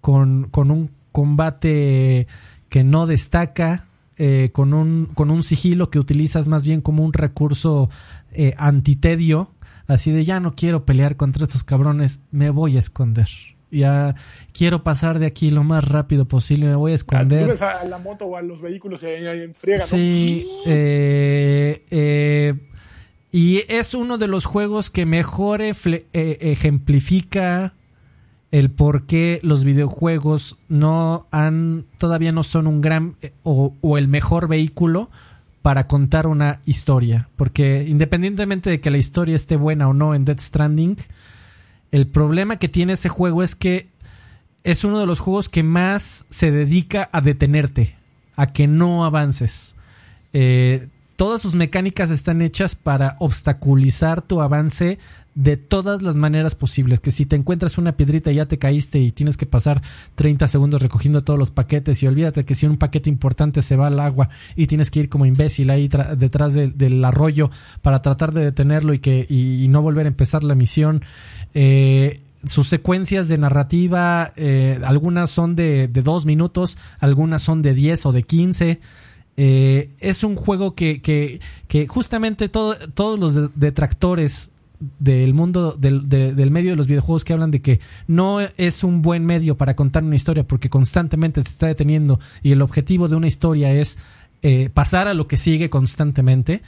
con, con un combate que no destaca, eh, con, un, con un sigilo que utilizas más bien como un recurso eh, antitedio, así de ya no quiero pelear contra estos cabrones, me voy a esconder. Ya quiero pasar de aquí lo más rápido posible, me voy a esconder. Subes a la moto o a los vehículos y ahí. Sí, eh, eh, y es uno de los juegos que mejor eh, ejemplifica el por qué los videojuegos no han todavía no son un gran eh, o, o el mejor vehículo para contar una historia porque independientemente de que la historia esté buena o no en Death Stranding el problema que tiene ese juego es que es uno de los juegos que más se dedica a detenerte a que no avances. Eh, todas sus mecánicas están hechas para obstaculizar tu avance de todas las maneras posibles. Que si te encuentras una piedrita y ya te caíste y tienes que pasar 30 segundos recogiendo todos los paquetes y olvídate que si un paquete importante se va al agua y tienes que ir como imbécil ahí detrás de- del arroyo para tratar de detenerlo y que y, no volver a empezar la misión. Eh, sus secuencias de narrativa, eh, algunas son de, dos minutos, algunas son de 10 o de 15. Eh, es un juego que, que, que justamente todo- todos los de- detractores del mundo del, de- del medio de los videojuegos que hablan de que no es un buen medio para contar una historia porque constantemente te está deteniendo y el objetivo de una historia es eh, pasar a lo que sigue constantemente.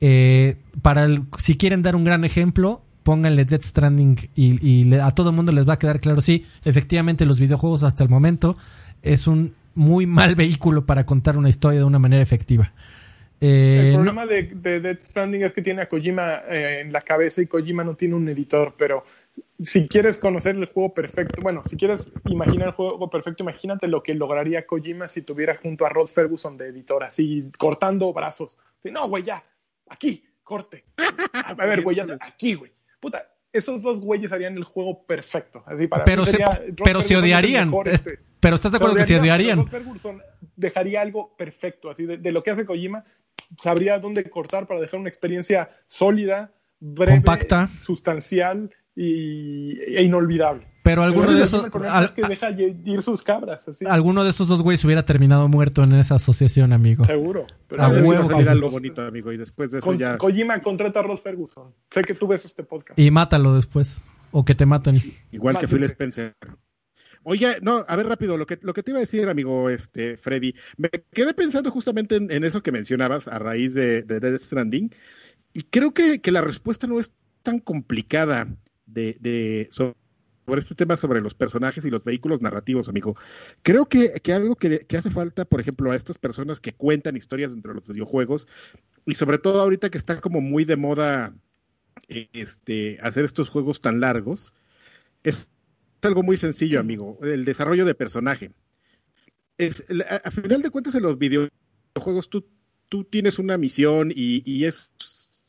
Eh, para el- si quieren dar un gran ejemplo pónganle Death Stranding y, a todo el mundo les va a quedar claro sí efectivamente los videojuegos hasta el momento es un muy mal vehículo para contar una historia de una manera efectiva Eh, El no- problema de, de Death Stranding es que tiene a Kojima eh, en la cabeza y Kojima no tiene un editor, pero si quieres conocer el juego perfecto, bueno, si quieres imaginar el juego perfecto, imagínate lo que lograría Kojima si tuviera junto a Rod Ferguson de editor, así cortando brazos. Sí, no, güey, ya, aquí, corte. A ver, güey, ya, aquí, güey. Puta, esos dos güeyes harían el juego perfecto. Así para pero mí se, sería- pero se odiarían Es- este, pero estás de acuerdo que se odiarían Ferguson dejaría algo perfecto, así de, de lo que hace Kojima, sabría dónde cortar para dejar una experiencia sólida, breve, Compacta. sustancial y, e inolvidable. pero alguno de esos al- es que deja ir sus cabras, así. alguno de esos dos güeyes hubiera terminado muerto en esa asociación amigo Seguro. Pero A A ver si huevo a algo bonito, amigo, y después de eso Con- ya... Kojima contrata a Ross Ferguson. Sé que tú ves este podcast. y mátalo después o que te maten Igual que Phil. Spencer. Oye, no, a ver rápido, lo que, lo que te iba a decir, amigo este, Freddy, me quedé pensando justamente en, eso que mencionabas a raíz de, de Death Stranding, y creo que, que la respuesta no es tan complicada de, de sobre este tema sobre los personajes y los vehículos narrativos, amigo. Creo que, que algo que, que hace falta, por ejemplo, a estas personas que cuentan historias dentro de los videojuegos, y sobre todo ahorita que está como muy de moda este, hacer estos juegos tan largos, es algo muy sencillo, amigo, el desarrollo de personaje. Es, a, final de cuentas, en los videojuegos tú, tú tienes una misión y, y es,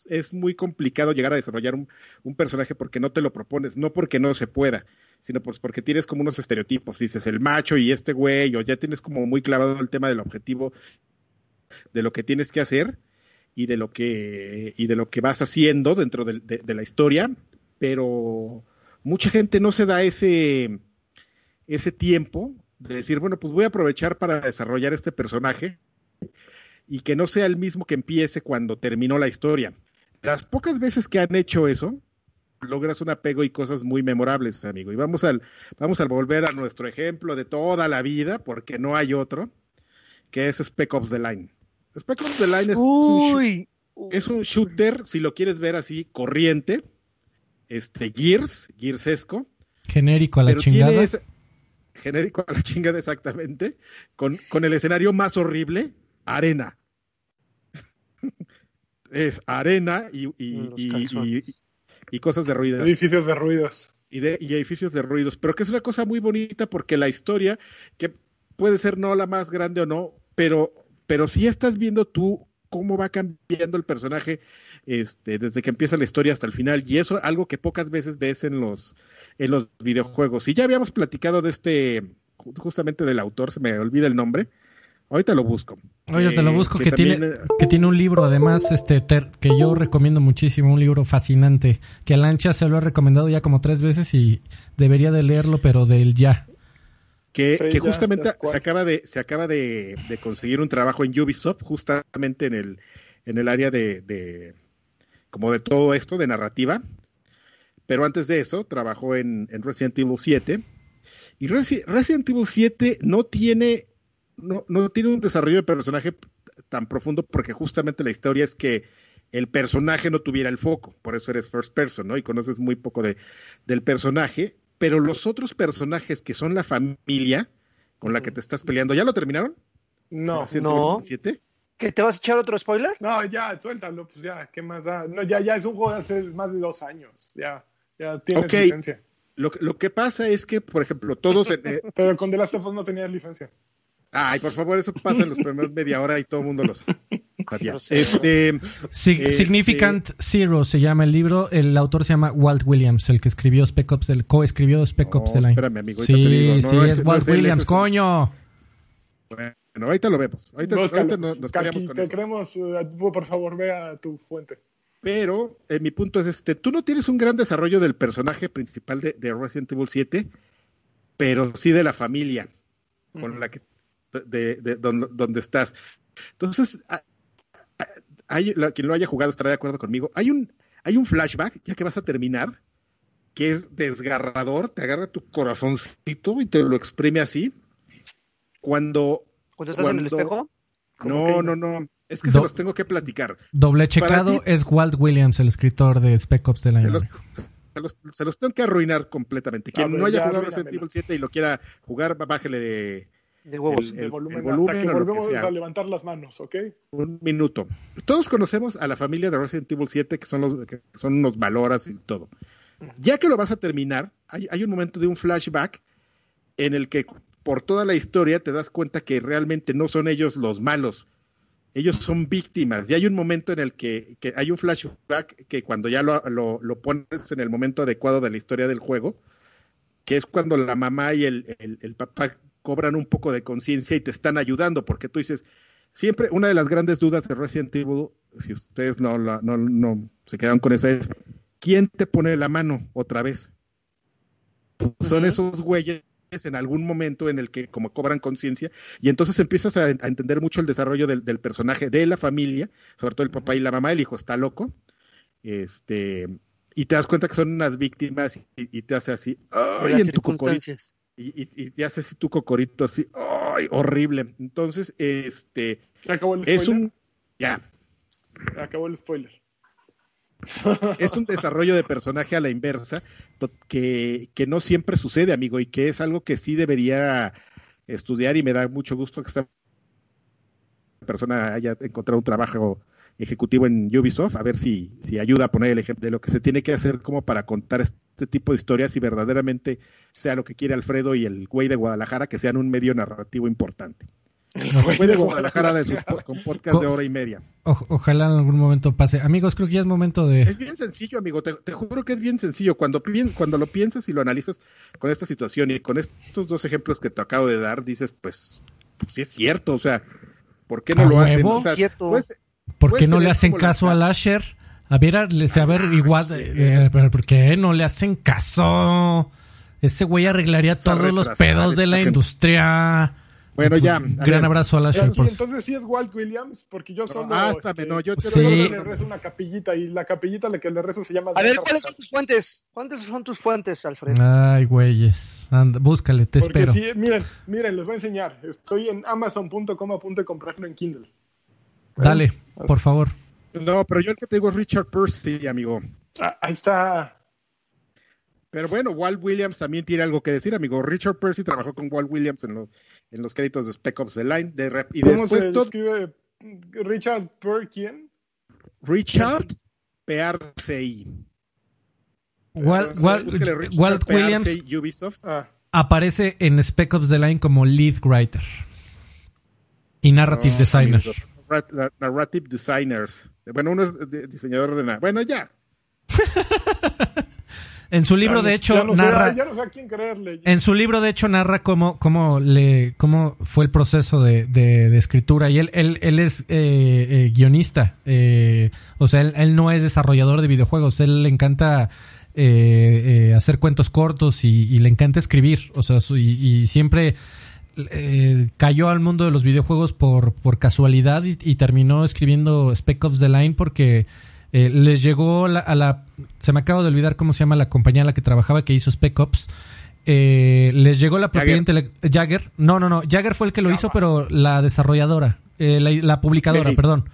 es muy complicado llegar a desarrollar un, un, personaje porque no te lo propones, no porque no se pueda, sino pues porque tienes como unos estereotipos, dices el macho y este güey, o ya tienes como muy clavado el tema del objetivo de lo que tienes que hacer y de lo que y de lo que vas haciendo dentro de, de, de la historia, pero mucha gente no se da ese ese tiempo de decir, bueno, pues voy a aprovechar para desarrollar este personaje y que no sea el mismo que empiece cuando terminó la historia. Las pocas veces que han hecho eso, logras un apego y cosas muy memorables, amigo. Y vamos al, vamos a volver a nuestro ejemplo de toda la vida, porque no hay otro, que es Spec Ops The Line. Spec Ops The Line es, Uy. un, es un shooter, si lo quieres ver así, corriente, este, Gears, Gearsesco. Genérico a la chingada. Ese, genérico a la chingada, exactamente. Con, con el escenario más horrible, arena. es arena y, y, y, y, cosas de ruidos. Edificios de ruidos. Y, de, y edificios de ruidos. Pero que es una cosa muy bonita porque la historia, que puede ser no la más grande o no, pero, pero sí estás viendo tú cómo va cambiando el personaje este, desde que empieza la historia hasta el final. Y eso es algo que pocas veces ves en los, en los videojuegos. Y ya habíamos platicado de este, justamente del autor, se me olvida el nombre. Ahorita lo busco. Oye, te lo busco, eh, que, que, también... tiene, que tiene un libro, además, este ter, que yo recomiendo muchísimo, un libro fascinante, que a Lancha se lo he recomendado ya como tres veces y debería de leerlo, pero del ya. Que, Sí, que ya, justamente se acaba de se acaba de, de conseguir un trabajo en Ubisoft justamente en el en el área de, de como de todo esto de narrativa. Pero antes de eso trabajó en, en Resident Evil 7 y Resi- Resident Evil 7 no tiene no, no tiene un desarrollo de personaje tan profundo porque justamente la historia es que el personaje no tuviera el foco, por eso eres first person, ¿no? Y conoces muy poco de, del personaje, pero los otros personajes que son la familia con la que te estás peleando, ¿ya lo terminaron? No, No. Evil 7? ¿Que te vas a echar otro spoiler? no, ya, suéltalo, pues ya, ¿qué más da? No, ya, ya es un juego de hace más de dos años, ya, ya tienes Ok. licencia. Lo, que- lo que pasa es que, por ejemplo, todos... en- eh, Pero con The Last of Us no tenías licencia. Ay, por favor, eso pasa en los primeros media hora y todo el mundo los sabía. Este, Sig- Este- Significant Zero se llama el libro. El autor se llama Walt Williams, el que escribió Spec Ops, el co-escribió Spec Ops The Line. espérame, amigo, sí, te digo, no, sí, no es, no Walt es Williams, es coño. bueno, ahorita lo vemos. Ahorita, Búscalo. ahorita nos, nos Kaki, con te eso. queremos, eh, por favor, ve a tu fuente. Pero eh, mi punto es este, tú no tienes un gran desarrollo del personaje principal de, de Resident Evil 7, pero sí de la familia con la que de, de- donde, donde estás. Entonces, hay, quien lo haya jugado estará de acuerdo conmigo. Hay un, hay un flashback, ya que vas a terminar, que es desgarrador, te agarra tu corazoncito y te lo exprime así. Cuando Cuando estás en el espejo. No, que- no, no, es que Do- se los tengo que platicar. Doble checado ti- es Walt Williams, el escritor de Spec Ops The Line. Se los, amigo. se los- se los tengo que arruinar completamente. Quien A ver, no haya ya, jugado. Resident Evil 7 y lo quiera jugar, bájele de huevos. el- volumen, el volumen hasta que o lo que volvemos a levantar las manos, ¿ok? un minuto. Todos conocemos a la familia de Resident Evil 7, que son, los, que son unos valoras y todo. Ya que lo vas a terminar, hay, hay un momento de un flashback en el que por toda la historia te das cuenta que realmente no son ellos los malos. Ellos son víctimas. Y hay un momento en el que, que hay un flashback que cuando ya lo, lo- lo pones en el momento adecuado de la historia del juego, que es cuando la mamá y el, el- el papá cobran un poco de conciencia y te están ayudando, porque tú dices, siempre una de las grandes dudas de Resident Evil, si ustedes no, la- no, no se quedan con esa, es, ¿quién te pone la mano otra vez? Son esos güeyes en algún momento en el que como cobran conciencia y entonces empiezas a, a entender mucho el desarrollo del, del personaje de la familia, sobre todo el papá y la mamá, el hijo está loco, este y te das cuenta que son unas víctimas y, y te hace así, ¡ay! en tu. Y, y, y te hace así tu cocorito así, ¡ay! horrible. Entonces, este acabó el es spoiler. un ya, acabó el spoiler. es un desarrollo de personaje a la inversa que, que no siempre sucede, amigo, y que es algo que sí debería estudiar y me da mucho gusto que esta persona haya encontrado un trabajo ejecutivo en Ubisoft, a ver si, si ayuda a poner el ejemplo de lo que se tiene que hacer como para contar este tipo de historias y verdaderamente sea lo que quiere Alfredo y el güey de Guadalajara, que sean un medio narrativo importante. El güey de Guadalajara de sus con podcast de hora y media. O- ojalá en algún momento pase. Amigos, creo que ya es momento de... Es bien sencillo, amigo. Te, te juro que es bien sencillo. Cuando, cuando lo piensas y lo analizas con esta situación y con estos dos ejemplos que te acabo de dar, dices, pues, pues sí es cierto. O sea, ¿por qué no ¿A lo hacen? O sea, Cierto. pues, ¿Por qué no le hacen la- caso al Asher? A ver, a- a ver, igual, eh, pero ¿por qué no le hacen caso? Ese güey arreglaría Está todos los pedos de la gente. industria. Bueno, ya. a Un ver. gran abrazo al Asher. Sí, por- entonces sí es Walt Williams, porque yo solo. ah, espérame, no, yo- Sí. solo le rezo una capillita y la capillita a la que le rezo se llama. A ver, ¿cuáles son tus fuentes? ¿Cuántas son tus fuentes, Alfred? Ay, güeyes. Anda, búscale, te Porque espero. sí, miren, miren, les voy a enseñar. Estoy en amazon.com a punto de comprarlo en Kindle. Dale, por favor. No, pero yo el que te digo es Richard Percy, amigo. Ah, ahí está. Pero bueno, Walt Williams también tiene algo que decir, amigo. Richard Percy trabajó con Walt Williams en los, en los créditos de Spec Ops The Line. De, rep- y ¿Cómo después se todo, escribe Richard Per quién? Richard Pearce. Walt, Búsquele Walt- Richard Walt Pearce, Williams Ubisoft. Ah, aparece en Spec Ops The Line como lead writer y narrative No, designer. amigo, Narrative designers. Bueno, uno es de- diseñador de nada. Bueno, ya. En su libro, ya de hecho, ya no sé- narra. ya no sé a quién creerle. En su libro, de hecho, narra cómo, cómo, le, cómo fue el proceso de, de- de escritura. Y él, él, él es eh, eh, guionista. eh, o sea, él, él no es desarrollador de videojuegos. Él le encanta hacer cuentos cortos y, le encanta escribir. O sea, y, siempre eh, cayó al mundo de los videojuegos por, por casualidad y, terminó escribiendo Spec Ops The Line porque les llegó a la... Se me acaba de olvidar cómo se llama la compañía en la que trabajaba que hizo Spec Ops. les llegó la propiedad intelectual. Jagger. No, no, no. Jagger fue el que lo hizo, pero la desarrolladora. la, publicadora, perdón.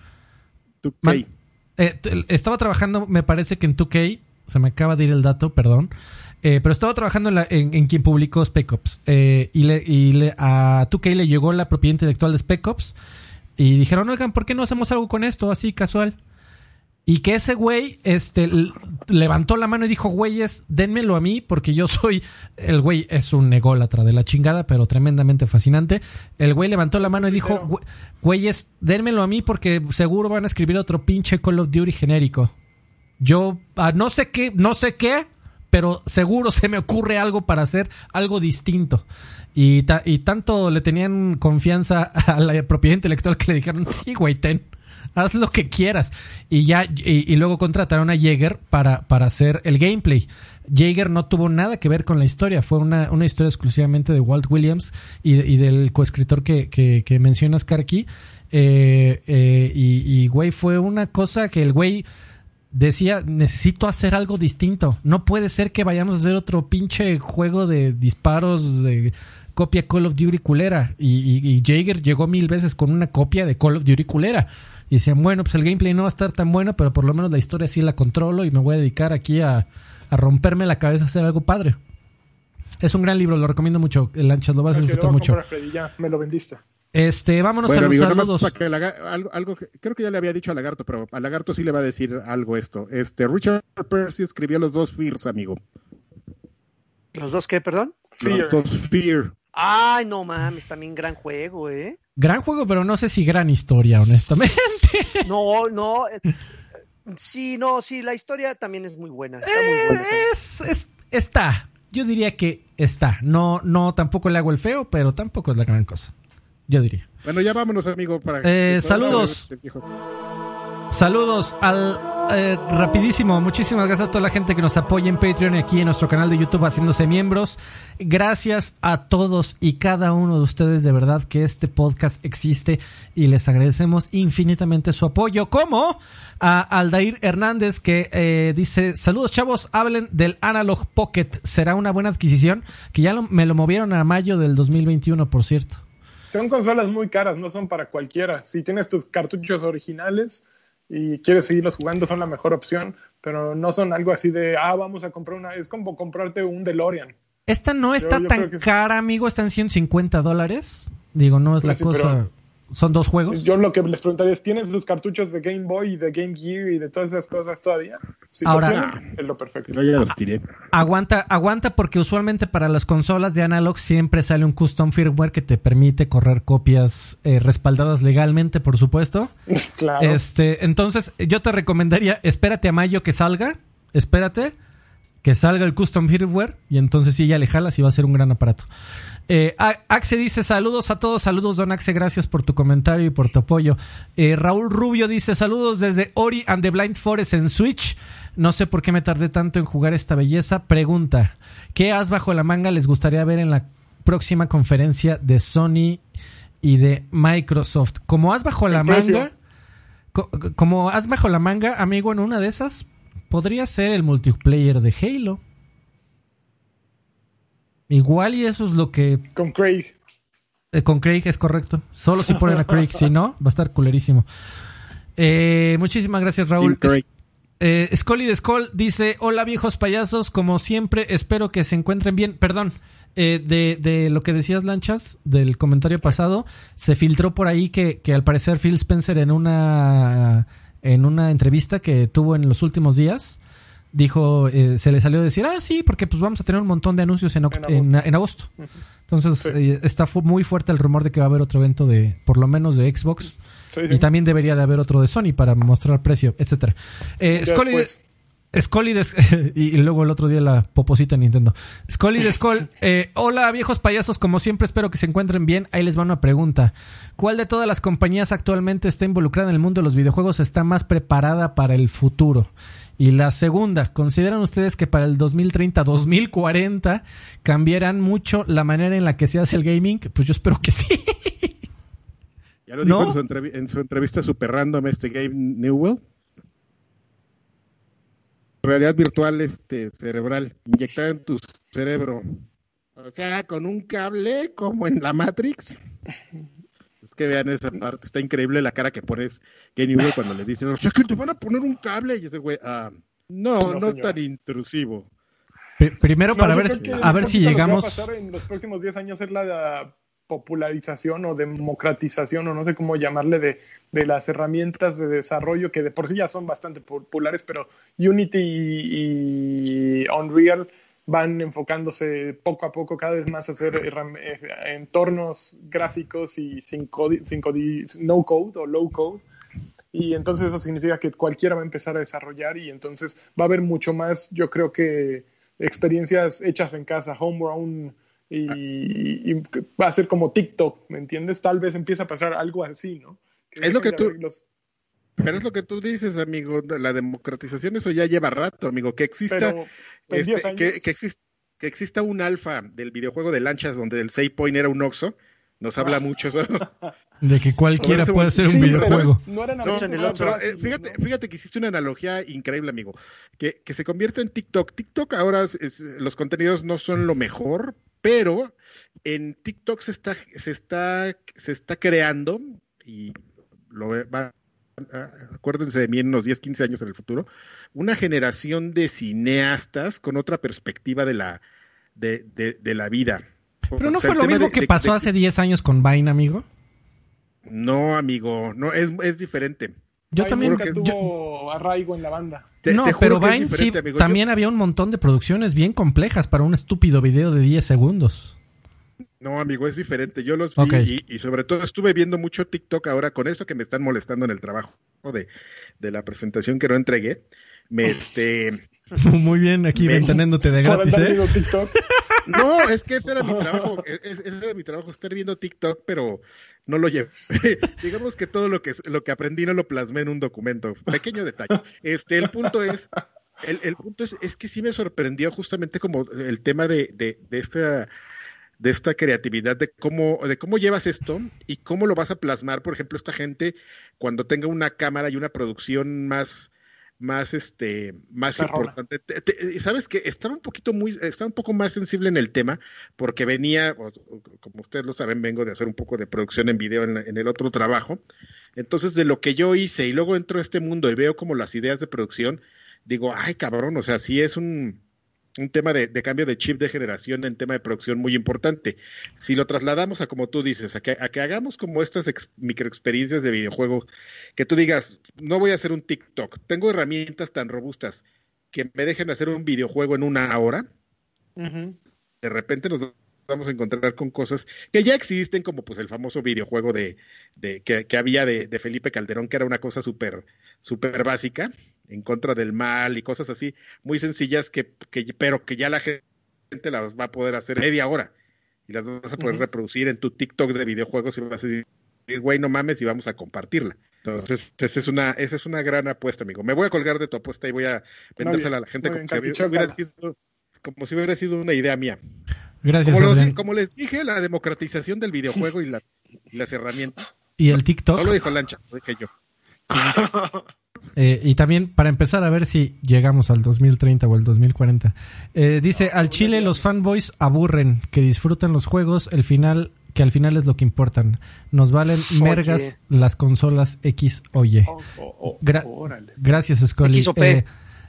estaba trabajando, me parece que en 2K se me acaba de ir el dato, perdón. Eh, pero estaba trabajando en, quien publicó Spec Ops. Eh, y le, y le, a 2K le llegó la propiedad intelectual de Spec Ops. Y dijeron, oigan, ¿por qué no hacemos algo con esto así casual? Y que ese güey este, levantó la mano y dijo, güeyes, denmelo a mí porque yo soy... El güey es un ególatra de la chingada, pero tremendamente fascinante. El güey levantó la mano y dijo, güeyes, denmelo a mí porque seguro van a escribir otro pinche Call of Duty genérico. Yo ah, no sé qué, no sé qué, pero seguro se me ocurre algo para hacer algo distinto. Y, y tanto le tenían confianza a la propiedad intelectual que le dijeron, sí, güey, ten, haz lo que quieras. Y ya, y, luego contrataron a Jaeger para, para hacer el gameplay. Jaeger no tuvo nada que ver con la historia, fue una, una historia exclusivamente de Walt Williams y, del coescritor que, que, que mencionas, Karki. Eh, eh, y, güey, fue una cosa que el güey decía, necesito hacer algo distinto. No puede ser que vayamos a hacer otro pinche juego de disparos de copia Call of Duty culera. Y, y, Jaeger llegó mil veces con una copia de Call of Duty culera. Y decían, bueno, pues el gameplay no va a estar tan bueno, pero por lo menos la historia sí la controlo y me voy a dedicar aquí a, a romperme la cabeza a hacer algo padre. Es un gran libro, lo recomiendo mucho. El Lanchas lo vas a disfrutar mucho. ya, me lo vendiste. Este, vámonos a los saludos. algo, creo que ya le había dicho a Lagarto, pero a Lagarto sí le va a decir algo esto. Este, Richard Percy escribió los dos Fears, amigo. ¿Los dos qué, perdón? Los dos Fear. Ay, no mames, también gran juego, ¿eh? Gran juego, pero no sé si gran historia, honestamente. No, no. Eh, sí, no, sí, la historia también es muy buena. Está muy buena. Es, está. Yo diría que está. No, no, tampoco le hago el feo, pero tampoco es la gran cosa yo diría. Bueno, ya vámonos, amigo. Para eh, saludos. Saludos al eh, rapidísimo. Muchísimas gracias a toda la gente que nos apoya en Patreon y aquí en nuestro canal de YouTube haciéndose miembros. Gracias a todos y cada uno de ustedes de verdad que este podcast existe y les agradecemos infinitamente su apoyo. Como a Aldair Hernández que eh, dice saludos chavos, hablen del Analog Pocket. Será una buena adquisición que ya me lo movieron a mayo del 2021, por cierto son consolas muy caras, no son para cualquiera. Si tienes tus cartuchos originales y quieres seguirlos jugando, son la mejor opción, pero no son algo así de, ah, vamos a comprar una, es como comprarte un DeLorean. Esta no está tan cara, amigo, está en 150 dólares. Digo, no es la cosa... ¿Son dos juegos? Yo lo que les preguntaría es, ¿tienes sus cartuchos de Game Boy y de Game Gear y de todas esas cosas todavía? Ahora, es lo perfecto. Yo ya los tiré. Aguanta, aguanta porque usualmente para las consolas de analog siempre sale un custom firmware que te permite correr copias eh, respaldadas legalmente, por supuesto. claro. Este, entonces, yo te recomendaría, espérate a mayo que salga, espérate que salga el custom firmware y entonces sí ya le jalas y va a ser un gran aparato. Eh, Axe dice saludos a todos, saludos Don Axe, gracias por tu comentario y por tu apoyo. Eh, Raúl Rubio dice saludos desde Ori and the Blind Forest en Switch. No sé por qué me tardé tanto en jugar esta belleza. Pregunta, ¿qué as bajo la manga les gustaría ver en la próxima conferencia de Sony y de Microsoft? Como as bajo la manga, como as bajo la manga, amigo, en una de esas podría ser el multiplayer de Halo. Igual y eso es lo que... Con Craig. Eh, con Craig es correcto. Solo si ponen a Craig, si no, va a estar culerísimo. Eh, muchísimas gracias, Raúl. Eh, Scully de Skull dice, hola viejos payasos, como siempre, espero que se encuentren bien. Perdón, eh, de, de, lo que decías, Lanchas, del comentario pasado, se filtró por ahí que, que al parecer Phil Spencer en una, en una entrevista que tuvo en los últimos días, dijo, eh, se le salió a decir, ah, sí, porque pues vamos a tener un montón de anuncios en, en, agosto. Entonces eh, está muy fuerte el rumor de que va a haber otro evento de, por lo menos de Xbox. Y también debería de haber otro de Sony para mostrar precio, etcétera. Eh, Scully de, y luego el otro día la poposita Nintendo. Scully de Skull. Eh, hola viejos payasos, como siempre espero que se encuentren bien. Ahí les va una pregunta. ¿Cuál de todas las compañías actualmente está involucrada en el mundo de los videojuegos está más preparada para el futuro? Y la segunda, ¿consideran ustedes que para el 2030-2040 cambiarán mucho la manera en la que se hace el gaming? Pues yo espero que sí. Ya lo dijo en, su en, su entrevista super random este Game Newell realidad virtual este cerebral inyectada en tu cerebro. O sea, con un cable como en la Matrix. Que vean esa parte, está increíble la cara que pones Kenny cuando le dicen, o sea, que te van a poner un cable y ese güey, ah, no, no, tan intrusivo. primero para ver, a ver si llegamos. Lo que va a pasar en los próximos 10 años es la popularización o democratización o no sé cómo llamarle de, de, las herramientas de desarrollo que de por sí ya son bastante populares, pero Unity y, Unreal van enfocándose poco a poco cada vez más a hacer eh, entornos gráficos y sin, sin no code o low code. Y entonces eso significa que cualquiera va a empezar a desarrollar y entonces va a haber mucho más, yo creo que experiencias hechas en casa, homegrown, y, va a ser como TikTok, ¿me entiendes? Tal vez empiece a pasar algo así, ¿no? es lo que tú... Pero es lo que tú dices, amigo, la democratización, eso ya lleva rato, amigo, que exista, este, que, que, exista, que exista un alfa del videojuego de lanchas donde el save point era un oxo, nos habla mucho eso. De que cualquiera puede ser un videojuego. No, eh, fíjate, fíjate que hiciste una analogía increíble, amigo. Que, que se convierte en TikTok. TikTok ahora los contenidos no son lo mejor, pero en TikTok se está, se está, se está creando, y lo va, acuérdense de mí en unos 10, 15 años en el futuro, una generación de cineastas con otra perspectiva de la, de, de, la vida. Pero no fue lo mismo que pasó hace 10 años con Vine, amigo. No, amigo, no, es, es diferente. Yo también. Que tuvo arraigo en la banda. no, pero Vine sí, también había un montón de producciones bien complejas para un estúpido video de 10 segundos. No, amigo, es diferente. Yo los vi y, sobre todo estuve viendo mucho TikTok ahora con eso que me están molestando en el trabajo de, de la presentación que no entregué. Me, este, Muy bien, aquí manteniéndote de gratis, ¿eh? No, es que ese era mi trabajo, ese era mi trabajo, estar viendo TikTok, pero no lo llevé. Digamos que todo lo que, lo que aprendí no lo plasmé en un documento. Pequeño detalle. Este, el punto es, el, el punto es, es que sí me sorprendió justamente como el tema de, de, de esta de esta creatividad, de cómo, de cómo llevas esto y cómo lo vas a plasmar, por ejemplo, esta gente cuando tenga una cámara y una producción más, más este más importante. Sabes que estaba un poquito muy estaba un poco más sensible en el tema porque venía como ustedes lo saben vengo de hacer un poco de producción en video en, en, el otro trabajo. Entonces de lo que yo hice y luego entro a este mundo y veo como las ideas de producción digo ay cabrón o sea sí es un un tema de, cambio de chip de generación en tema de producción muy importante. Si lo trasladamos a como tú dices, a que, a que hagamos como estas microexperiencias de videojuegos, que tú digas, no voy a hacer un TikTok, tengo herramientas tan robustas que me dejen hacer un videojuego en una hora, de repente nos vamos a encontrar con cosas que ya existen, como pues el famoso videojuego de, de que, que, había de, de, Felipe Calderón, que era una cosa súper super básica, en contra del mal y cosas así, muy sencillas, que, que, pero que ya la gente las va a poder hacer media hora y las vas a poder reproducir en tu TikTok de videojuegos y vas a decir, güey, no mames y vamos a compartirla. Entonces, esa es una, esa es una gran apuesta, amigo. Me voy a colgar de tu apuesta y voy a vendérsela a la gente como, si hubiera sido, como si hubiera sido una idea mía. Gracias. Como, como les dije, la democratización del videojuego y, la, y las herramientas. ¿Y el TikTok? No lo dijo Lancha, lo dije yo. Eh, y también para empezar a ver si llegamos al 2030 o el 2040. Eh, dice, al Chile los fanboys aburren, que disfrutan los juegos, el final que al final es lo que importan. Nos valen mergas las consolas X o Y. Oh, oh, oh, gracias, Scully.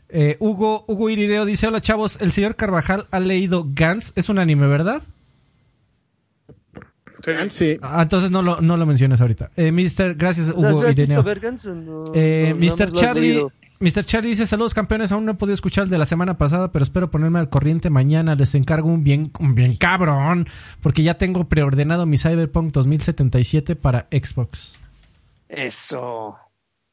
Eh, Hugo, Hugo Irideo dice, hola chavos, el señor Carvajal ha leído Gans, es un anime, ¿verdad? Sí. Ah, entonces no lo, no lo menciones ahorita. Eh, Mister, gracias, Hugo eh, Mr. Charlie. Mr. Charlie dice, saludos campeones, aún no he podido escuchar el de la semana pasada, pero espero ponerme al corriente mañana. Les encargo un bien, un bien cabrón, porque ya tengo preordenado mi Cyberpunk 2077 para Xbox. Eso.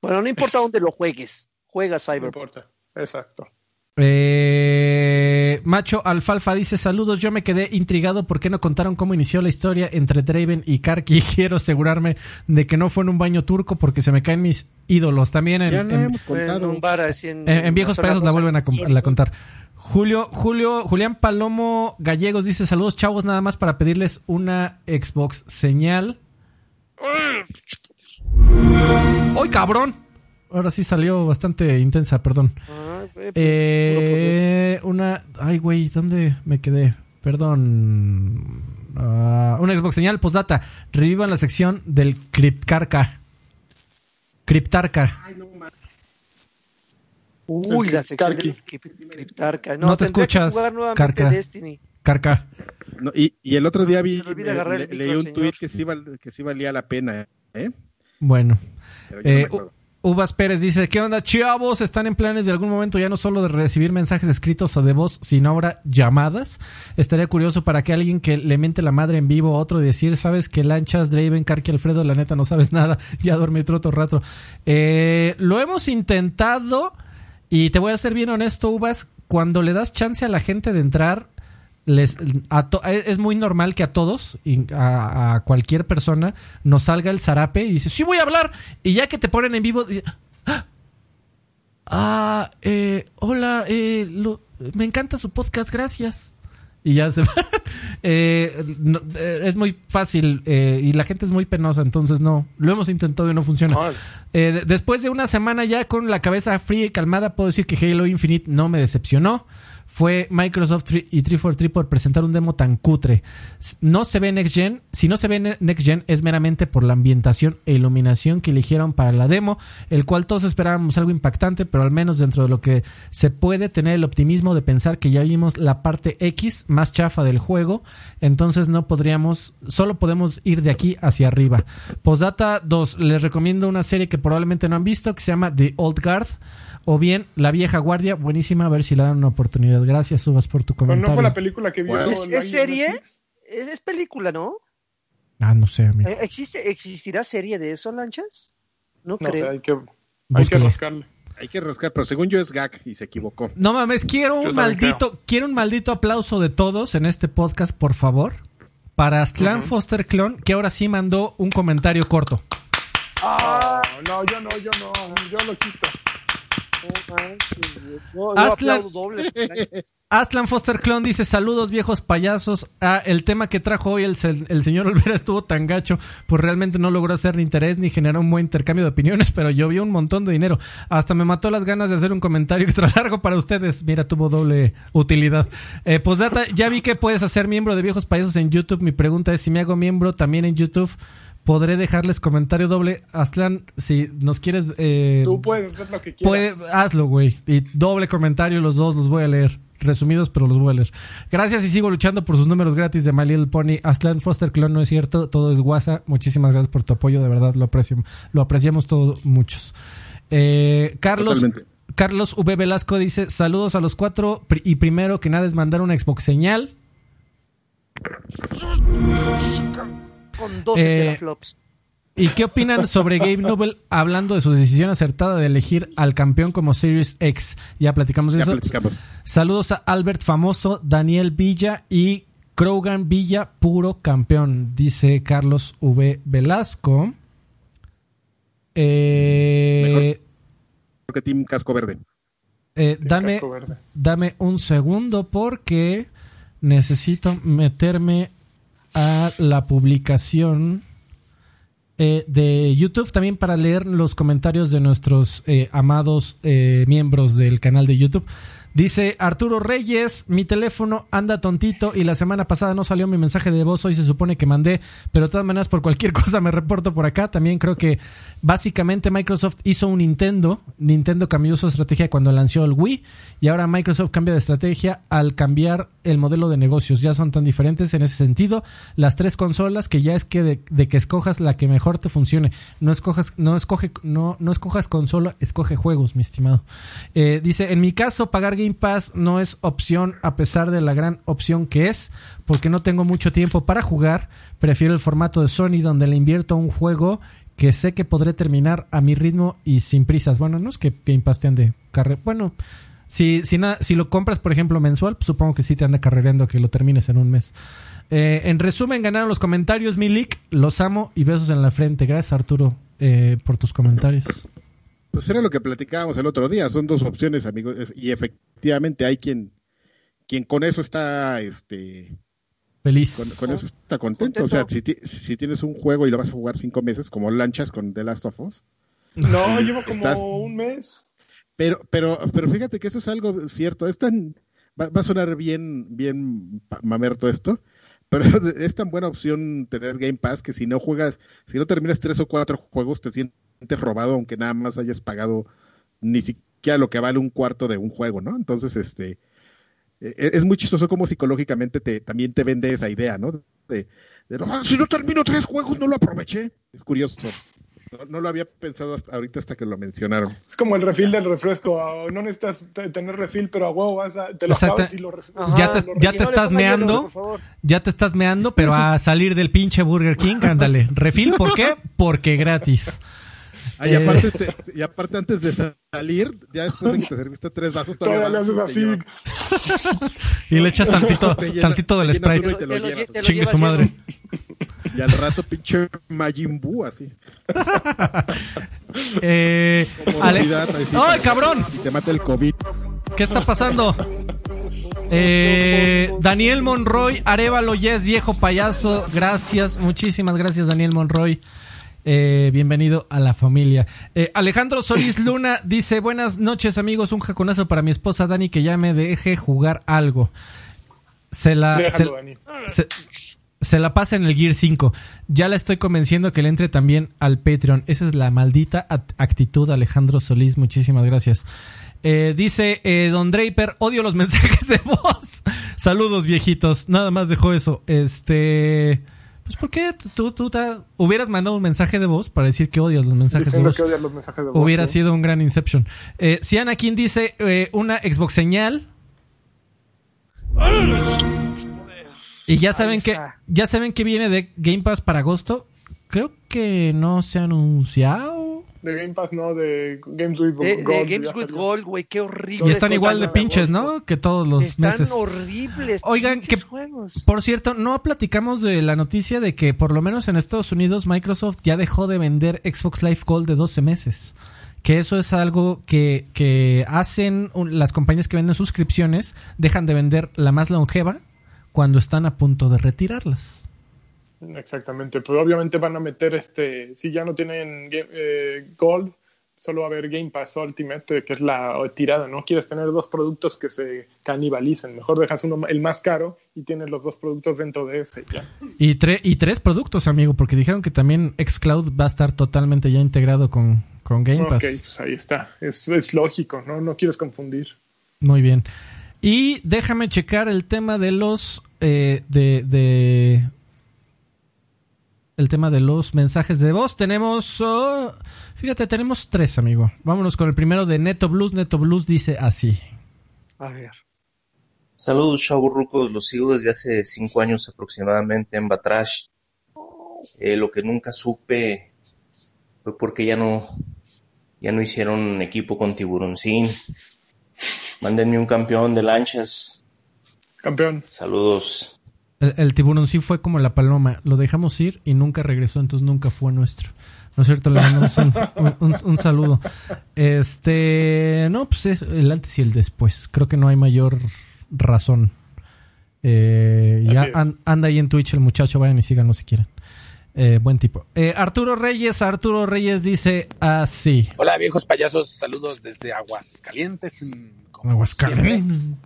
Bueno, no importa dónde lo juegues, juega Cyberpunk. No importa, exacto. Eh, Macho Alfalfa dice saludos, yo me quedé intrigado por qué no contaron cómo inició la historia entre Draven y Karki. Quiero asegurarme de que no fue en un baño turco porque se me caen mis ídolos. También en, Ya no en- hemos contado. En un bar así en- en- en viejos pedazos la vuelven a, com- a la contar. Julio, Julio, Julián Palomo Gallegos dice saludos chavos nada más para pedirles una Xbox señal. ¡Ay, cabrón! Ahora sí salió bastante intensa, perdón. Ah, eh, Eh, una. Ay, güey, ¿dónde me quedé? Perdón. Ah, una Xbox señal, postdata. Revivan la sección del Cryptarca. Cryptarca. Uy, la sección del Crip- Criptarca. No te escuchas, Carca. Destiny. Carca. No, y, y el otro día vi, le leí un señor. tuit que sí, val- que sí valía la pena, ¿eh? Bueno. Pero yo no Eh, Uvas Pérez dice, ¿qué onda, chavos? ¿Están en planes de algún momento ya no solo de recibir mensajes escritos o de voz, sino ahora llamadas? Estaría curioso para que alguien que le mente la madre en vivo a otro decir, ¿sabes que Lanchas, Draven, Karki, Alfredo, la neta no sabes nada, ya duerme otro rato? Eh, lo hemos intentado y te voy a ser bien honesto, Uvas, cuando le das chance a la gente de entrar, les, a to- es muy normal que a todos, y a, a cualquier persona, nos salga el zarape y dice, sí voy a hablar. Y ya que te ponen en vivo, dice, "Ah, ah, eh, hola, eh, lo- me encanta su podcast, gracias. Y ya se va. Eh, no, eh, es muy fácil eh, y la gente es muy penosa, entonces no, lo hemos intentado y no funciona. Eh, de- después de una semana ya con la cabeza fría y calmada, puedo decir que Halo Infinite no me decepcionó. Fue Microsoft y 343 por presentar un demo tan cutre. No se ve Next Gen. Si no se ve ne- Next Gen es meramente por la ambientación e iluminación que eligieron para la demo, el cual todos esperábamos algo impactante, pero al menos dentro de lo que se puede tener el optimismo de pensar que ya vimos la parte X más chafa del juego, entonces no podríamos, solo podemos ir de aquí hacia arriba. Postdata 2, les recomiendo una serie que probablemente no han visto, que se llama The Old Guard, o bien La Vieja Guardia, buenísima, a ver si le dan una oportunidad. Gracias, Subas, por tu Pero comentario. no fue la película que vio. ¿Es- ¿Es, la es serie? Es, es película, ¿no? Ah, no sé, amigo. Eh, ¿Existe, ¿Existirá serie de eso, Lanchas? No, No creo. hay que, hay que rascarle. Hay que rascar, pero según yo es gag y se equivocó. No mames, quiero un Yo maldito, quiero un maldito aplauso de todos en este podcast, por favor. Para Astlan Ujú. Foster Clon, que ahora sí mandó un comentario corto. Ah, no, yo no, yo no, yo lo quito. No, doble. Astlan Foster Clon dice, saludos viejos payasos. Ah, el tema que trajo hoy el, el señor Olvera estuvo tan gacho, pues realmente no logró hacer ni interés ni generar un buen intercambio de opiniones, pero llovió un montón de dinero. Hasta me mató las ganas de hacer un comentario extra largo para ustedes. Mira, tuvo doble utilidad. Eh, pues data, ya vi que puedes hacer miembro de viejos payasos en YouTube. Mi pregunta es si me hago miembro también en YouTube. Podré dejarles comentario doble. Astlan, si nos quieres... eh, Tú puedes hacer lo que Puede, quieras. hazlo, güey. Y doble comentario, los dos los voy a leer. Resumidos, pero los voy a leer. Gracias y sigo luchando por sus números gratis de My Little Pony. Aslan Foster Clone no es cierto, todo es guasa. Muchísimas gracias por tu apoyo, de verdad lo aprecio. Lo apreciamos todos muchos. Eh, Carlos, Totalmente. Carlos V. Velasco dice: Saludos a los cuatro. Y primero que nada es mandar una Xbox señal. Con 12 Eh, teraflops. ¿Y qué opinan sobre Gabe Newell hablando de su decisión acertada de elegir al campeón como Series X? Ya platicamos de Ya eso. platicamos. Saludos a Albert Famoso, Daniel Villa y Krogan Villa, puro campeón, dice Carlos V. Velasco. Eh, Creo que Team Casco Verde. eh, dame, casco verde. dame un segundo porque necesito meterme a la publicación eh, de YouTube también para leer los comentarios de nuestros eh, amados eh, miembros del canal de YouTube. Dice Arturo Reyes, mi teléfono anda tontito y la semana pasada no salió mi mensaje de voz, hoy se supone que mandé, pero de todas maneras por cualquier cosa me reporto por acá. También creo que básicamente Microsoft hizo un Nintendo, Nintendo cambió su estrategia cuando lanzó el Wii y ahora Microsoft cambia de estrategia al cambiar el modelo de negocios. Ya son tan diferentes en ese sentido. Las tres consolas que ya es que de, que escojas la que mejor te funcione. No escojas, no escoge, no, no escojas consola, escoge juegos, mi estimado. Eh, dice, en mi caso, pagar Game Pass no es opción a pesar de la gran opción que es, porque no tengo mucho tiempo para jugar. Prefiero el formato de Sony donde le invierto a un juego que sé que podré terminar a mi ritmo y sin prisas. Bueno, no es que Game Pass te ande carre... Bueno, Si, si, na- si lo compras, por ejemplo, mensual, pues supongo que sí te anda carrereando que lo termines en un mes. Eh, en resumen, ganaron los comentarios, Milik. Los amo y besos en la frente. Gracias, Arturo, eh, por tus comentarios. Pues era lo que platicábamos el otro día, son dos opciones, amigos, y efectivamente hay quien, quien con eso está, este, Feliz. con, con eso está contento. O sea, si, ti- si tienes un juego y lo vas a jugar cinco meses, como lanchas con The Last of Us, No, llevo como Estás- un mes. pero, pero, pero fíjate que eso es algo cierto, es tan, va, va a sonar bien, bien mamerto esto, pero es tan buena opción tener Game Pass que si no juegas, si no terminas tres o cuatro juegos, te sientes robado, aunque nada más hayas pagado ni siquiera lo que vale un cuarto de un juego, ¿no? Entonces, este, e- es muy chistoso como psicológicamente te, también te vende esa idea, ¿no? De, de, "Ah, si no termino tres juegos, no lo aproveché. Es curioso. No, no lo había pensado hasta ahorita hasta que lo mencionaron. Es como el refil del refresco. No necesitas te- tener refil, pero a huevo vas a, te lo Exacto. acabas y lo Ajá. Ya te- lo ya te estás hielo, meando. por favor. Ya te estás meando, pero a salir del pinche Burger King, ándale. Refil, ¿por qué? Porque gratis. Ah, y, Eh. aparte te- y aparte antes de salir, ya después de que te serviste tres vasos, Todavía le vas haces así. Y le echas tantito, tantito del Sprite. te lo Te lo llevas. lle- te lo Chingue su madre. Y al rato pinche Majin Buu así. Eh, Ale- ¡Ay, cabrón! Y te mata el COVID. ¿Qué está pasando? Eh, Daniel Monroy, Arevalo ya es viejo payaso. Gracias, muchísimas gracias, Daniel Monroy. Eh, bienvenido a la familia. Eh, Alejandro Solís Luna dice: Buenas noches, amigos. Un jaconazo para mi esposa Dani que ya me deje jugar algo. Se la. Déjalo, se- Dani. se, se la pasa en el Gear 5. Ya la estoy convenciendo que le entre también al Patreon. Esa es la maldita actitud, Alejandro Solís. Muchísimas gracias. Eh, dice eh, Don Draper, odio los mensajes de voz. Saludos, viejitos. Nada más dejó eso. Este. Pues, ¿por qué tú, tú ta- hubieras mandado un mensaje de voz para decir que odias los mensajes Diciendo de voz? que odias los mensajes de voz. Hubiera ¿sí? sido un gran Inception. Eh, si Anakin dice eh, una Xbox señal. Y ya saben que ya saben que viene de Game Pass para agosto. Creo que no se ha anunciado. De Game Pass, no, de Games with De, de Gold. Games with salió. Gold, güey, qué horrible. Y están igual de pinches. ¿no? Que todos los Están meses. horribles. Oigan, que- juegos. Por cierto, no platicamos de la noticia de que por lo menos en Estados Unidos Microsoft ya dejó de vender Xbox Live Gold de 12 meses. Que eso es algo que, que hacen un- las compañías que venden suscripciones, dejan de vender la más longeva cuando están a punto de retirarlas. Exactamente, pero obviamente van a meter este, si ya no tienen Game- eh, Gold, solo va a haber Game Pass Ultimate, que es la tirada, ¿no? Quieres tener dos productos que se canibalicen, mejor dejas uno el más caro y tienes los dos productos dentro de ese, ya. Y, tre- y tres productos, amigo, porque dijeron que también xCloud va a estar totalmente ya integrado con, con Game Pass. Ok, pues ahí está, es, es lógico, ¿no? No quieres confundir. Muy bien. Y déjame checar el tema de los. eh, de, de- El tema de los mensajes de voz. Tenemos. oh, fíjate, tenemos tres, amigo. Vámonos con el primero de Neto Blues. Neto Blues dice así. A ver. Saludos, chaburrucos. Los sigo desde hace cinco años aproximadamente en Batrash. Eh, lo que nunca supe fue porque ya no, ya no hicieron equipo con Tiburoncín. Mándenme un campeón de lanchas. Campeón. Saludos. El, el tiburón sí fue como la paloma. Lo dejamos ir y nunca regresó, entonces nunca fue nuestro. ¿No es cierto? Le mandamos un, un- un- un saludo. Este. No, pues es el antes y el después. Creo que no hay mayor razón. Eh, ya anda ahí en Twitch el muchacho, vayan y síganlo si quieren. Eh, buen tipo. Eh, Arturo Reyes, Arturo Reyes dice así. Hola viejos payasos, saludos desde Aguascalientes. Como Aguascalientes.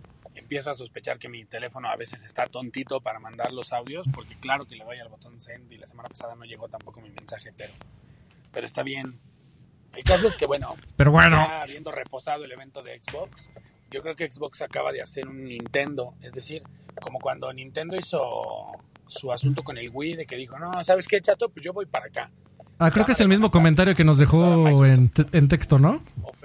Empiezo a sospechar que mi teléfono a veces está tontito para mandar los audios, porque claro que le doy al botón send y la semana pasada no llegó tampoco mi mensaje, pero, pero está bien. El caso es que bueno, Pero bueno. ya habiendo reposado el evento de Xbox, yo creo que Xbox acaba de hacer un Nintendo, es decir, como cuando Nintendo hizo su asunto con el Wii de que dijo, no, ¿sabes qué, chato? Pues yo voy para acá. Ah, creo que es el mismo comentario que nos dejó en, en texto, ¿no? Stadia.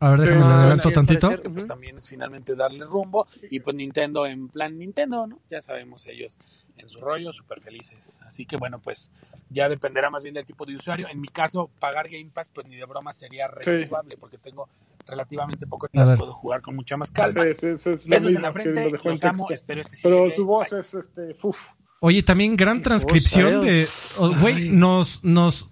A ver, déjame Sí, no, adelanto sí, tantito. parecer- Pues también es finalmente darle rumbo y pues Nintendo en plan Nintendo, ¿no? Ya sabemos ellos en su rollo, súper felices. Así que bueno, pues ya dependerá más bien del tipo de usuario. En mi caso, pagar Game Pass pues ni de broma sería redituable porque tengo relativamente poco tiempo, puedo jugar con mucha más calma. Sí, sí, sí, es lo Besos en la que frente, lo dejó en los amo, espero este Pero su voz Bye. es, este, uf. Oye, también gran transcripción de. ¿eh? oh, Güey, nos, nos.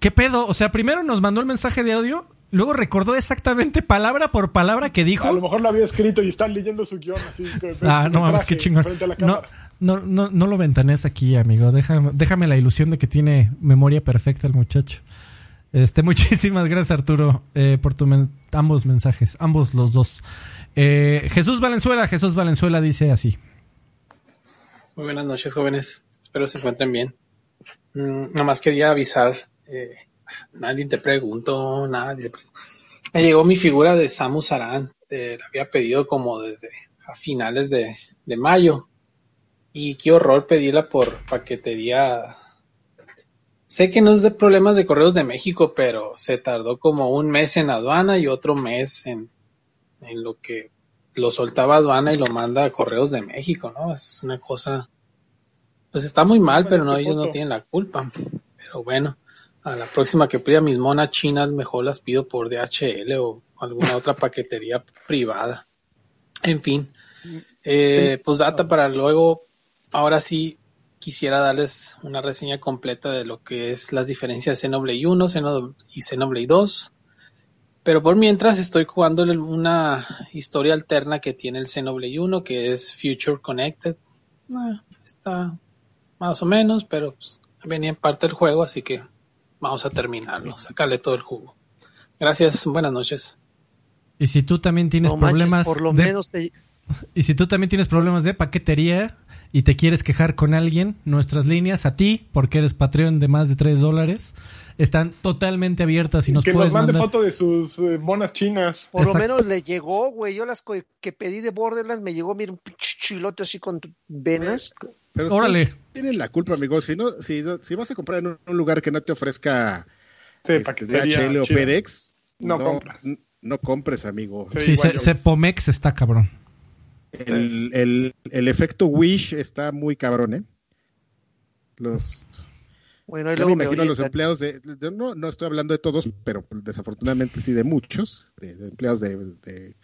¿Qué pedo? O sea, primero nos mandó el mensaje de audio, luego recordó exactamente palabra por palabra que dijo. A lo mejor lo había escrito y está leyendo su guion así. que- Ah, no mames, qué chingón. frente a la No, cámara. no, no, no lo ventanes aquí, amigo. Déjame, déjame la ilusión de que tiene memoria perfecta el muchacho. Este, muchísimas gracias, Arturo, eh, por tu men- ambos mensajes, ambos los dos. Eh, Jesús Valenzuela, Jesús Valenzuela dice así. Muy buenas noches, jóvenes. Espero se encuentren bien. Mm, nomás quería avisar. eh, nadie te preguntó, nadie. te Me llegó mi figura de Samus Aran. eh, la había pedido como desde a finales de, de mayo. Y qué horror pedirla por paquetería. Sé que no es de problemas de correos de México, pero se tardó como un mes en aduana y otro mes en, en lo que lo soltaba aduana y lo manda a correos de México, ¿no? Es una cosa, pues está muy mal, pero no, ellos no tienen la culpa. Pero bueno, a la próxima que pida mis monas chinas, mejor las pido por DHL o alguna otra paquetería privada. En fin, eh, pues data para luego, ahora sí quisiera darles una reseña completa de lo que es las diferencias de Xenoblade 1 Xenoblade y Xenoblade 2. Pero por mientras estoy jugando una historia alterna que tiene el Xenoblade 1, que es Future Connected. Ah, está más o menos, pero pues, venía en parte del juego, así que vamos a terminarlo, sacarle todo el jugo. Gracias, buenas noches. Y si tú también tienes No manches, problemas por lo de- menos te... y si tú también tienes problemas de paquetería y te quieres quejar con alguien, nuestras líneas a ti, porque eres Patreon de más de 3 dólares, están totalmente abiertas y nos que puedes nos mande mandar. foto de sus eh, monas chinas. Por Exacto. lo menos le llegó, güey. Yo las que pedí de Borderlands me llegó, mira, un pinche chilote así con venas. Pero Órale. tienen la culpa, amigo. Si no, si, si vas a comprar en un, un lugar que no te ofrezca Sí, este, DHL o chida. FedEx, No compras. No compres, amigo. Sí. Cepomex está cabrón. El, el, el efecto Wish está muy cabrón, ¿eh? Los, Bueno, y yo luego me me imagino a los empleados de, de- no, no estoy hablando de todos, pero desafortunadamente sí de muchos, de, de empleados de, de,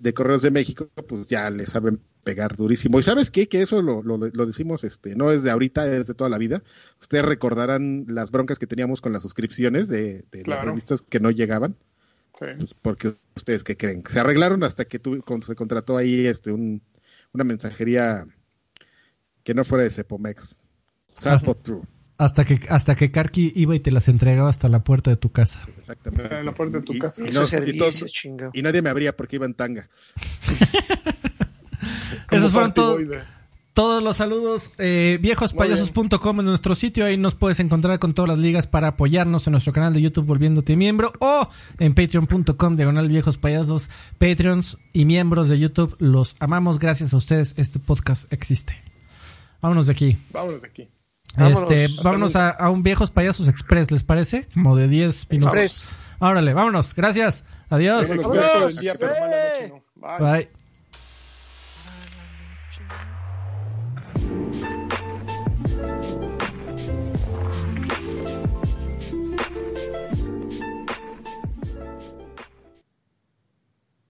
de Correos de México, pues ya le saben pegar durísimo. ¿Y sabes qué? Que eso lo, lo, lo decimos, este, no es de ahorita, es de toda la vida. Ustedes recordarán las broncas que teníamos con las suscripciones de, de las Claro. revistas que no llegaban. Sí. Pues, porque ustedes qué creen se arreglaron hasta que tu- con- se contrató ahí este un, una mensajería que no fuera de Cepomex sad but true Hasta que, hasta que Karki iba y te las entregaba hasta la puerta de tu casa. exactamente En la puerta de tu y, casa. y no- es y servicio, todos- chinga. y nadie me abría porque iba en tanga Esos fueron todos los saludos. Eh, viejospayasos.com en nuestro sitio. Ahí nos puedes encontrar con todas las ligas para apoyarnos en nuestro canal de YouTube volviéndote miembro o en patreon.com diagonal viejos payasos. Patreons y miembros de YouTube, los amamos. Gracias a ustedes este podcast existe. Vámonos de aquí. Vámonos de aquí. Vámonos, este, vámonos a, a, un Viejos Payasos Express, ¿les parece? Como de 10 minutos. Express. Órale, vámonos. Gracias. Adiós. Vámonos, día. Bye. Bye.